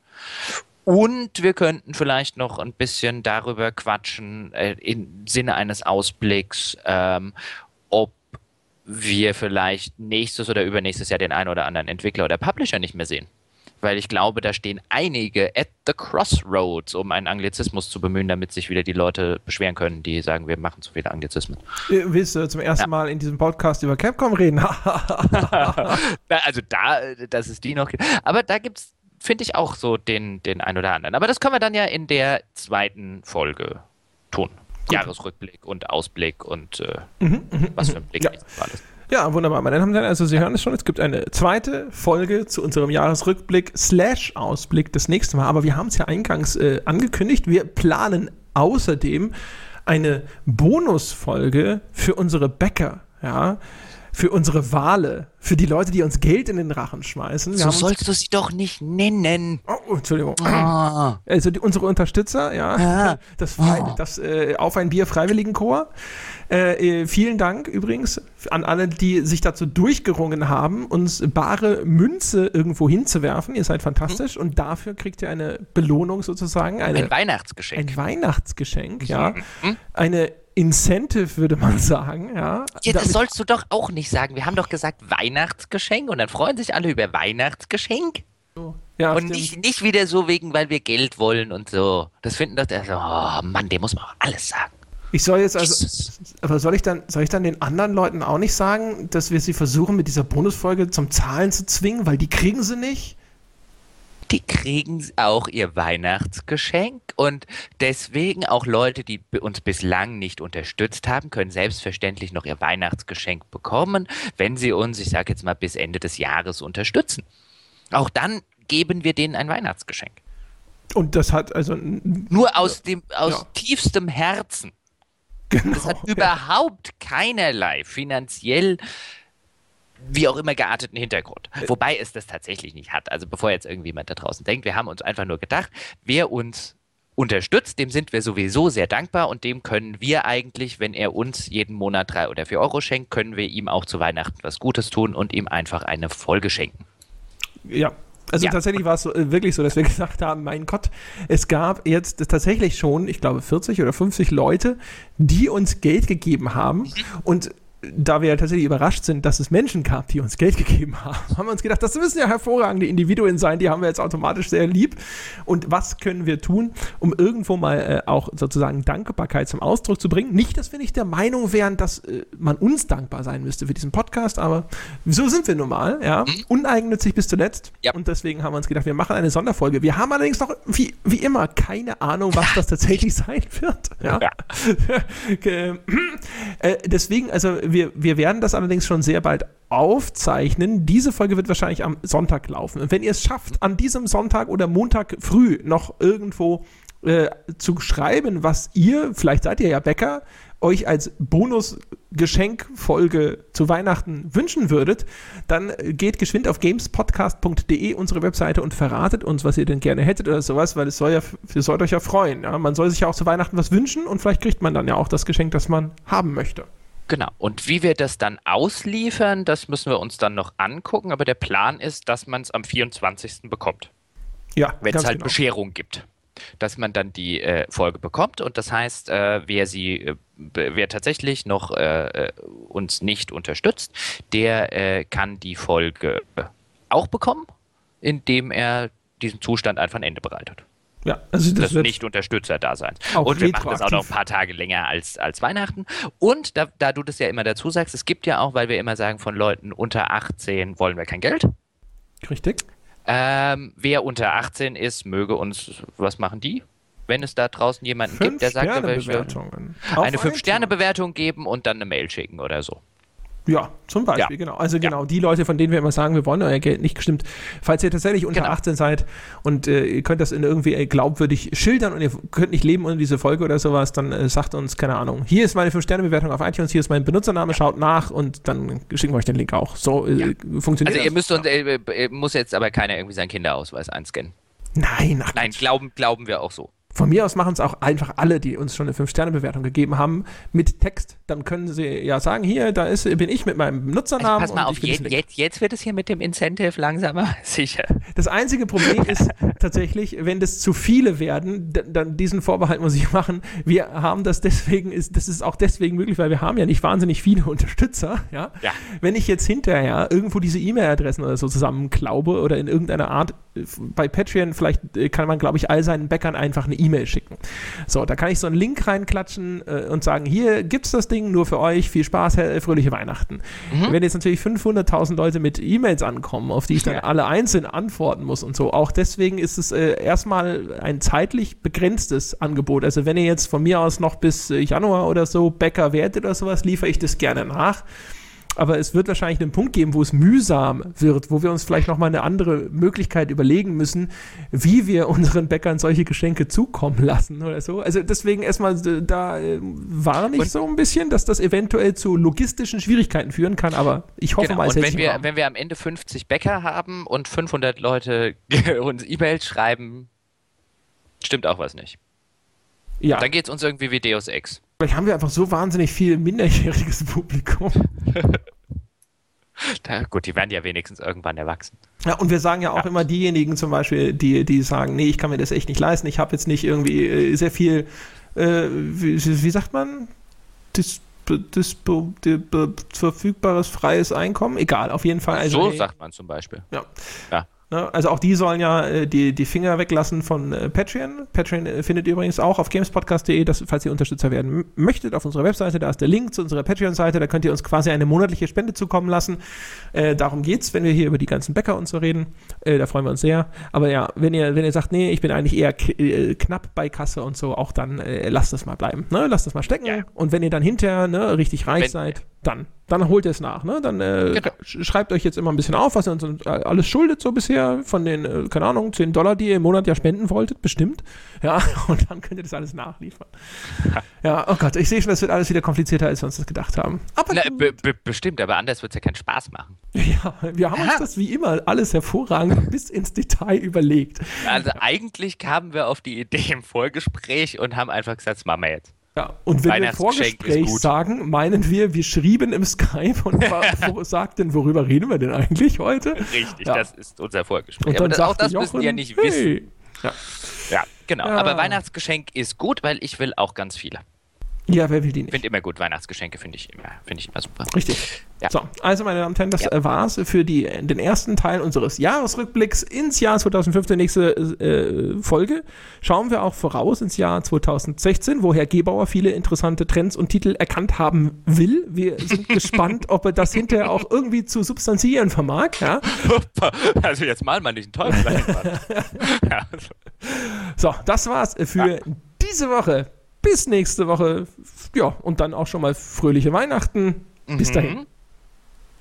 Und wir könnten vielleicht noch ein bisschen darüber quatschen, äh, im Sinne eines Ausblicks, ähm, wir vielleicht nächstes oder übernächstes Jahr den einen oder anderen Entwickler oder Publisher nicht mehr sehen. Weil ich glaube, da stehen einige at the crossroads, um einen Anglizismus zu bemühen, damit sich wieder die Leute beschweren können, die sagen, wir machen zu viele Anglizismen. Äh, Willst du zum ersten Ja. Mal in diesem Podcast über Capcom reden? Also da, äh, dass es die noch gibt. Aber da gibt es, finde ich, auch so den, den ein oder anderen. Aber das können wir dann ja in der zweiten Folge tun. Jahresrückblick und Ausblick und äh, was für ein Blick Ja. ist. Ja, wunderbar. Meine Damen und Herren, also Sie hören es schon, es gibt eine zweite Folge zu unserem Jahresrückblick slash Ausblick das nächste Mal. Aber wir haben es ja eingangs äh, angekündigt. Wir planen außerdem eine Bonusfolge für unsere Bäcker, ja, für unsere Wale, für die Leute, die uns Geld in den Rachen schmeißen. Wir So sollst du sie doch nicht nennen. Oh, Entschuldigung. Ah. Also die, unsere Unterstützer, ja, Ja. das, Oh. das äh, Auf ein Bier Freiwilligenchor. Äh, äh, vielen Dank übrigens an alle, die sich dazu durchgerungen haben, uns bare Münze irgendwo hinzuwerfen. Ihr seid fantastisch und dafür kriegt ihr eine Belohnung sozusagen, eine, Ein Weihnachtsgeschenk. ein Weihnachtsgeschenk, ja, Mhm. eine Incentive würde man sagen, ja. Ja, das sollst du doch auch nicht sagen. Wir haben doch gesagt Weihnachtsgeschenk und dann freuen sich alle über Weihnachtsgeschenk. ja, und stimmt. nicht, nicht wieder so wegen, weil wir Geld wollen und so. Das finden doch, also, oh Mann, dem muss man auch alles sagen. Ich soll jetzt also, Jesus. aber soll ich dann, soll ich dann den anderen Leuten auch nicht sagen, dass wir sie versuchen, mit dieser Bonusfolge zum Zahlen zu zwingen, weil die kriegen sie nicht? Die kriegen auch ihr Weihnachtsgeschenk und deswegen auch Leute, die uns bislang nicht unterstützt haben, können selbstverständlich noch ihr Weihnachtsgeschenk bekommen, wenn sie uns, ich sage jetzt mal, bis Ende des Jahres unterstützen. Auch dann geben wir denen ein Weihnachtsgeschenk. Und das hat also Nur aus dem, aus Ja. tiefstem Herzen. genau. Das hat überhaupt keinerlei finanziell wie auch immer gearteten Hintergrund. Wobei es das tatsächlich nicht hat. Also bevor jetzt irgendjemand da draußen denkt, wir haben uns einfach nur gedacht, wer uns unterstützt, dem sind wir sowieso sehr dankbar und dem können wir eigentlich, wenn er uns jeden Monat drei oder vier Euro schenkt, können wir ihm auch zu Weihnachten was Gutes tun und ihm einfach eine Folge schenken. Ja. Also Ja. tatsächlich war es so, äh, wirklich so, dass wir gesagt haben, mein Gott, es gab jetzt tatsächlich schon, ich glaube, 40 oder 50 Leute, die uns Geld gegeben haben. Mhm. Und da wir ja tatsächlich überrascht sind, dass es Menschen gab, die uns Geld gegeben haben, haben wir uns gedacht, das müssen ja hervorragende Individuen sein, die haben wir jetzt automatisch sehr lieb. Und was können wir tun, um irgendwo mal äh, auch sozusagen Dankbarkeit zum Ausdruck zu bringen? Nicht, dass wir nicht der Meinung wären, dass äh, man uns dankbar sein müsste für diesen Podcast, aber so sind wir nun mal, ja. Uneigennützig bis zuletzt. Ja. Und deswegen haben wir uns gedacht, wir machen eine Sonderfolge. Wir haben allerdings noch, wie, wie immer, keine Ahnung, was das tatsächlich sein wird. Ja. Ja. Äh, deswegen, also wir, wir werden das allerdings schon sehr bald aufzeichnen. Diese Folge wird wahrscheinlich am Sonntag laufen. Und wenn ihr es schafft, an diesem Sonntag oder Montag früh noch irgendwo äh, zu schreiben, was ihr, vielleicht seid ihr ja Bäcker, euch als Bonus-Geschenkfolge zu Weihnachten wünschen würdet, dann geht geschwind auf gamespodcast.de, unsere Webseite, und verratet uns, was ihr denn gerne hättet oder sowas, weil es soll ja, ihr sollt euch ja freuen. Ja? Man soll sich ja auch zu Weihnachten was wünschen und vielleicht kriegt man dann ja auch das Geschenk, das man haben möchte. Genau. Und wie wir das dann ausliefern, das müssen wir uns dann noch angucken. Aber der Plan ist, dass man es am 24. bekommt. Ja, Wenn es halt genau. Bescherung gibt. Dass man dann die äh, Folge bekommt und das heißt, äh, wer sie, äh, wer tatsächlich noch äh, äh, uns nicht unterstützt, der äh, kann die Folge auch bekommen, indem er diesem Zustand einfach ein Ende bereitet. Ja, also das Das Nicht-Unterstützer-Daseins. Und wir machen das auch noch ein paar Tage länger als, als Weihnachten. Und da, da du das ja immer dazu sagst, es gibt ja auch, weil wir immer sagen, von Leuten unter 18 wollen wir kein Geld. richtig. Ähm, wer unter 18 ist, möge uns, was machen die? Wenn es da draußen jemanden gibt, der sagt, er. Auf eine iTunes. 5-Sterne-Bewertung geben und dann eine Mail schicken oder so. Ja, zum Beispiel, Ja. genau. Also genau, die Leute, von denen wir immer sagen, wir wollen euer Geld nicht gestimmt. Falls ihr tatsächlich unter Genau. 18 seid und äh, ihr könnt das in irgendwie äh, glaubwürdig schildern und ihr könnt nicht leben ohne diese Folge oder sowas, dann äh, sagt uns, keine Ahnung, hier ist meine 5-Sterne-Bewertung auf iTunes, hier ist mein Benutzername, schaut nach und dann schicken wir euch den Link auch. So äh, funktioniert Also ihr das. müsst uns, äh, äh, muss jetzt aber keiner irgendwie seinen Kinderausweis einscannen. Nein, ach, Nein, glauben, glauben wir auch so. Von mir aus machen es auch einfach alle, die uns schon eine 5-Sterne-Bewertung gegeben haben, mit Text. Dann können sie ja sagen, hier, da ist, bin ich mit meinem Also Benutzernamen. pass mal auf, bin jetzt, jetzt, wird es hier mit dem Incentive langsamer. Sicher. Das einzige Problem ist tatsächlich, wenn das zu viele werden, dann diesen Vorbehalt muss ich machen. Wir haben das deswegen, ist, das ist auch deswegen möglich, weil wir haben ja nicht wahnsinnig viele Unterstützer. Ja? Ja. Wenn ich jetzt hinterher irgendwo diese E-Mail-Adressen oder so zusammenklaube oder in irgendeiner Art äh, bei Patreon, vielleicht äh, kann man, glaube ich, all seinen Bäckern einfach eine E-Mail schicken. So, da kann ich so einen Link reinklatschen äh, und sagen, hier gibt's das Ding nur für euch, viel Spaß, äh, fröhliche Weihnachten. Wenn jetzt natürlich 500.000 Leute mit E-Mails ankommen, auf die ich dann Ja. alle einzeln antworten muss und so, auch deswegen ist es äh, erstmal ein zeitlich begrenztes Angebot. Also wenn ihr jetzt von mir aus noch bis äh, Januar oder so Bäcker werdet oder sowas, liefere ich das gerne nach. Aber es wird wahrscheinlich einen Punkt geben, wo es mühsam wird, wo wir uns vielleicht nochmal eine andere Möglichkeit überlegen müssen, wie wir unseren Bäckern solche Geschenke zukommen lassen oder so. Also deswegen erstmal, äh, da äh, warne ich Und- so ein bisschen, dass das eventuell zu logistischen Schwierigkeiten führen kann, aber ich hoffe Genau. mal, es Und wenn wir, wenn wir am Ende 50 Bäcker haben und 500 Leute uns E-Mails schreiben, stimmt auch was nicht. ja, Dann geht es uns irgendwie wie Deus Ex. Vielleicht haben wir einfach so wahnsinnig viel minderjähriges Publikum. Da, gut, die werden ja wenigstens irgendwann erwachsen. Ja, und wir sagen ja auch Ja. immer diejenigen zum Beispiel, die, die sagen, nee, ich kann mir das echt nicht leisten, ich habe jetzt nicht irgendwie äh, sehr viel, äh, wie, wie sagt man, Dis, dis, di- be- verfügbares freies Einkommen, egal, auf jeden Fall. Also, so sagt man zum Beispiel. Ne, also auch die sollen ja äh, die, die Finger weglassen von äh, Patreon. Patreon äh, findet ihr übrigens auch auf gamespodcast.de, das, falls ihr Unterstützer werden möchtet, auf unserer Webseite, da ist der Link zu unserer Patreon-Seite, da könnt ihr uns quasi eine monatliche Spende zukommen lassen. Äh, darum geht's, wenn wir hier über die ganzen Bäcker und so reden. Äh, da freuen wir uns sehr. Aber ja, wenn ihr, wenn ihr sagt, nee, ich bin eigentlich eher äh, knapp bei Kasse und so, auch dann lasst das mal bleiben. Ne? Lasst das mal stecken. Ja. Und wenn ihr dann hinterher ne, richtig reich Wenn- seid, dann, dann holt ihr es nach. Ne? Dann äh, Genau. sch- schreibt euch jetzt immer ein bisschen auf, was ihr uns äh, alles schuldet so bisher von den, äh, keine Ahnung, 10 Dollar, die ihr im Monat ja spenden wolltet, bestimmt. Ja, und dann könnt ihr das alles nachliefern. ja, oh Gott, ich sehe schon, das wird alles wieder komplizierter, als wir uns das gedacht haben. Aber Na, bestimmt, aber anders wird es ja keinen Spaß machen. ja, wir haben uns Ja. das wie immer alles hervorragend bis ins Detail überlegt. Also eigentlich kamen wir auf die Idee im Vorgespräch und haben einfach gesagt, das machen wir jetzt. Ja, und wenn wir Vorgespräch sagen, meinen wir, wir schrieben im Skype und sagten, worüber reden wir denn eigentlich heute? Richtig, Ja. das ist unser Vorgespräch. Und dann Aber das, auch das müssen die ja Jochen, nicht wissen. hey. Ja. Ja, genau. Ja. Aber Weihnachtsgeschenk ist gut, weil ich will auch ganz viele. Ja, wer will die Ich nicht? finde immer gut, Weihnachtsgeschenke finde ich immer, finde ich immer super. Richtig. Ja. So, also meine Damen und Herren, das Ja. war's für die, den ersten Teil unseres Jahresrückblicks ins Jahr 2015. Nächste äh, Folge schauen wir auch voraus ins Jahr 2016, wo Herr Gebauer viele interessante Trends und Titel erkannt haben will. Wir sind gespannt, ob er das hinterher auch irgendwie zu substanzieren vermag. Ja? Also jetzt mal mal nicht einen Teufel ja. So, das war's für diese Woche. Bis nächste Woche. Ja, und dann auch schon mal fröhliche Weihnachten. Bis Mhm. dahin.